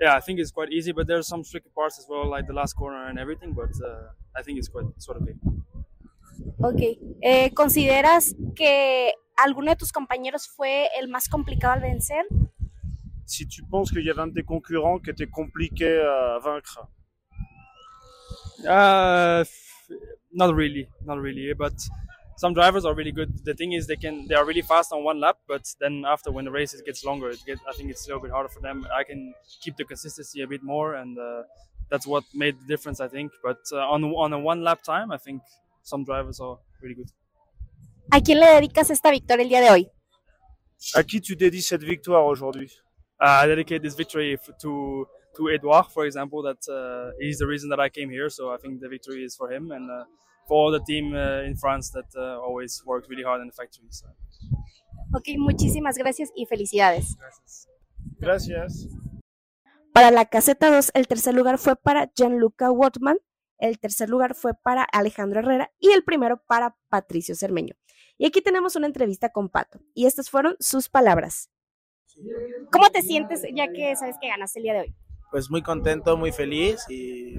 yeah, I think it's quite easy. But there's some tricky parts as well, like the last corner and everything. But uh, I think it's quite sort of okay. Ok. Eh, ¿Consideras que alguno de tus compañeros fue el más complicado al vencer? Si tu penses qu'il y avait un de tes concurrents qui était compliqué à vaincre Uh, not really, not really. But some drivers are really good. The thing is, they can they are really fast on one lap, but then after when the race gets longer, it get I think it's a little bit harder for them. I can keep the consistency a bit more, and uh, that's what made the difference, I think. But uh, on on a one lap time, I think some drivers are really good. ¿A quién le dedicas esta victoria el día de hoy? À qui tu dédies cette victoire aujourd'hui? Uh, I dedicate this victory to to Edouard, for example. That uh, he's the reason that I came here. So I think the victory is for him and uh, for all the team uh, in France that uh, always worked really hard in the factory. So. Ok, muchísimas gracias y felicidades. Gracias. Para la caseta 2, el tercer lugar fue para Gianluca Wortman, el tercer lugar fue para Alejandro Herrera y el primero para Patricio Cermeño. Y aquí tenemos una entrevista con Pato, y estas fueron sus palabras. ¿Cómo te sientes ya que sabes que ganaste el día de hoy? Pues muy contento, muy feliz y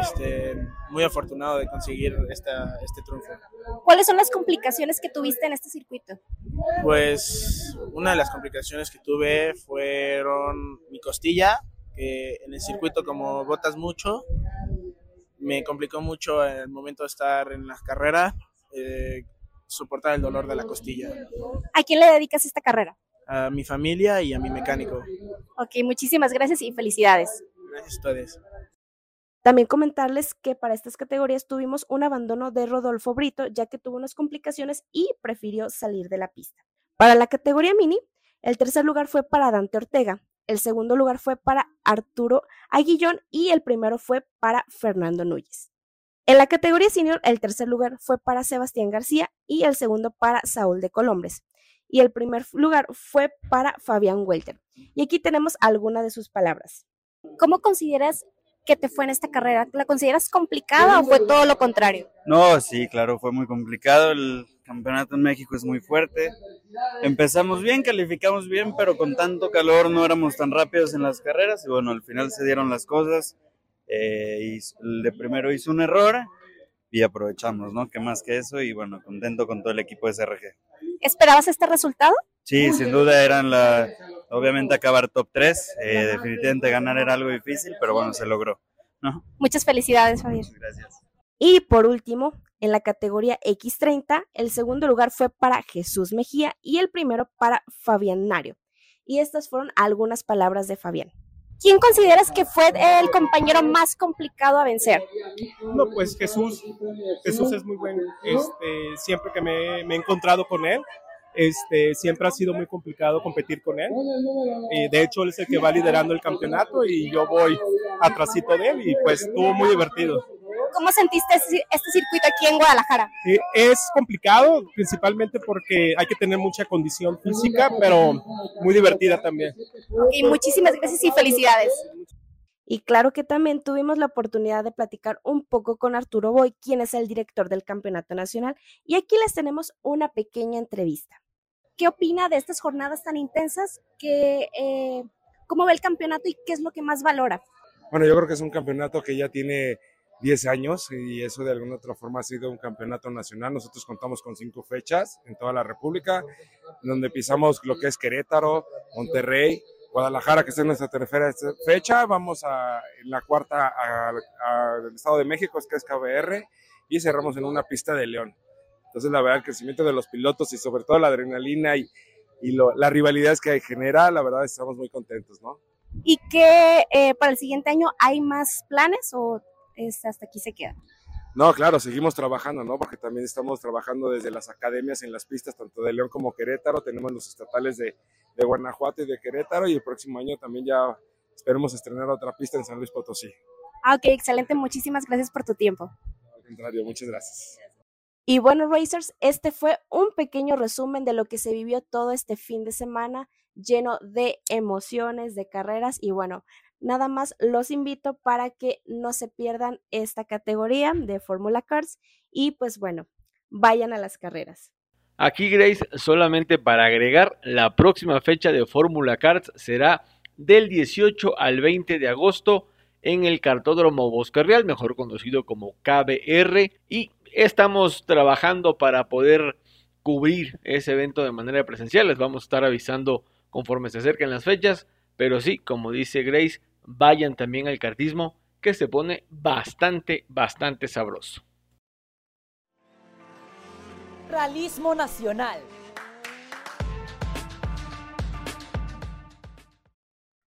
este, muy afortunado de conseguir esta, este triunfo. ¿Cuáles son las complicaciones que tuviste en este circuito? Pues una de las complicaciones que tuve fueron mi costilla, que en el circuito como botas mucho, me complicó mucho el momento de estar en la carrera, eh, soportar el dolor de la costilla. ¿A quién le dedicas esta carrera? A mi familia y a mi mecánico. Ok, muchísimas gracias y felicidades. Gracias a ustedes. También comentarles que para estas categorías tuvimos un abandono de Rodolfo Brito, ya que tuvo unas complicaciones y prefirió salir de la pista. Para la categoría mini, el tercer lugar fue para Dante Ortega, el segundo lugar fue para Arturo Aguillón y el primero fue para Fernando Núñez. En la categoría senior, el tercer lugar fue para Sebastián García y el segundo para Saúl de Colombres. Y el primer lugar fue para Fabián Welter. Y aquí tenemos algunas de sus palabras. ¿Cómo consideras te fue en esta carrera? ¿La consideras complicada o fue todo lo contrario? No, sí, claro, fue muy complicado. El campeonato en México es muy fuerte. Empezamos bien, calificamos bien, pero con tanto calor no éramos tan rápidos en las carreras. Y bueno, al final se dieron las cosas. Eh, y el de primero hizo un error y aprovechamos, ¿no? Que más que eso. Y bueno, contento con todo el equipo de SRG. ¿Esperabas este resultado? Sí, sin duda eran la, obviamente acabar top 3, eh, definitivamente ganar era algo difícil, pero bueno, se logró. ¿no? Muchas felicidades, Fabián. Gracias. Y por último, en la categoría X30, el segundo lugar fue para Jesús Mejía y el primero para Fabián Nario. Y estas fueron algunas palabras de Fabián. ¿Quién consideras que fue el compañero más complicado a vencer? No, pues Jesús. Jesús es muy bueno. Este, siempre que me, me he encontrado con él, este, siempre ha sido muy complicado competir con él. De hecho, él es el que va liderando el campeonato y yo voy atrásito de él y pues estuvo muy divertido. ¿Cómo sentiste este circuito aquí en Guadalajara? es complicado, principalmente porque hay que tener mucha condición física, pero muy divertida también. Y muchísimas gracias y felicidades. Y claro que también tuvimos la oportunidad de platicar un poco con Arturo Boy, quien es el director del Campeonato Nacional, y aquí les tenemos una pequeña entrevista. ¿Qué opina de estas jornadas tan intensas? Que, eh, ¿Cómo ve el campeonato y qué es lo que más valora? Bueno, yo creo que es un campeonato que ya tiene 10 años y eso de alguna otra forma ha sido un campeonato nacional. Nosotros contamos con cinco fechas en toda la República, donde pisamos lo que es Querétaro, Monterrey, Guadalajara, que es nuestra tercera fecha. Vamos a en la cuarta al Estado de México, que es KBR, y cerramos en una pista de León. Entonces, la verdad, el crecimiento de los pilotos y sobre todo la adrenalina y, y lo, las rivalidades que genera, la verdad, estamos muy contentos, ¿no? ¿Y que eh, para el siguiente año hay más planes o es, hasta aquí se queda? No, claro, seguimos trabajando, ¿no? Porque también estamos trabajando desde las academias en las pistas, tanto de León como Querétaro. Tenemos los estatales de, de Guanajuato y de Querétaro y el próximo año también ya esperemos estrenar otra pista en San Luis Potosí. Ah, ok, excelente. Muchísimas gracias por tu tiempo. Al contrario, muchas gracias. Y bueno, Racers, este fue un pequeño resumen de lo que se vivió todo este fin de semana, lleno de emociones, de carreras y bueno, nada más los invito para que no se pierdan esta categoría de Fórmula Cars y pues bueno, vayan a las carreras. Aquí Grace, solamente para agregar, la próxima fecha de Fórmula Cars será del 18 al 20 de agosto en el Cartódromo Bosque Real, mejor conocido como KBR, y estamos trabajando para poder cubrir ese evento de manera presencial. Les vamos a estar avisando conforme se acerquen las fechas. Pero sí, como dice Grace, vayan también al cartismo que se pone bastante, bastante sabroso. Realismo Nacional.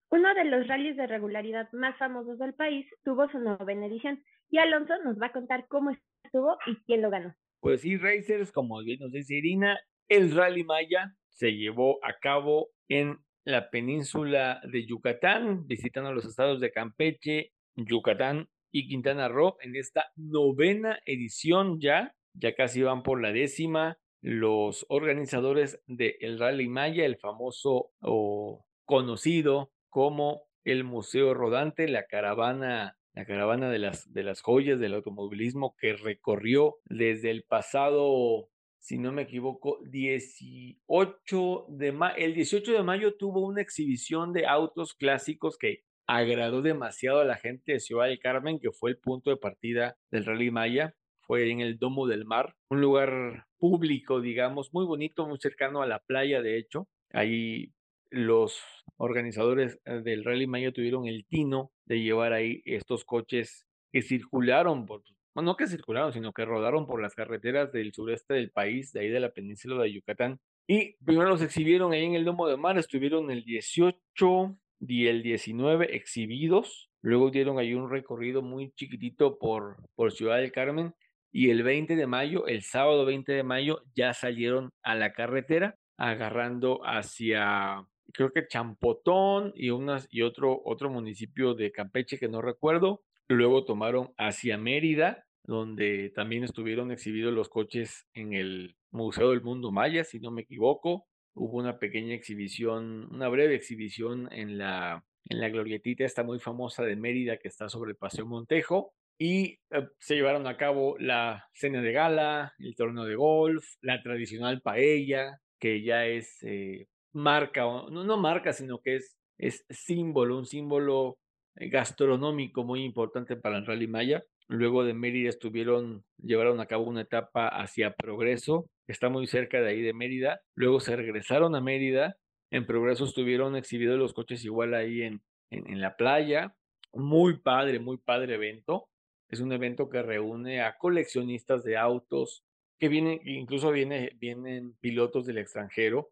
Uno de los rallies de regularidad más famosos del país tuvo su novena edición y Alonso nos va a contar cómo estuvo y quién lo ganó. Pues sí, Racers, como bien nos dice Irina, el Rally Maya se llevó a cabo en la península de Yucatán, visitando los estados de Campeche, Yucatán y Quintana Roo en esta novena edición ya, ya casi van por la décima. Los organizadores del Rally Maya, el famoso o conocido como el Museo Rodante, la caravana la caravana de las, de las joyas del automovilismo que recorrió desde el pasado, si no me equivoco, 18 de. El 18 de mayo tuvo una exhibición de autos clásicos que agradó demasiado a la gente de Ciudad del Carmen, que fue el punto de partida del Rally Maya. Fue en el Domo del Mar, un lugar público, digamos, muy bonito, muy cercano a la playa, de hecho. Ahí los organizadores eh, del Rally Maya tuvieron el tino de llevar ahí estos coches que circularon por, bueno, no que circularon, sino que rodaron por las carreteras del sureste del país, de ahí de la península de Yucatán. Y primero los exhibieron ahí en el Domo de Mar, estuvieron el 18 y el 19 exhibidos, luego dieron ahí un recorrido muy chiquitito por, por Ciudad del Carmen y el 20 de mayo, el sábado 20 de mayo, ya salieron a la carretera agarrando hacia creo que Champotón y, unas, y otro, otro municipio de Campeche que no recuerdo. Luego tomaron hacia Mérida, donde también estuvieron exhibidos los coches en el Museo del Mundo Maya, si no me equivoco. Hubo una pequeña exhibición, una breve exhibición en la, en la glorietita esta muy famosa de Mérida que está sobre el Paseo Montejo. Y eh, se llevaron a cabo la cena de gala, el torneo de golf, la tradicional paella, que ya es eh, marca, no, no marca, sino que es, es símbolo, un símbolo gastronómico muy importante para el Rally Maya. Luego de Mérida estuvieron, llevaron a cabo una etapa hacia Progreso, está muy cerca de ahí de Mérida. Luego se regresaron a Mérida. En Progreso estuvieron exhibidos los coches igual ahí en, en, la playa. Muy padre, muy padre evento. Es un evento que reúne a coleccionistas de autos, que vienen, incluso viene, vienen pilotos del extranjero.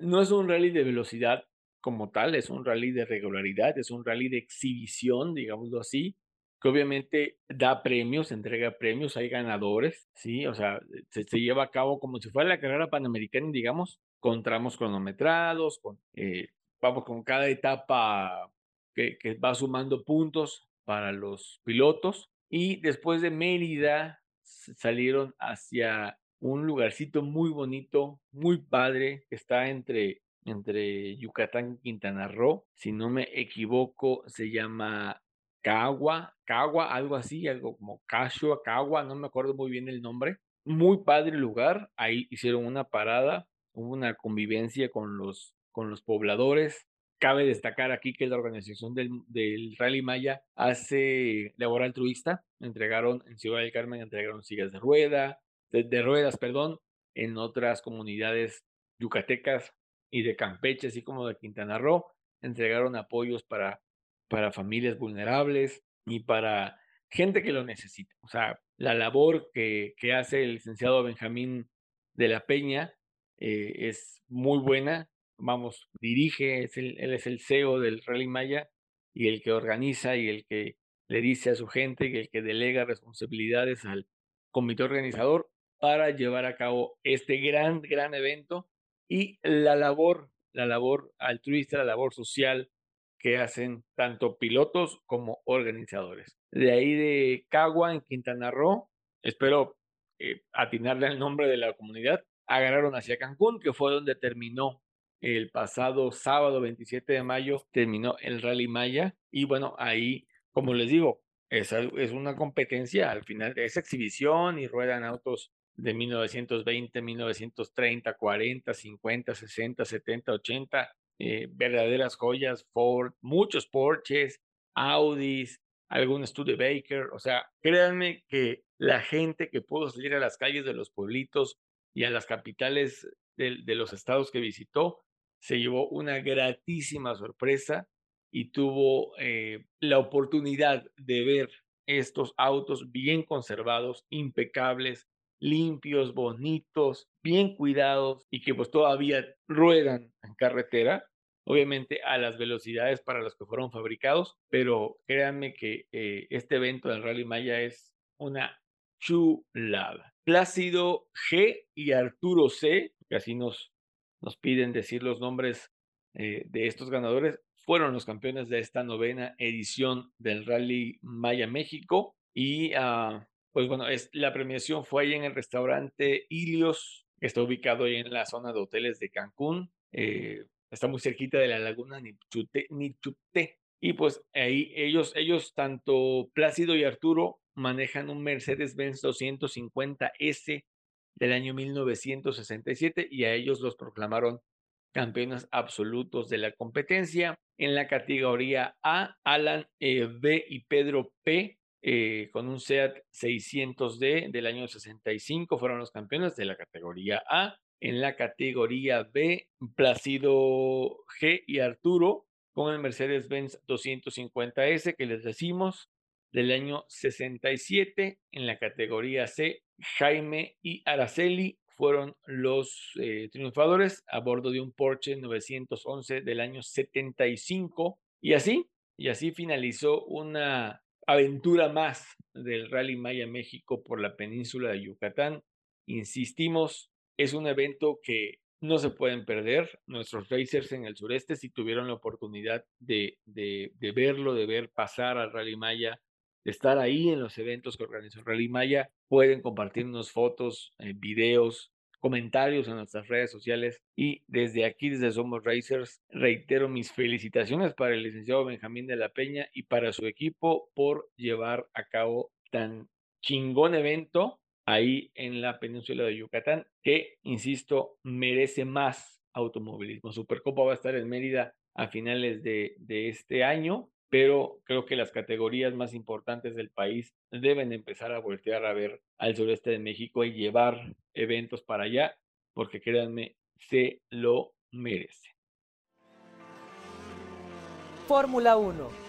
No es un rally de velocidad como tal, es un rally de regularidad, es un rally de exhibición, digámoslo así, que obviamente da premios, entrega premios, hay ganadores, ¿sí? O sea, se, lleva a cabo como si fuera la carrera panamericana, digamos, con tramos cronometrados, eh, vamos, con cada etapa que, que va sumando puntos para los pilotos. Y después de Mérida salieron hacia un lugarcito muy bonito, muy padre, que está entre, entre Yucatán y Quintana Roo. Si no me equivoco, se llama Cagua, Cagua, algo así, algo como Cashua, Cagua, no me acuerdo muy bien el nombre. Muy padre lugar, ahí hicieron una parada, hubo una convivencia con los, con los pobladores. Cabe destacar aquí que la organización del, del Rally Maya hace labor altruista. Entregaron en Ciudad del Carmen, entregaron sillas de rueda, de ruedas, perdón, en otras comunidades yucatecas y de Campeche, así como de Quintana Roo, entregaron apoyos para, para familias vulnerables y para gente que lo necesita. O sea, la labor que, que hace el licenciado Benjamín de la Peña eh, es muy buena. Vamos, dirige, es el, él es el CEO del Rally Maya y el que organiza y el que le dice a su gente y el que delega responsabilidades al comité organizador para llevar a cabo este gran, gran evento y la labor, la labor altruista, la labor social que hacen tanto pilotos como organizadores. De ahí de Cagua, en Quintana Roo, espero eh, atinarle el nombre de la comunidad, agarraron hacia Cancún, que fue donde terminó el pasado sábado 27 de mayo, terminó el Rally Maya. Y bueno, ahí, como les digo, es, es una competencia al final esa exhibición y ruedan autos de 1920, 1930, 40, 50, 60, 70, 80, eh, verdaderas joyas, Ford, muchos Porsches, Audis, algún Studebaker, o sea, créanme que la gente que pudo salir a las calles de los pueblitos y a las capitales de, de los estados que visitó, se llevó una gratísima sorpresa y tuvo eh, la oportunidad de ver estos autos bien conservados, impecables, limpios, bonitos, bien cuidados y que pues todavía ruedan en carretera, obviamente a las velocidades para las que fueron fabricados, pero créanme que eh, este evento del Rally Maya es una chulada. Plácido G y Arturo C, que así nos, nos piden decir los nombres eh, de estos ganadores, fueron los campeones de esta novena edición del Rally Maya México y uh, pues bueno, es, la premiación fue ahí en el restaurante Ilios, que está ubicado ahí en la zona de hoteles de Cancún. Eh, está muy cerquita de la laguna Nichute. Y pues ahí ellos, ellos, tanto Plácido y Arturo, manejan un Mercedes-Benz 250S del año 1967 y a ellos los proclamaron campeones absolutos de la competencia. En la categoría A, Alan eh, B y Pedro P eh, con un SEAT 600D del año 65 fueron los campeones de la categoría A. En la categoría B, Placido G y Arturo con el Mercedes-Benz 250S que les decimos del año 67. En la categoría C, Jaime y Araceli fueron los eh, triunfadores a bordo de un Porsche 911 del año 75. Y así, y así finalizó una aventura más del Rally Maya México por la península de Yucatán. Insistimos, es un evento que no se pueden perder. Nuestros racers en el sureste, si tuvieron la oportunidad de, verlo, de ver pasar al Rally Maya, de estar ahí en los eventos que organizó Rally Maya, pueden compartirnos fotos, eh, videos, comentarios en nuestras redes sociales. Y desde aquí, desde Somos Racers, reitero mis felicitaciones para el licenciado Benjamín de la Peña y para su equipo por llevar a cabo tan chingón evento ahí en la península de Yucatán, que, insisto, merece más automovilismo. Supercopa va a estar en Mérida a finales de, de este año, pero creo que las categorías más importantes del país deben empezar a voltear a ver al sureste de México y llevar eventos para allá, porque créanme, se lo merece. Fórmula 1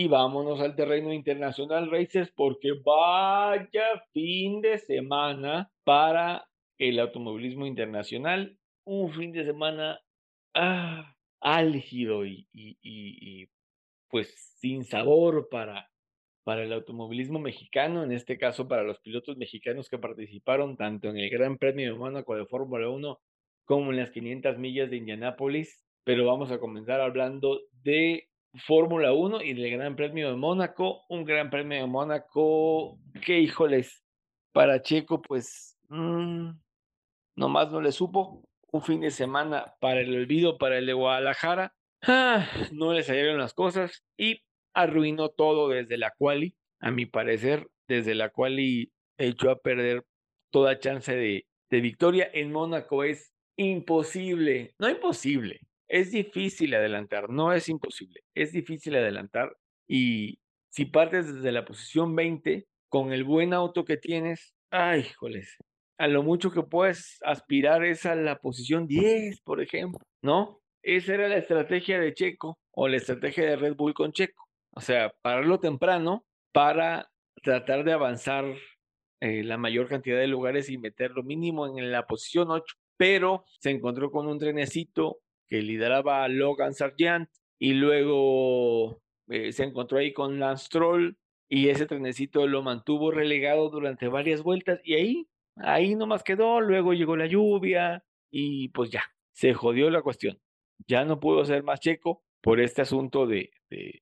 Y vámonos al terreno internacional, Racers, porque vaya fin de semana para el automovilismo internacional. Un fin de semana ah, álgido y, y, y, pues sin sabor para, para el automovilismo mexicano, en este caso para los pilotos mexicanos que participaron tanto en el Gran Premio de Mónaco de Fórmula 1 como en las 500 millas de Indianápolis. Pero vamos a comenzar hablando de Fórmula 1 y del Gran Premio de Mónaco. Un Gran Premio de Mónaco que, híjoles, para Checo, pues mmm, nomás no le supo. Un fin de semana para el olvido, para el de Guadalajara. Ah, no le salieron las cosas y arruinó todo desde la quali. A mi parecer, desde la quali echó a perder toda chance de, de victoria. En Mónaco es imposible, no imposible, es difícil adelantar, no es imposible, es difícil adelantar y si partes desde la posición 20 con el buen auto que tienes, ay, joles, a lo mucho que puedes aspirar es a la posición 10, por ejemplo, ¿no? Esa era la estrategia de Checo o la estrategia de Red Bull con Checo. O sea, pararlo temprano para tratar de avanzar eh, la mayor cantidad de lugares y meterlo mínimo en la posición 8. Pero se encontró con un trenecito que lideraba a Logan Sargent y luego eh, se encontró ahí con Lance Troll y ese trenecito lo mantuvo relegado durante varias vueltas y ahí, ahí nomás quedó, luego llegó la lluvia y pues ya, se jodió la cuestión. Ya no pudo ser más checo por este asunto de, eh,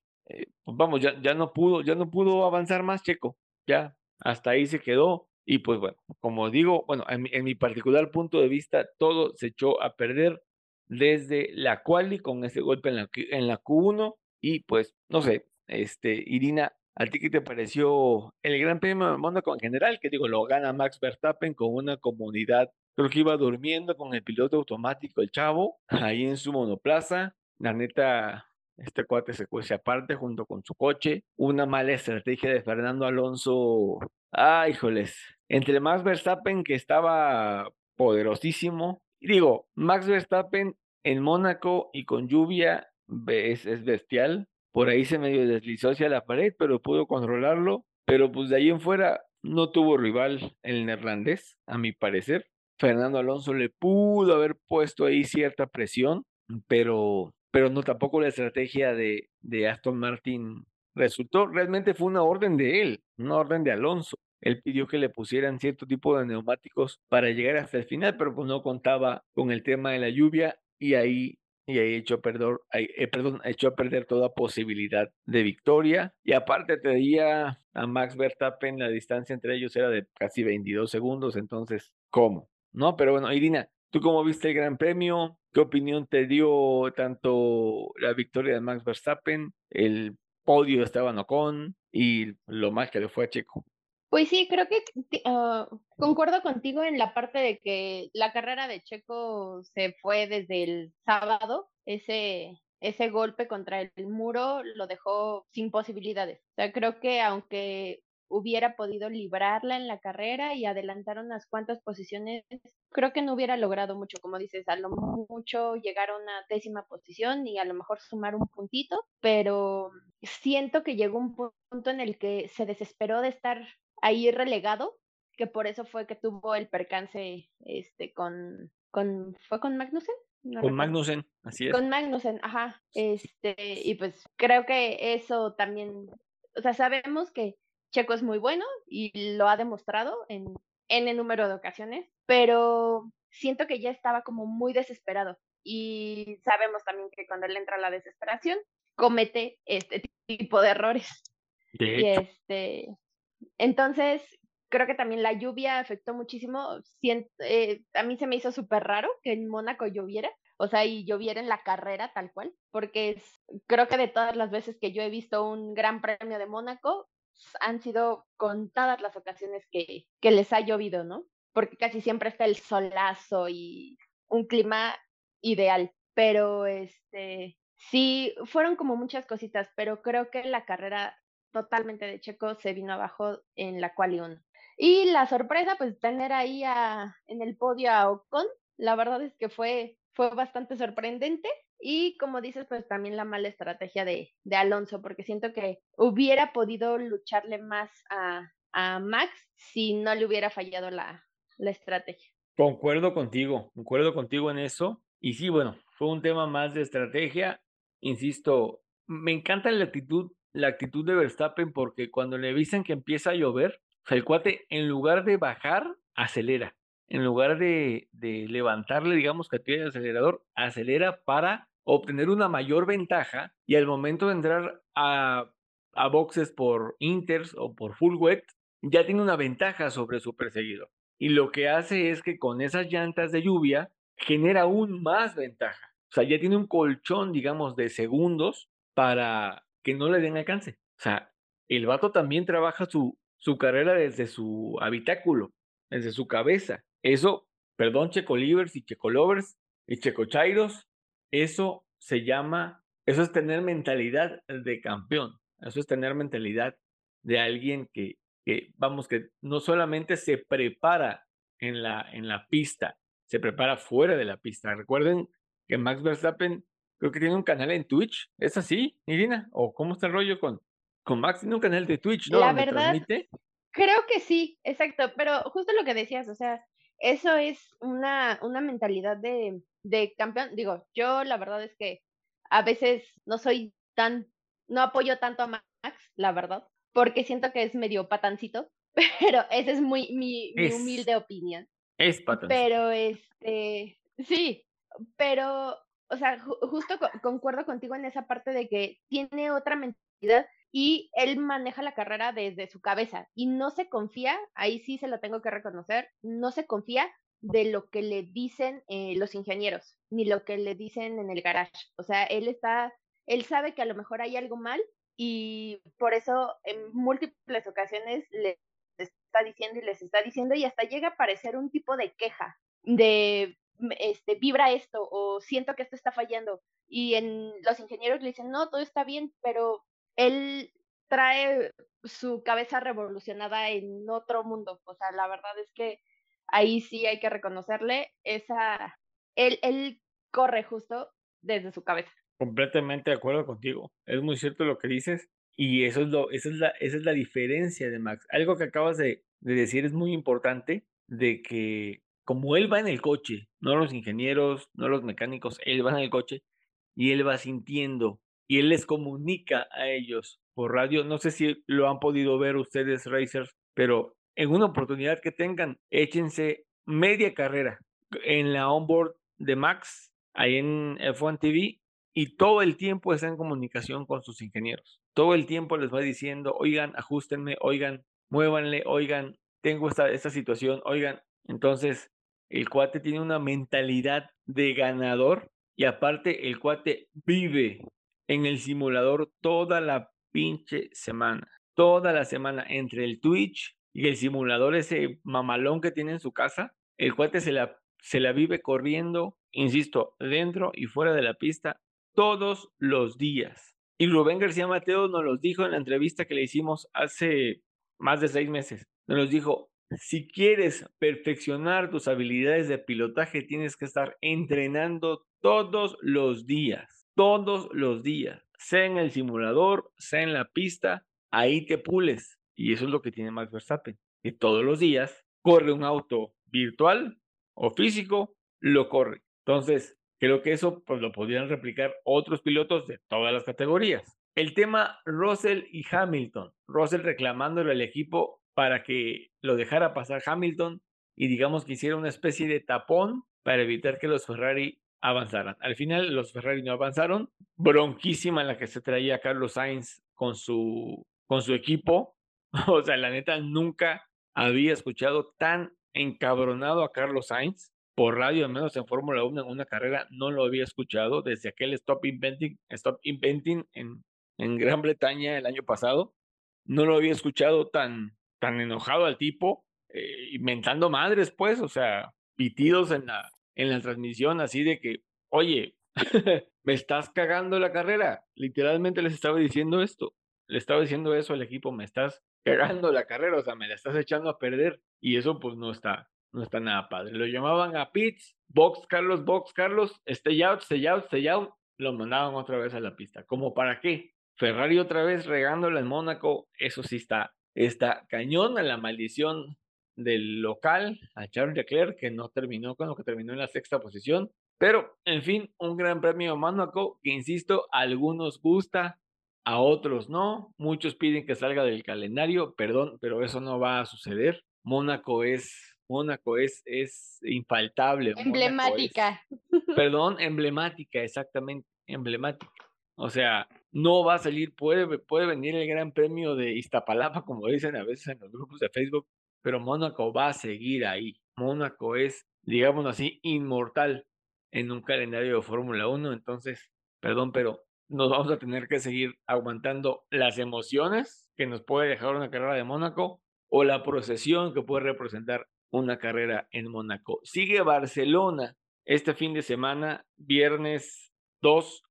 pues vamos, ya, ya no pudo, ya no pudo avanzar más checo, ya hasta ahí se quedó y pues bueno, como digo, bueno, en en mi particular punto de vista, todo se echó a perder desde la quali con ese golpe en la, en la Q1 y pues no sé, este Irina, ¿a ti qué te pareció el Gran Premio de Mónaco en general? Que digo, lo gana Max Verstappen con una comunidad, creo que iba durmiendo con el piloto automático, el chavo, (laughs) ahí en su monoplaza, la neta, este cuate se cuece aparte junto con su coche, una mala estrategia de Fernando Alonso, ay, híjoles, entre Max Verstappen que estaba poderosísimo, Digo, Max Verstappen en Mónaco y con lluvia es bestial. Por ahí se medio deslizó hacia la pared, pero pudo controlarlo. Pero pues de ahí en fuera no tuvo rival el neerlandés, a mi parecer. Fernando Alonso le pudo haber puesto ahí cierta presión, pero, pero no tampoco la estrategia de, de Aston Martin resultó. Realmente fue una orden de él, una orden de Alonso. Él pidió que le pusieran cierto tipo de neumáticos para llegar hasta el final, pero pues no contaba con el tema de la lluvia y ahí y ahí echó a perder, eh, perdón, echó a perder toda posibilidad de victoria. Y aparte traía a Max Verstappen, la distancia entre ellos era de casi 22 segundos, entonces, ¿cómo? No, pero bueno, Irina, ¿tú cómo viste el Gran Premio? ¿Qué opinión te dio tanto la victoria de Max Verstappen, el podio de Esteban Ocon y lo más que le fue a Checo? Pues sí, creo que uh, concuerdo contigo en la parte de que la carrera de Checo se fue desde el sábado, ese, ese golpe contra el muro lo dejó sin posibilidades. O sea, creo que aunque hubiera podido librarla en la carrera y adelantar unas cuantas posiciones, creo que no hubiera logrado mucho, como dices, a lo mucho llegar a una décima posición y a lo mejor sumar un puntito, pero siento que llegó un punto en el que se desesperó de estar ahí relegado, que por eso fue que tuvo el percance este con con fue con Magnussen con Magnussen, así es. Con Magnussen, ajá. Este, y pues creo que eso también, o sea, sabemos que Checo es muy bueno y lo ha demostrado en N número de ocasiones, pero siento que ya estaba como muy desesperado y sabemos también que cuando él entra a la desesperación comete este tipo de errores. De Y hecho. este, entonces, creo que también la lluvia afectó muchísimo. Eh, a mí se me hizo súper raro que en Mónaco lloviera, o sea, y lloviera en la carrera tal cual, porque es- creo que de todas las veces que yo he visto un gran premio de Mónaco, han sido contadas las ocasiones que, que les ha llovido, ¿no? Porque casi siempre está el solazo y un clima ideal, pero este, sí, fueron como muchas cositas, pero creo que la carrera totalmente de Checo se vino abajo en la quali 1. Y la sorpresa, pues tener ahí a, en el podio a Ocon, la verdad es que fue, fue bastante sorprendente. Y como dices, pues también la mala estrategia de, de Alonso, porque siento que hubiera podido lucharle más a, a Max si no le hubiera fallado la, la estrategia. Concuerdo contigo, concuerdo contigo en eso. Y sí, bueno, fue un tema más de estrategia. Insisto, me encanta la actitud, la actitud de Verstappen porque cuando le dicen que empieza a llover, el cuate en lugar de bajar, acelera. En lugar de, de levantarle, digamos, que tiene el acelerador, acelera para obtener una mayor ventaja y al momento de entrar a, a boxes por inters o por full wet, ya tiene una ventaja sobre su perseguidor. Y lo que hace es que con esas llantas de lluvia genera aún más ventaja. O sea, ya tiene un colchón, digamos, de segundos para que no le den alcance. O sea, el vato también trabaja su, su carrera desde su habitáculo, desde su cabeza. Eso, perdón, Checo Livers y Checo Lovers y Checo Chairos, eso se llama, eso es tener mentalidad de campeón. Eso es tener mentalidad de alguien que, que, vamos, que no solamente se prepara en la, en la pista, se prepara fuera de la pista. Recuerden que Max Verstappen creo que tiene un canal en Twitch. ¿Es así, Irina? ¿O cómo está el rollo con, con Max? Tiene un canal de Twitch, ¿no? La verdad, transmite. Creo que sí, exacto, pero justo lo que decías, o sea, eso es una, una mentalidad de, de campeón. Digo, yo la verdad es que a veces no soy tan, no apoyo tanto a Max, la verdad, porque siento que es medio patancito, (laughs) pero esa es muy mi, mi Es. humilde opinión. Es patancito. Pero este, sí, pero, o sea, ju- justo co- concuerdo contigo en esa parte de que tiene otra mentalidad y él maneja la carrera desde su cabeza y no se confía, ahí sí se lo tengo que reconocer, no se confía de lo que le dicen eh, los ingenieros, ni lo que le dicen en el garage. O sea, él está, él sabe que a lo mejor hay algo mal y por eso en múltiples ocasiones le está diciendo y les está diciendo y hasta llega a parecer un tipo de queja de "M- este vibra esto o siento que esto está fallando y en los ingenieros le dicen no todo está bien pero él trae su cabeza revolucionada en otro mundo o sea la verdad es que ahí sí hay que reconocerle esa él él corre justo desde su cabeza Completamente de acuerdo contigo. Es muy cierto lo que dices. Y eso es lo, esa es la, esa es la diferencia de Max. Algo que acabas de, de decir es muy importante, de que como él va en el coche, no los ingenieros, no los mecánicos, él va en el coche y él va sintiendo y él les comunica a ellos por radio. No sé si lo han podido ver ustedes, racers, pero en una oportunidad que tengan, échense media carrera en la onboard de Max, ahí en F1 TV, y todo el tiempo está en comunicación con sus ingenieros. Todo el tiempo les va diciendo, oigan, ajustenme, oigan, muévanle, oigan, tengo esta, esta situación, oigan. Entonces, el cuate tiene una mentalidad de ganador y aparte el cuate vive en el simulador toda la pinche semana. Toda la semana entre el Twitch y el simulador ese mamalón que tiene en su casa. El cuate se la, se la vive corriendo, insisto, dentro y fuera de la pista todos los días. Y Rubén García Mateo nos los dijo en la entrevista que le hicimos hace más de seis meses. Nos los dijo, si quieres perfeccionar tus habilidades de pilotaje, tienes que estar entrenando todos los días, todos los días, sea en el simulador, sea en la pista, ahí te pules. Y eso es lo que tiene Max Verstappen, que todos los días corre un auto virtual o físico, lo corre. Entonces, creo que eso pues, lo podrían replicar otros pilotos de todas las categorías. El tema Russell y Hamilton. Russell reclamándole al equipo para que lo dejara pasar Hamilton y digamos que hiciera una especie de tapón para evitar que los Ferrari avanzaran. Al final los Ferrari no avanzaron, bronquísima la que se traía Carlos Sainz con su, con su equipo. (laughs) O sea, la neta nunca había escuchado tan encabronado a Carlos Sainz por radio, al menos en Fórmula 1 en una carrera, no lo había escuchado desde aquel Stop Inventing, Stop Inventing en, en Gran Bretaña el año pasado. No lo había escuchado tan, tan enojado al tipo, eh, inventando madres, pues, o sea, pitidos en la, en la transmisión, así de que, oye, (laughs) me estás cagando la carrera. Literalmente les estaba diciendo esto. Le estaba diciendo eso al equipo, me estás cagando la carrera, o sea, me la estás echando a perder. Y eso pues no está, no está nada padre. Lo llamaban a Pitts, Box Carlos, Box Carlos, stay out, stay out, stay out. Lo mandaban otra vez a la pista. ¿Cómo para qué? Ferrari otra vez regándola en Mónaco, eso sí está, está cañón a la maldición del local, a Charles Leclerc, que no terminó con lo que terminó en la sexta posición. Pero, en fin, un gran premio de Mónaco que, insisto, a algunos gusta, a otros no. Muchos piden que salga del calendario, perdón, pero eso no va a suceder. Mónaco es, Mónaco es, es infaltable. Emblemática. (laughs) perdón, emblemática, exactamente, emblemática. O sea, no va a salir, puede, puede venir el Gran Premio de Iztapalapa, como dicen a veces en los grupos de Facebook, pero Mónaco va a seguir ahí. Mónaco es, digamos así, inmortal en un calendario de Fórmula 1. Entonces, perdón, pero nos vamos a tener que seguir aguantando las emociones que nos puede dejar una carrera de Mónaco o la procesión que puede representar una carrera en Mónaco. Sigue Barcelona este fin de semana, viernes 2,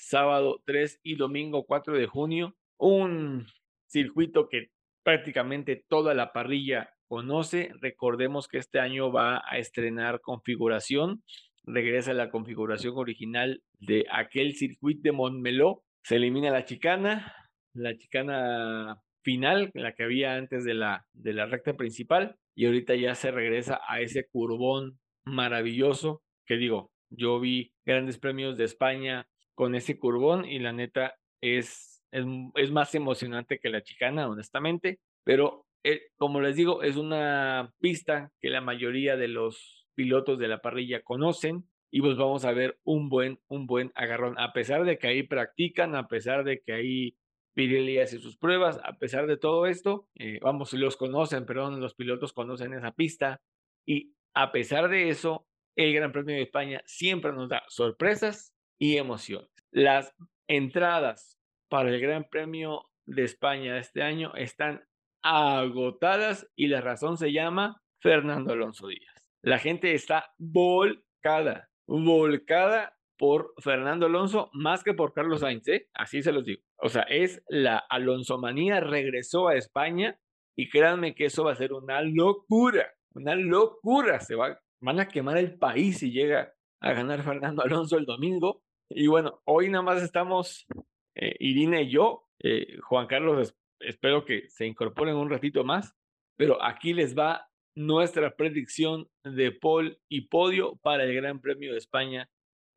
sábado 3 y domingo 4 de junio. Un circuito que prácticamente toda la parrilla conoce. Recordemos que este año va a estrenar configuración, regresa a la configuración original de aquel circuito de Montmeló. Se elimina la chicana, la chicana final, la que había antes de la, de la recta principal, y ahorita ya se regresa a ese curbón maravilloso que digo, yo vi grandes premios de España con ese curbón y la neta es, es, más emocionante que la chicana, honestamente, pero eh, como les digo, es una pista que la mayoría de los pilotos de la parrilla conocen y pues vamos a ver un buen, un buen agarrón, a pesar de que ahí practican, a pesar de que ahí Pirelli hace sus pruebas, a pesar de todo esto, eh, vamos, los conocen, perdón, los pilotos conocen esa pista y a pesar de eso, el Gran Premio de España siempre nos da sorpresas y emociones. Las entradas para el Gran Premio de España de este año están agotadas y la razón se llama Fernando Alonso Díaz. La gente está volcada, volcada por Fernando Alonso más que por Carlos Sainz, ¿eh? así se los digo. O sea, es la Alonso manía regresó a España y créanme que eso va a ser una locura, una locura. Se va, van a quemar el país si llega a ganar Fernando Alonso el domingo. Y bueno, hoy nada más estamos eh, Irina y yo. Eh, Juan Carlos espero que se incorporen un ratito más, pero aquí les va nuestra predicción de Paul y podio para el Gran Premio de España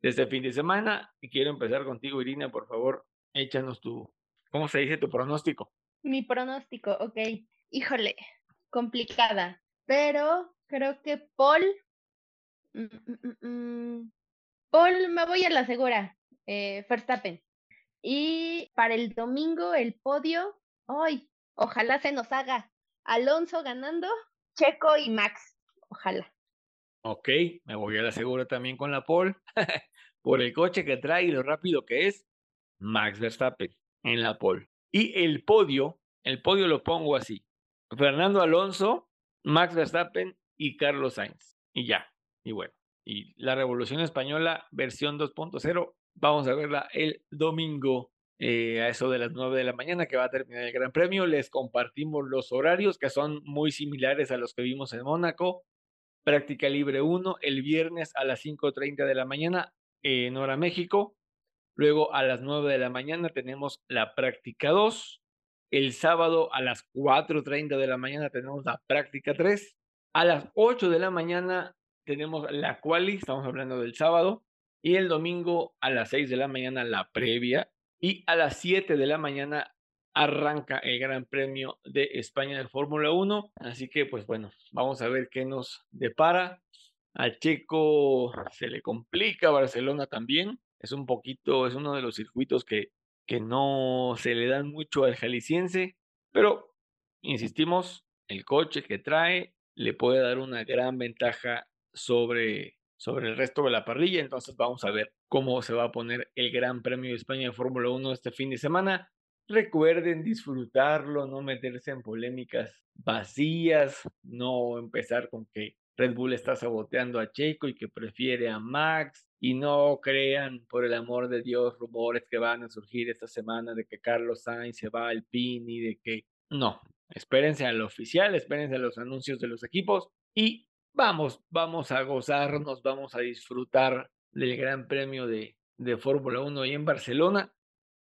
de este fin de semana. Y quiero empezar contigo, Irina, por favor, échanos tu, ¿cómo se dice tu pronóstico? Mi pronóstico, ok. Híjole, complicada, pero creo que Paul, mm, mm, mm, Paul, me voy a la segura, eh, Verstappen. Y para el domingo, el podio, Ay, ojalá se nos haga Alonso ganando, Checo y Max. Ojalá. Ok, me voy a la segura también con la pole. (laughs) Por el coche que trae y lo rápido que es, Max Verstappen en la pole. Y el podio, el podio lo pongo así. Fernando Alonso, Max Verstappen y Carlos Sainz. Y ya, y bueno. Y la Revolución Española, versión 2.0, vamos a verla el domingo eh, a eso de las 9 de la mañana que va a terminar el Gran Premio. Les compartimos los horarios que son muy similares a los que vimos en Mónaco. Práctica Libre 1 el viernes a las 5.30 de la mañana en hora México. Luego a las 9 de la mañana tenemos la práctica 2. El sábado a las 4.30 de la mañana tenemos la práctica 3. A las 8 de la mañana tenemos la quali, estamos hablando del sábado. Y el domingo a las 6 de la mañana la previa y a las 7 de la mañana arranca el Gran Premio de España de Fórmula 1. Así que, pues bueno, vamos a ver qué nos depara. Al Checo se le complica, Barcelona también. Es un poquito, es uno de los circuitos que, que no se le dan mucho al jalisciense, pero insistimos, el coche que trae le puede dar una gran ventaja sobre, sobre el resto de la parrilla. Entonces vamos a ver cómo se va a poner el Gran Premio de España de Fórmula 1 este fin de semana. Recuerden disfrutarlo, no meterse en polémicas vacías, no empezar con que Red Bull está saboteando a Checo y que prefiere a Max. Y no crean, por el amor de Dios, rumores que van a surgir esta semana de que Carlos Sainz se va al PIN y de que no. Espérense al oficial, espérense a los anuncios de los equipos y vamos, vamos a gozarnos, vamos a disfrutar del Gran Premio de, de Fórmula 1 ahí en Barcelona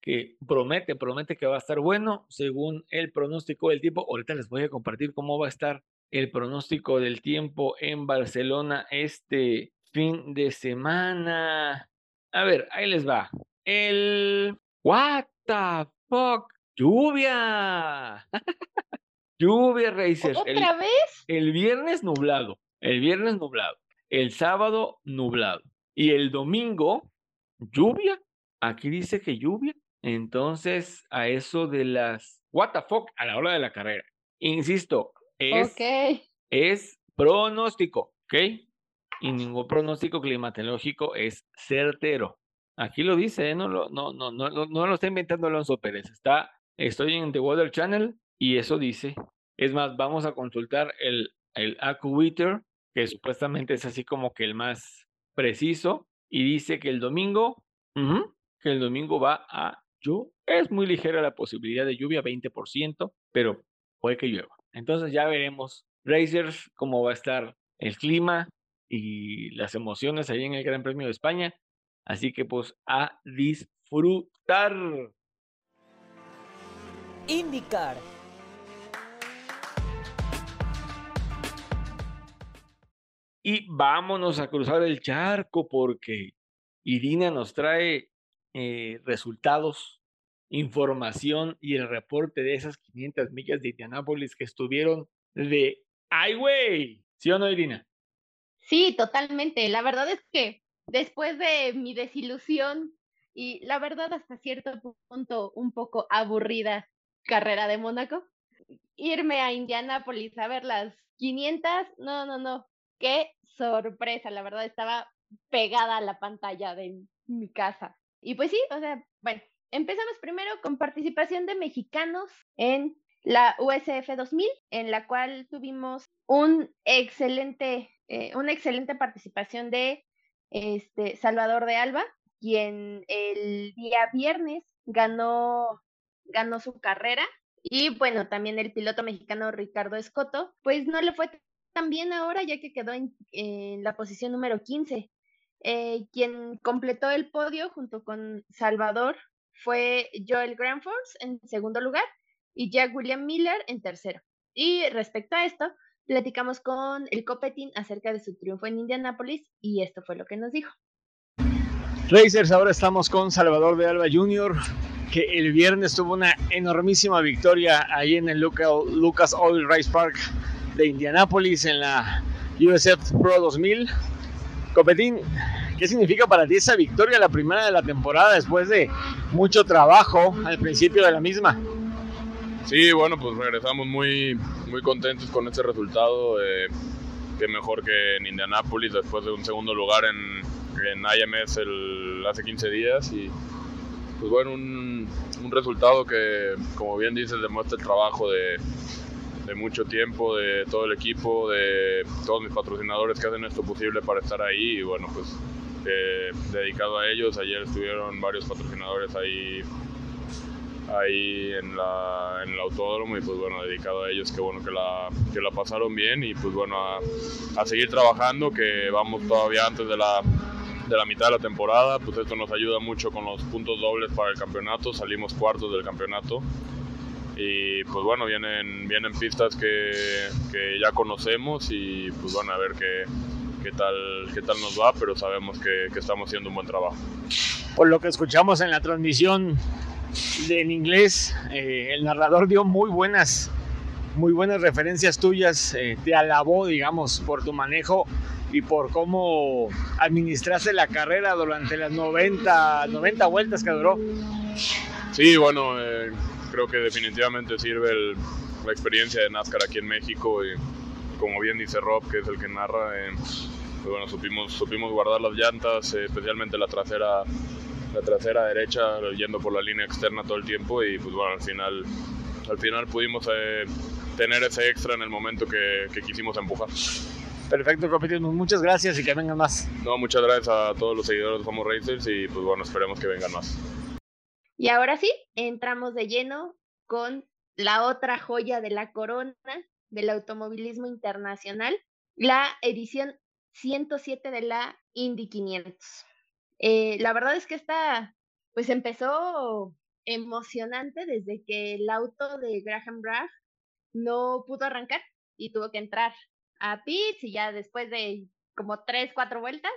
que promete, promete que va a estar bueno según el pronóstico del tiempo. Ahorita les voy a compartir cómo va a estar el pronóstico del tiempo en Barcelona este fin de semana. A ver, ahí les va. El What the fuck? Lluvia. (laughs) Lluvia, Racers. ¿Otra vez? El viernes nublado. El viernes nublado. El sábado nublado. Y el domingo, lluvia. Aquí dice que lluvia. Entonces, a eso de las what the fuck a la hora de la carrera. Insisto, es, es pronóstico, ¿ok? Y ningún pronóstico climatológico es certero. Aquí lo dice, ¿eh? no, lo, no, no, no, no, lo está inventando Alonso Pérez. Está, estoy en The Weather Channel y eso dice. Es más, vamos a consultar el, el AccuWeather, que supuestamente es así como que el más preciso, y dice que el domingo, que el domingo va a es muy ligera la posibilidad de lluvia, 20%, pero puede que llueva. Entonces ya veremos, Racers, cómo va a estar el clima y las emociones ahí en el Gran Premio de España. Así que pues a disfrutar. Indicar. Y vámonos a cruzar el charco porque Irina nos trae eh, resultados, información y el reporte de esas 500 millas de Indianápolis que estuvieron de ¡ay, ¿Sí o no, Irina? Sí, totalmente. La verdad es que después de mi desilusión y la verdad hasta cierto punto un poco aburrida carrera de Mónaco, irme a Indianápolis a ver las 500, no, no, no, qué sorpresa, la verdad estaba pegada a la pantalla de mi casa. Y pues sí, o sea, bueno, empezamos primero con participación de mexicanos en la USF 2000, en la cual tuvimos un excelente, eh, una excelente participación de este, Salvador de Alba, quien el día viernes ganó, ganó su carrera. Y bueno, también el piloto mexicano Ricardo Escoto, pues no le fue tan bien ahora, ya que quedó en, la posición número 15. Eh, quien completó el podio junto con Salvador fue Joel Granforce en segundo lugar y Jack William Miller en tercero. Y respecto a esto, platicamos con el Copetín acerca de su triunfo en Indianápolis y esto fue lo que nos dijo. Racers, ahora estamos con Salvador de Alba Jr., que el viernes tuvo una enormísima victoria ahí en el Lucas Oil Race Park de Indianápolis en la USF Pro 2000 Copetín, ¿qué significa para ti esa victoria, la primera de la temporada, después de mucho trabajo al principio de la misma? Sí, bueno, pues regresamos muy, muy contentos con este resultado. Eh, que mejor que en Indianápolis después de un segundo lugar en, en IMS hace 15 días. Y pues bueno, un, un resultado que, como bien dices, demuestra el trabajo de, de mucho tiempo, de todo el equipo, de todos mis patrocinadores que hacen esto posible para estar ahí. Y bueno, pues eh, dedicado a ellos. Ayer estuvieron varios patrocinadores ahí ahí en, la, en el autódromo. Y pues bueno, dedicado a ellos, qué bueno que la, que la pasaron bien. Y pues bueno, a, a seguir trabajando, que vamos todavía antes de la, de la mitad de la temporada, pues esto nos ayuda mucho con los puntos dobles para el campeonato, salimos cuartos del campeonato y pues bueno, vienen, vienen pistas que, que ya conocemos y pues bueno, a ver qué, qué, tal, qué tal nos va, pero sabemos que, que estamos haciendo un buen trabajo. Por lo que escuchamos en la transmisión, en inglés. Eh, el narrador dio muy buenas, muy buenas referencias tuyas. Eh, te alabó, digamos, por tu manejo y por cómo administraste la carrera durante las 90, 90 vueltas que duró. Sí, bueno, eh, creo que definitivamente sirve la experiencia de NASCAR aquí en México y como bien dice Rob, que es el que narra, pues bueno, supimos, supimos guardar las llantas, especialmente la trasera la trasera derecha yendo por la línea externa todo el tiempo y pues bueno, al final, al final pudimos eh, tener ese extra en el momento que, quisimos empujar. Perfecto, compañeros, muchas gracias y que vengan más. No, muchas gracias a todos los seguidores de Somos Racers y pues bueno, esperemos que vengan más. Y ahora sí, entramos de lleno con la otra joya de la corona del automovilismo internacional, la edición 107 de la Indy 500. Eh, la verdad es que esta, pues empezó emocionante desde que el auto de Graham Bragg no pudo arrancar y tuvo que entrar a pits y ya después de como tres, cuatro vueltas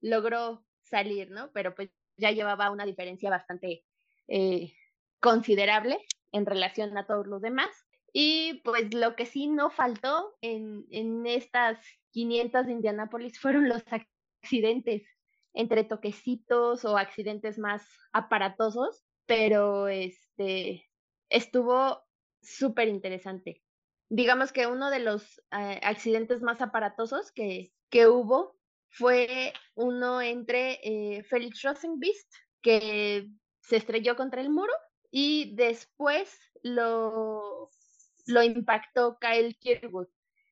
logró salir, ¿no? Pero pues ya llevaba una diferencia bastante eh, considerable en relación a todos los demás. Y pues lo que sí no faltó en, en estas 500 de Indianápolis fueron los accidentes entre toquecitos o accidentes más aparatosos, pero este estuvo súper interesante. Digamos que uno de los eh, accidentes más aparatosos que, que hubo fue uno entre eh, Felix Rosenbeast, que se estrelló contra el muro, y después lo, lo impactó Kyle Kirkwood.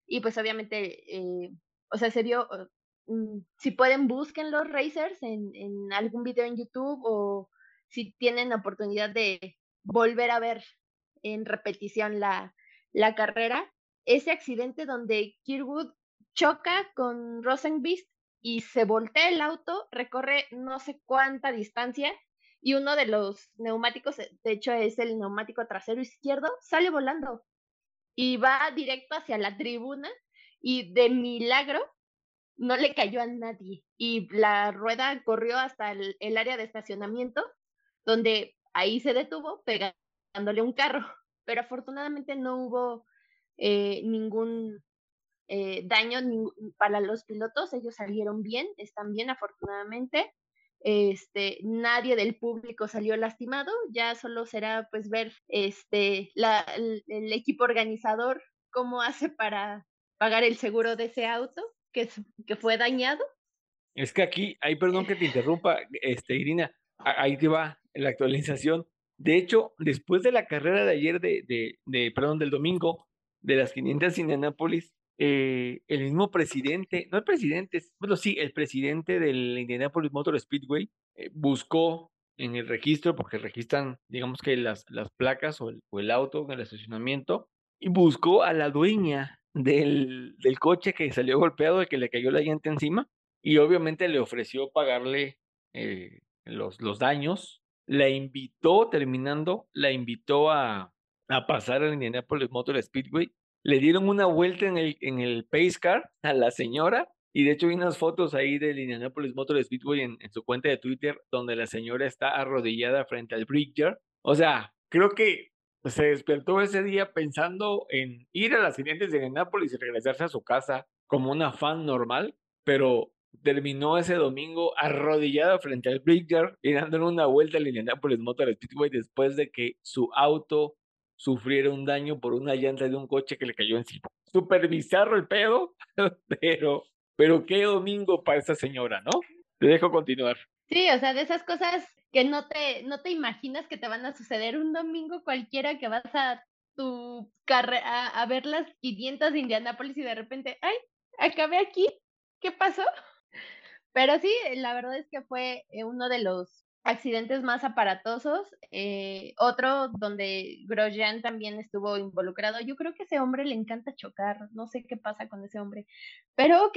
Y pues obviamente, eh, o sea, se vio, Mm, si pueden, busquen los racers en, algún video en YouTube o si tienen oportunidad de volver a ver en repetición la, la carrera. Ese accidente donde Kirwood choca con Rosenbeast y se voltea el auto, recorre no sé cuánta distancia y uno de los neumáticos, de hecho es el neumático trasero izquierdo, sale volando y va directo hacia la tribuna y de milagro no le cayó a nadie y la rueda corrió hasta el, área de estacionamiento, donde ahí se detuvo pegándole un carro, (laughs) pero afortunadamente no hubo eh, ningún eh, daño para los pilotos, ellos salieron bien, están bien afortunadamente. Este, nadie del público salió lastimado, ya solo será pues ver este la, el equipo organizador cómo hace para pagar el seguro de ese auto que, que fue dañado. Es que aquí, ahí perdón que te (laughs) interrumpa, este, Irina, ahí te va la actualización. De hecho, después de la carrera de ayer, de, de, de perdón, del domingo, de las 500 Indianapolis, eh, el mismo presidente, no el presidente, bueno, sí, el presidente del Indianapolis Motor Speedway eh, buscó en el registro, porque registran, digamos que las, las placas o el, auto en el estacionamiento, y buscó a la dueña del, del coche que salió golpeado, de que le cayó la llanta encima, y obviamente le ofreció pagarle eh, los, los daños. La invitó, terminando, la invitó a, a pasar al Indianapolis Motor Speedway. Le dieron una vuelta en el, en el Pace Car a la señora, y de hecho hay unas fotos ahí del Indianapolis Motor Speedway en, en su cuenta de Twitter, donde la señora está arrodillada frente al Bridger. O sea, creo que se despertó ese día pensando en ir a las siguientes de Nápoles y regresarse a su casa como una fan normal, pero terminó ese domingo arrodillado frente al Bridger y dándole una vuelta al Indianapolis Motor Speedway después de que su auto sufriera un daño por una llanta de un coche que le cayó encima. Súper bizarro el pedo, (laughs) pero, pero qué domingo para esa señora, ¿no? Te dejo continuar. Sí, o sea, de esas cosas que no te, no te imaginas que te van a suceder un domingo cualquiera que vas a tu carrera a, ver las 500 de Indianápolis y de repente, ay, acabé aquí, ¿qué pasó? (laughs) Pero sí, la verdad es que fue eh, uno de los accidentes más aparatosos. Eh, otro donde Grosjean también estuvo involucrado. Yo creo que a ese hombre le encanta chocar. No sé qué pasa con ese hombre. Pero ok,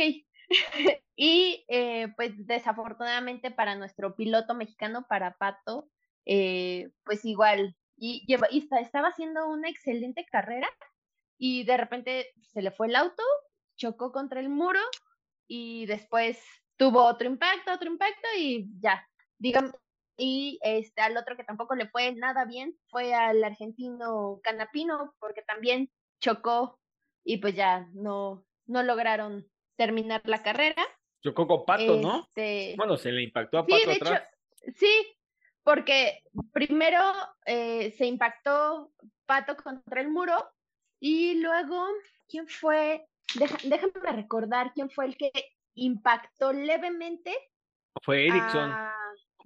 (laughs) y eh, pues desafortunadamente para nuestro piloto mexicano, para Pato, eh, pues igual, y, estaba haciendo una excelente carrera y de repente se le fue el auto, chocó contra el muro y después tuvo otro impacto, otro impacto y ya, digamos, y este, al otro que tampoco le fue nada bien fue al argentino Canapino, porque también chocó y pues ya no, no lograron terminar la carrera. Chocó con Pato, ¿no? Este, Bueno, se le impactó a Sí, Pato de hecho, atrás. sí, porque primero eh, se impactó Pato contra el muro y luego, ¿quién fue? Deja- déjame recordar quién fue el que impactó levemente. Fue Erickson. a-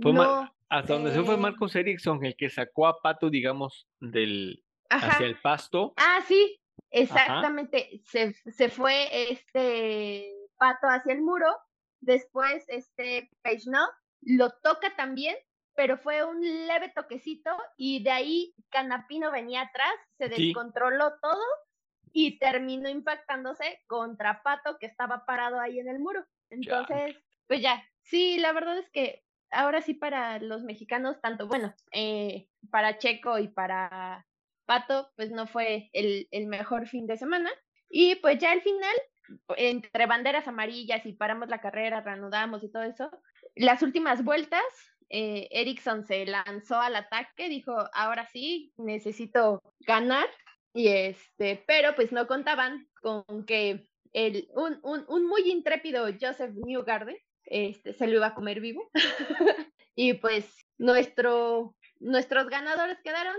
Fue Ma- hasta donde se fue eh, Marcos Erickson, el que sacó a Pato, digamos, del Ajá. hacia el pasto. Ah, sí, exactamente. Se, se fue este pato hacia el muro. Después, este Peixnau lo toca también, pero fue un leve toquecito y de ahí Canapino venía atrás, se Sí. descontroló todo y terminó impactándose contra Pato que estaba parado ahí en el muro. Entonces, pues ya, sí, la verdad es que ahora sí para los mexicanos, tanto, bueno, eh, para Checo y para Pato, pues no fue el, el mejor fin de semana. Y pues ya al final, entre banderas amarillas y paramos la carrera, reanudamos y todo eso, las últimas vueltas, eh, se lanzó al ataque, dijo, ahora sí, necesito ganar. Y este, pero pues no contaban con que el, un, un, un muy intrépido Joseph Newgarden este, se lo iba a comer vivo. (laughs) y pues nuestro, nuestros ganadores quedaron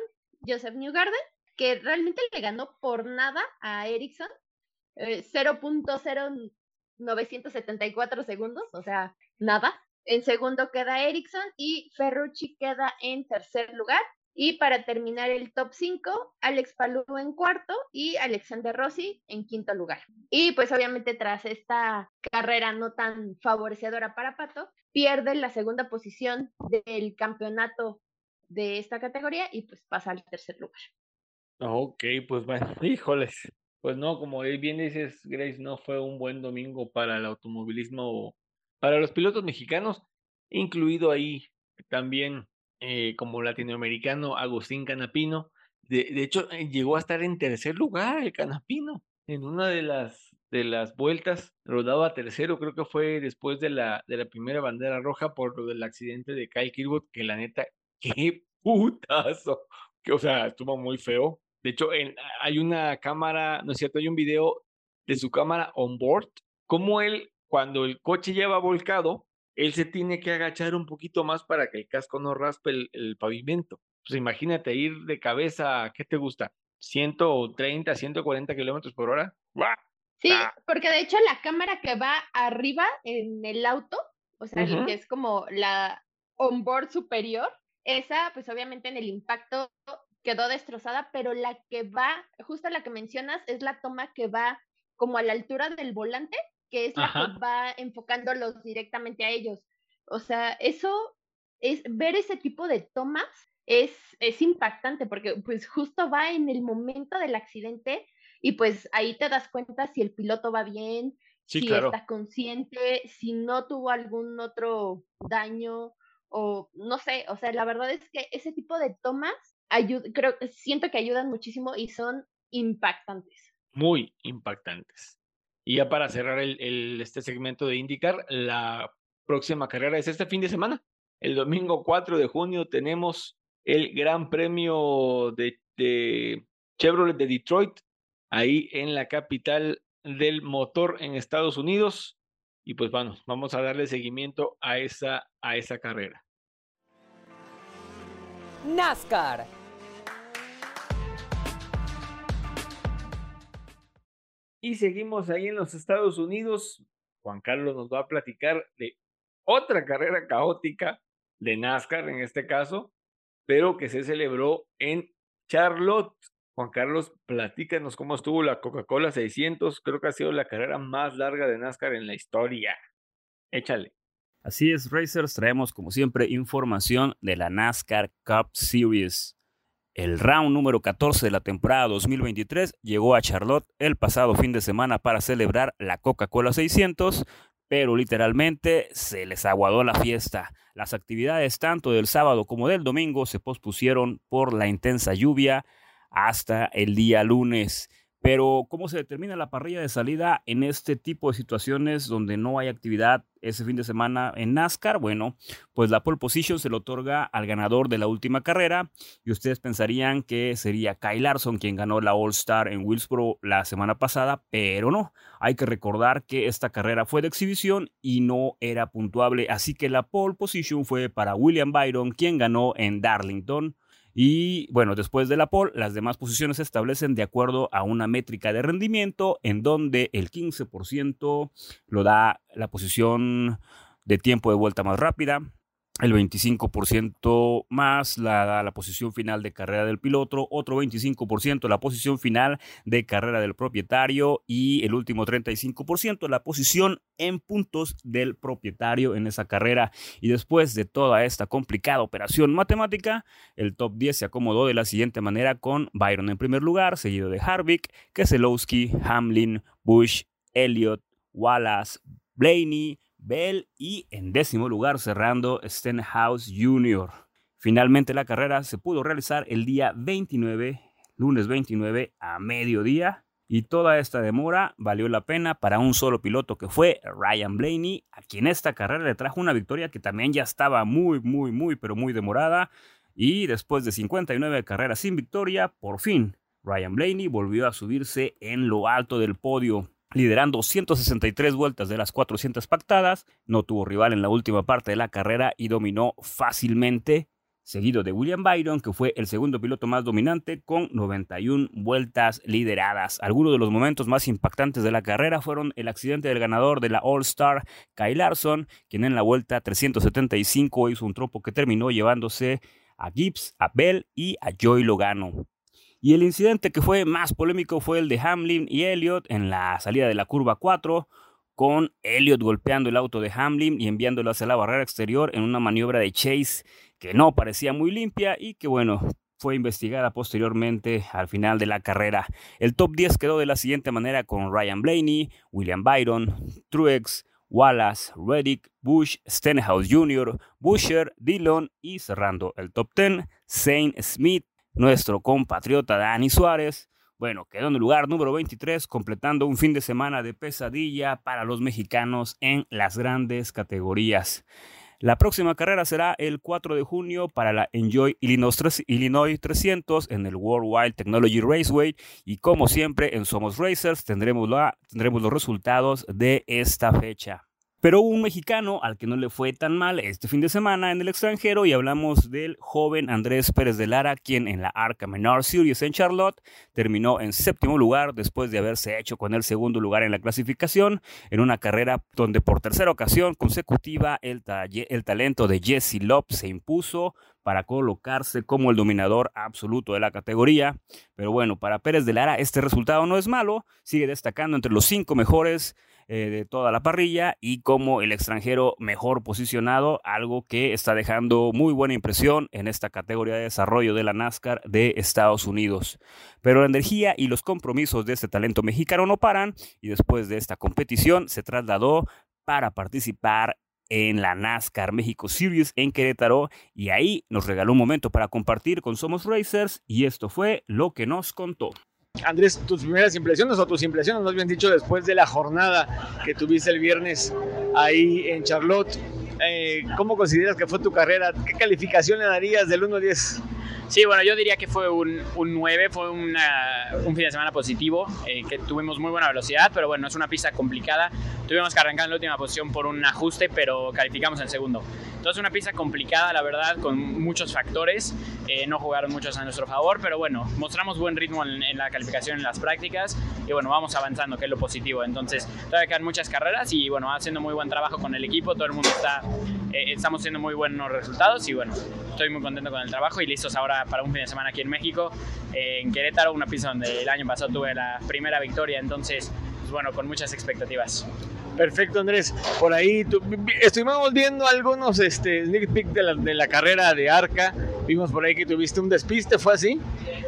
Joseph Newgarden, que realmente le ganó por nada a Ericsson, eh, 0.0974 segundos, o sea, nada. En segundo queda Ericsson y Ferrucci queda en tercer lugar. Y para terminar el top 5, Alex Palou en cuarto y Alexander Rossi en quinto lugar. Y pues obviamente tras esta carrera no tan favorecedora para Pato, pierde la segunda posición del campeonato de esta categoría y pues pasa al tercer lugar. Ok, pues bueno, (laughs) híjoles. Pues no, como bien dices, Grace, no fue un buen domingo para el automovilismo, para los pilotos mexicanos, incluido ahí también eh, como latinoamericano Agustín Canapino. De, de hecho, eh, llegó a estar en tercer lugar el Canapino en una de las de las vueltas, rodaba tercero, creo que fue después de la, de la primera bandera roja por lo del accidente de Kyle Kirkwood, que la neta, (laughs) qué putazo, que o sea, estuvo muy feo. De hecho, hay una cámara, no es cierto, hay un video de su cámara on board, como él, cuando el coche lleva volcado, él se tiene que agachar un poquito más para que el casco no raspe el, el pavimento. Pues imagínate ir de cabeza, ¿qué te gusta? 130, 140 kilómetros por hora. Sí, Ah. porque de hecho la cámara que va arriba en el auto, o sea, que es como la onboard superior, esa pues obviamente en el impacto quedó destrozada, pero la que va, justo la que mencionas, es la toma que va como a la altura del volante, que es la Ajá. que va enfocándolos directamente a ellos. O sea, eso es ver ese tipo de tomas es, es impactante porque pues justo va en el momento del accidente y pues ahí te das cuenta si el piloto va bien, Sí, si claro. está consciente, si no tuvo algún otro daño o no sé, o sea, la verdad es que ese tipo de tomas creo siento que ayudan muchísimo y son impactantes. muy impactantes. Y ya para cerrar el, este segmento de IndyCar, la próxima carrera es este fin de semana. El domingo 4 de junio tenemos el Gran Premio de, de Chevrolet de Detroit, ahí en la capital del motor en Estados Unidos. Y pues bueno, vamos a darle seguimiento a esa, a esa carrera. NASCAR. Y seguimos ahí en los Estados Unidos. Juan Carlos nos va a platicar de otra carrera caótica de NASCAR en este caso, pero que se celebró en Charlotte. Juan Carlos, platícanos cómo estuvo la Coca-Cola 600. Creo que ha sido la carrera más larga de NASCAR en la historia. Échale. Así es, Racers, traemos como siempre información de la NASCAR Cup Series. El round número 14 de la temporada 2023 llegó a Charlotte el pasado fin de semana para celebrar la Coca-Cola 600, pero literalmente se les aguadó la fiesta. Las actividades tanto del sábado como del domingo se pospusieron por la intensa lluvia hasta el día lunes. Pero, ¿cómo se determina la parrilla de salida en este tipo de situaciones donde no hay actividad ese fin de semana en NASCAR? Bueno, pues la pole position se le otorga al ganador de la última carrera y ustedes pensarían que sería Kyle Larson quien ganó la All Star en Wilsboro la semana pasada, pero no. Hay que recordar que esta carrera fue de exhibición y no era puntuable, así que la pole position fue para William Byron, quien ganó en Darlington. Y bueno, después de la pole, las demás posiciones se establecen de acuerdo a una métrica de rendimiento en donde el 15% lo da la posición de tiempo de vuelta más rápida, el 25% más la, la posición final de carrera del piloto, otro 25% la posición final de carrera del propietario y el último 35% la posición en puntos del propietario en esa carrera. Y después de toda esta complicada operación matemática, el top 10 se acomodó de la siguiente manera con Byron en primer lugar, seguido de Harvick, Keselowski, Hamlin, Bush, Elliott, Wallace, Blaney, Bell y en décimo lugar cerrando Stenhouse Jr. Finalmente la carrera se pudo realizar el día 29, lunes 29 a mediodía y toda esta demora valió la pena para un solo piloto que fue Ryan Blaney, a quien esta carrera le trajo una victoria que también ya estaba muy, muy, muy, pero muy demorada. Y después de 59 carreras sin victoria, por fin Ryan Blaney volvió a subirse en lo alto del podio liderando 163 vueltas de las 400 pactadas, no tuvo rival en la última parte de la carrera y dominó fácilmente, seguido de William Byron, que fue el segundo piloto más dominante con 91 vueltas lideradas. Algunos de los momentos más impactantes de la carrera fueron el accidente del ganador de la All Star, Kyle Larson, quien en la vuelta 375 hizo un tropo que terminó llevándose a Gibbs, a Bell y a Joy Logano. Y el incidente que fue más polémico fue el de Hamlin y Elliott en la salida de la curva 4, con Elliott golpeando el auto de Hamlin y enviándolo hacia la barrera exterior en una maniobra de chase que no parecía muy limpia y que bueno, fue investigada posteriormente al final de la carrera. El top 10 quedó de la siguiente manera con Ryan Blaney, William Byron, Truex, Wallace, Reddick, Bush, Stenhouse Jr., Busher, Dillon y cerrando el top 10, Zane Smith, nuestro compatriota Dani Suárez, bueno, quedó en el lugar número 23, completando un fin de semana de pesadilla para los mexicanos en las grandes categorías. La próxima carrera será el 4 de junio para la Enjoy Illinois 300 en el World Wild Technology Raceway y como siempre en Somos Racers tendremos, tendremos los resultados de esta fecha. Pero un mexicano al que no le fue tan mal este fin de semana en el extranjero y hablamos del joven Andrés Pérez de Lara, quien en la Arca Menor Series en Charlotte terminó en séptimo lugar después de haberse hecho con el segundo lugar en la clasificación en una carrera donde por tercera ocasión consecutiva el, el talento de Jesse Lop se impuso para colocarse como el dominador absoluto de la categoría. Pero bueno, para Pérez de Lara este resultado no es malo, sigue destacando entre los cinco mejores eh, de toda la parrilla y como el extranjero mejor posicionado, algo que está dejando muy buena impresión en esta categoría de desarrollo de la NASCAR de Estados Unidos. Pero la energía y los compromisos de este talento mexicano no paran y después de esta competición se trasladó para participar en la NASCAR México Series en Querétaro y ahí nos regaló un momento para compartir con Somos Racers y esto fue lo que nos contó. Andrés, tus primeras impresiones o tus impresiones, más bien dicho, después de la jornada que tuviste el viernes ahí en Charlotte, eh, ¿cómo consideras que fue tu carrera? ¿Qué calificación le darías del 1 al 10? Sí, bueno, yo diría que fue un, un 9, fue una, un fin de semana positivo, eh, que tuvimos muy buena velocidad, pero bueno, es una pista complicada. Tuvimos que arrancar en la última posición por un ajuste, pero calificamos en segundo. Entonces, una pista complicada, la verdad, con muchos factores. Eh, no jugaron muchos a nuestro favor, pero bueno, mostramos buen ritmo en, en, la calificación en las prácticas y bueno, vamos avanzando, que es lo positivo. Entonces, todavía quedan muchas carreras y bueno, haciendo muy buen trabajo con el equipo, todo el mundo está, eh, estamos haciendo muy buenos resultados y bueno, estoy muy contento con el trabajo y listos ahora para un fin de semana aquí en México, eh, en Querétaro, una pista donde el año pasado tuve la primera victoria, entonces, pues bueno, con muchas expectativas. Perfecto, Andrés. Por ahí tu, estuvimos viendo algunos este, sneak peek de la, de la carrera de Arca Vimos por ahí que tuviste un despiste, ¿fue así?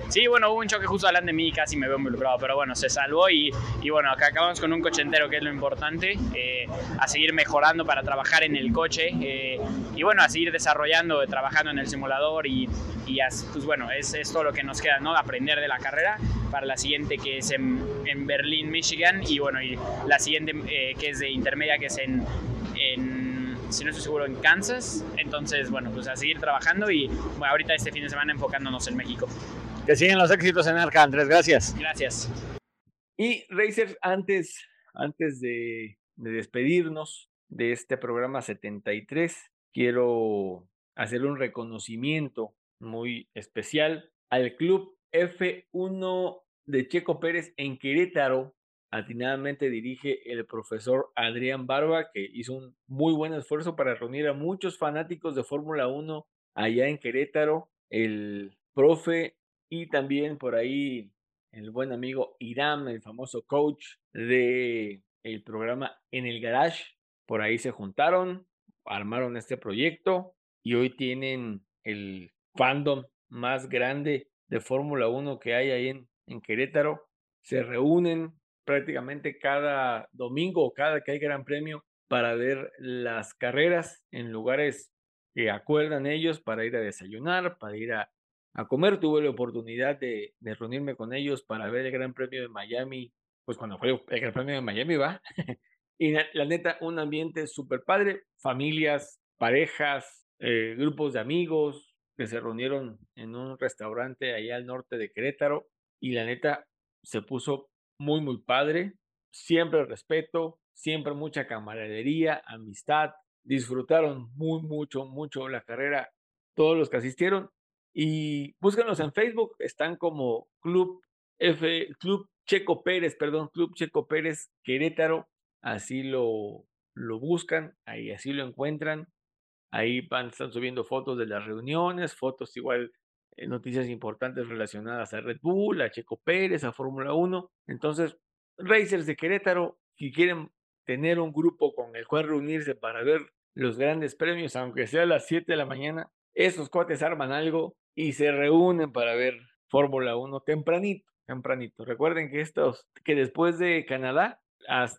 Sí, bueno, hubo un choque justo delante de mí, casi me veo involucrado, pero bueno, se salvó y, y bueno, acá acabamos con un coche entero, que es lo importante, eh, a seguir mejorando para trabajar en el coche eh, y bueno, a seguir desarrollando, trabajando en el simulador y, y pues bueno, es, es, todo lo que nos queda, ¿no? Aprender de la carrera para la siguiente que es en, en Berlín, Michigan y bueno, y la siguiente eh, que es de intermedia, que es en, en si no estoy seguro, en Kansas. Entonces, bueno, pues a seguir trabajando y bueno, ahorita este fin de semana enfocándonos en México. Que siguen los éxitos en Arca, Andrés. Gracias. Gracias. Y Racers, antes, antes de, de despedirnos de este programa 73, quiero hacer un reconocimiento muy especial al club F1 de Checo Pérez en Querétaro, atinadamente dirige el profesor Adrián Barba, que hizo un muy buen esfuerzo para reunir a muchos fanáticos de Fórmula 1 allá en Querétaro. El profe y también por ahí el buen amigo Iram, el famoso coach de el programa En el Garage, por ahí se juntaron, armaron este proyecto y hoy tienen el fandom más grande de Fórmula 1 que hay ahí en, en Querétaro. Se reúnen prácticamente cada domingo o cada que hay gran premio para ver las carreras en lugares que acuerdan ellos para ir a desayunar, para ir a, comer. Tuve la oportunidad de, reunirme con ellos para ver el Gran Premio de Miami, pues cuando fue el Gran Premio de Miami, va. (laughs) y la, la, neta, un ambiente súper padre, familias, parejas, eh, grupos de amigos que se reunieron en un restaurante allá al norte de Querétaro y la neta se puso muy, muy padre. Siempre respeto, siempre mucha camaradería, amistad. Disfrutaron muy, mucho, mucho la carrera todos los que asistieron. Y búsquenlos en Facebook, están como Club F, Club Checo Pérez, perdón, Club Checo Pérez Querétaro. Así lo, lo buscan, ahí así lo encuentran. Ahí van, están subiendo fotos de las reuniones, fotos igual noticias importantes relacionadas a Red Bull, a Checo Pérez, a Fórmula 1. Entonces, Racers de Querétaro, si quieren tener un grupo con el cual reunirse para ver los grandes premios, aunque sea a las 7 de la mañana, esos cuates arman algo y se reúnen para ver Fórmula 1 tempranito, tempranito. Recuerden que estos, que después de Canadá,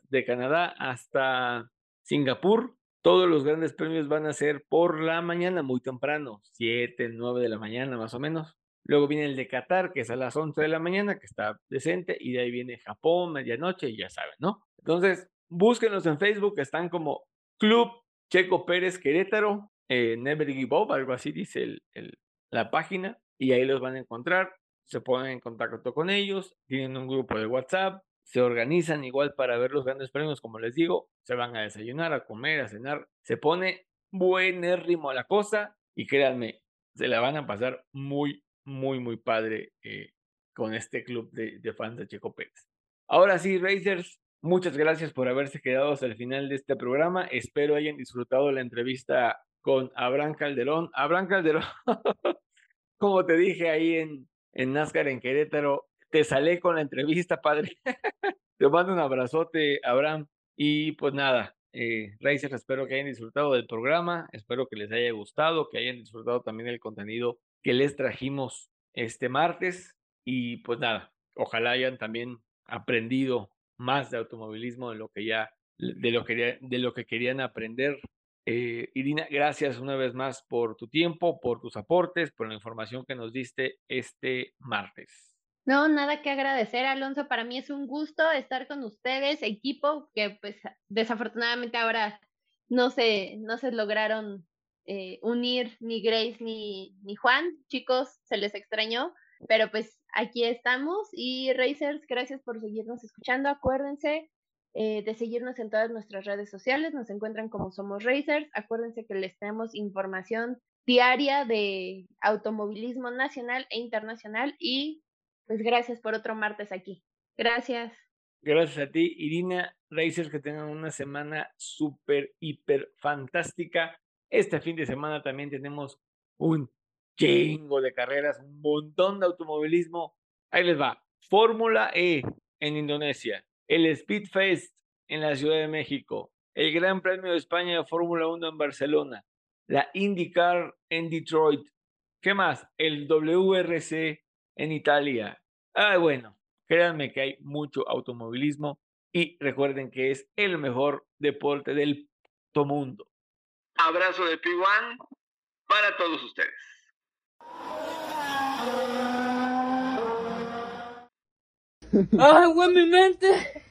de Canadá hasta Singapur, todos los grandes premios van a ser por la mañana, muy temprano, 7, 9 de la mañana más o menos. Luego viene el de Qatar, que es a las 11 de la mañana, que está decente, y de ahí viene Japón, medianoche, y ya saben, ¿no? Entonces, búsquenos en Facebook, están como Club Checo Pérez Querétaro, eh, Never Give Up, algo así dice el, la página, y ahí los van a encontrar. Se ponen en contacto con ellos, tienen un grupo de WhatsApp, se organizan igual para ver los grandes premios, como les digo, se van a desayunar, a comer, a cenar, se pone buenérrimo la cosa y créanme, se la van a pasar muy, muy, muy padre eh, con este club de, de, fans de Checo Pérez. Ahora sí, Racers, muchas gracias por haberse quedado hasta el final de este programa. Espero hayan disfrutado la entrevista con Abraham Calderón. Abraham Calderón, (laughs) como te dije ahí en, en NASCAR en Querétaro, te salé con la entrevista, padre. (laughs) te mando un abrazote, Abraham. Y pues nada, eh, espero que hayan disfrutado del programa, espero que les haya gustado, que hayan disfrutado también el contenido que les trajimos este martes. Y pues nada, ojalá hayan también aprendido más de automovilismo de lo que ya, de lo que, de lo que querían aprender. Eh, Irina, gracias una vez más por tu tiempo, por tus aportes, por la información que nos diste este martes. No, nada que agradecer, Alonso. Para mí es un gusto estar con ustedes, equipo que pues desafortunadamente ahora no se, no se lograron eh, unir ni Grace ni, ni Juan. Chicos, se les extrañó, pero pues aquí estamos y Racers, gracias por seguirnos escuchando. Acuérdense eh, de seguirnos en todas nuestras redes sociales, nos encuentran como Somos Racers. Acuérdense que les tenemos información diaria de automovilismo nacional e internacional y pues gracias por otro martes aquí. Gracias. Gracias a ti, Irina Racers, que tengan una semana súper, hiper fantástica. Este fin de semana también tenemos un chingo de carreras, un montón de automovilismo. Ahí les va. Fórmula E en Indonesia, el Speed Fest en la Ciudad de México, el Gran Premio de España de Fórmula 1 en Barcelona, la IndyCar en Detroit, ¿Qué más? El WRC en Italia. Ah, bueno, créanme que hay mucho automovilismo y recuerden que es el mejor deporte del mundo. Abrazo de P1 para todos ustedes. ¡Agua en mi mente!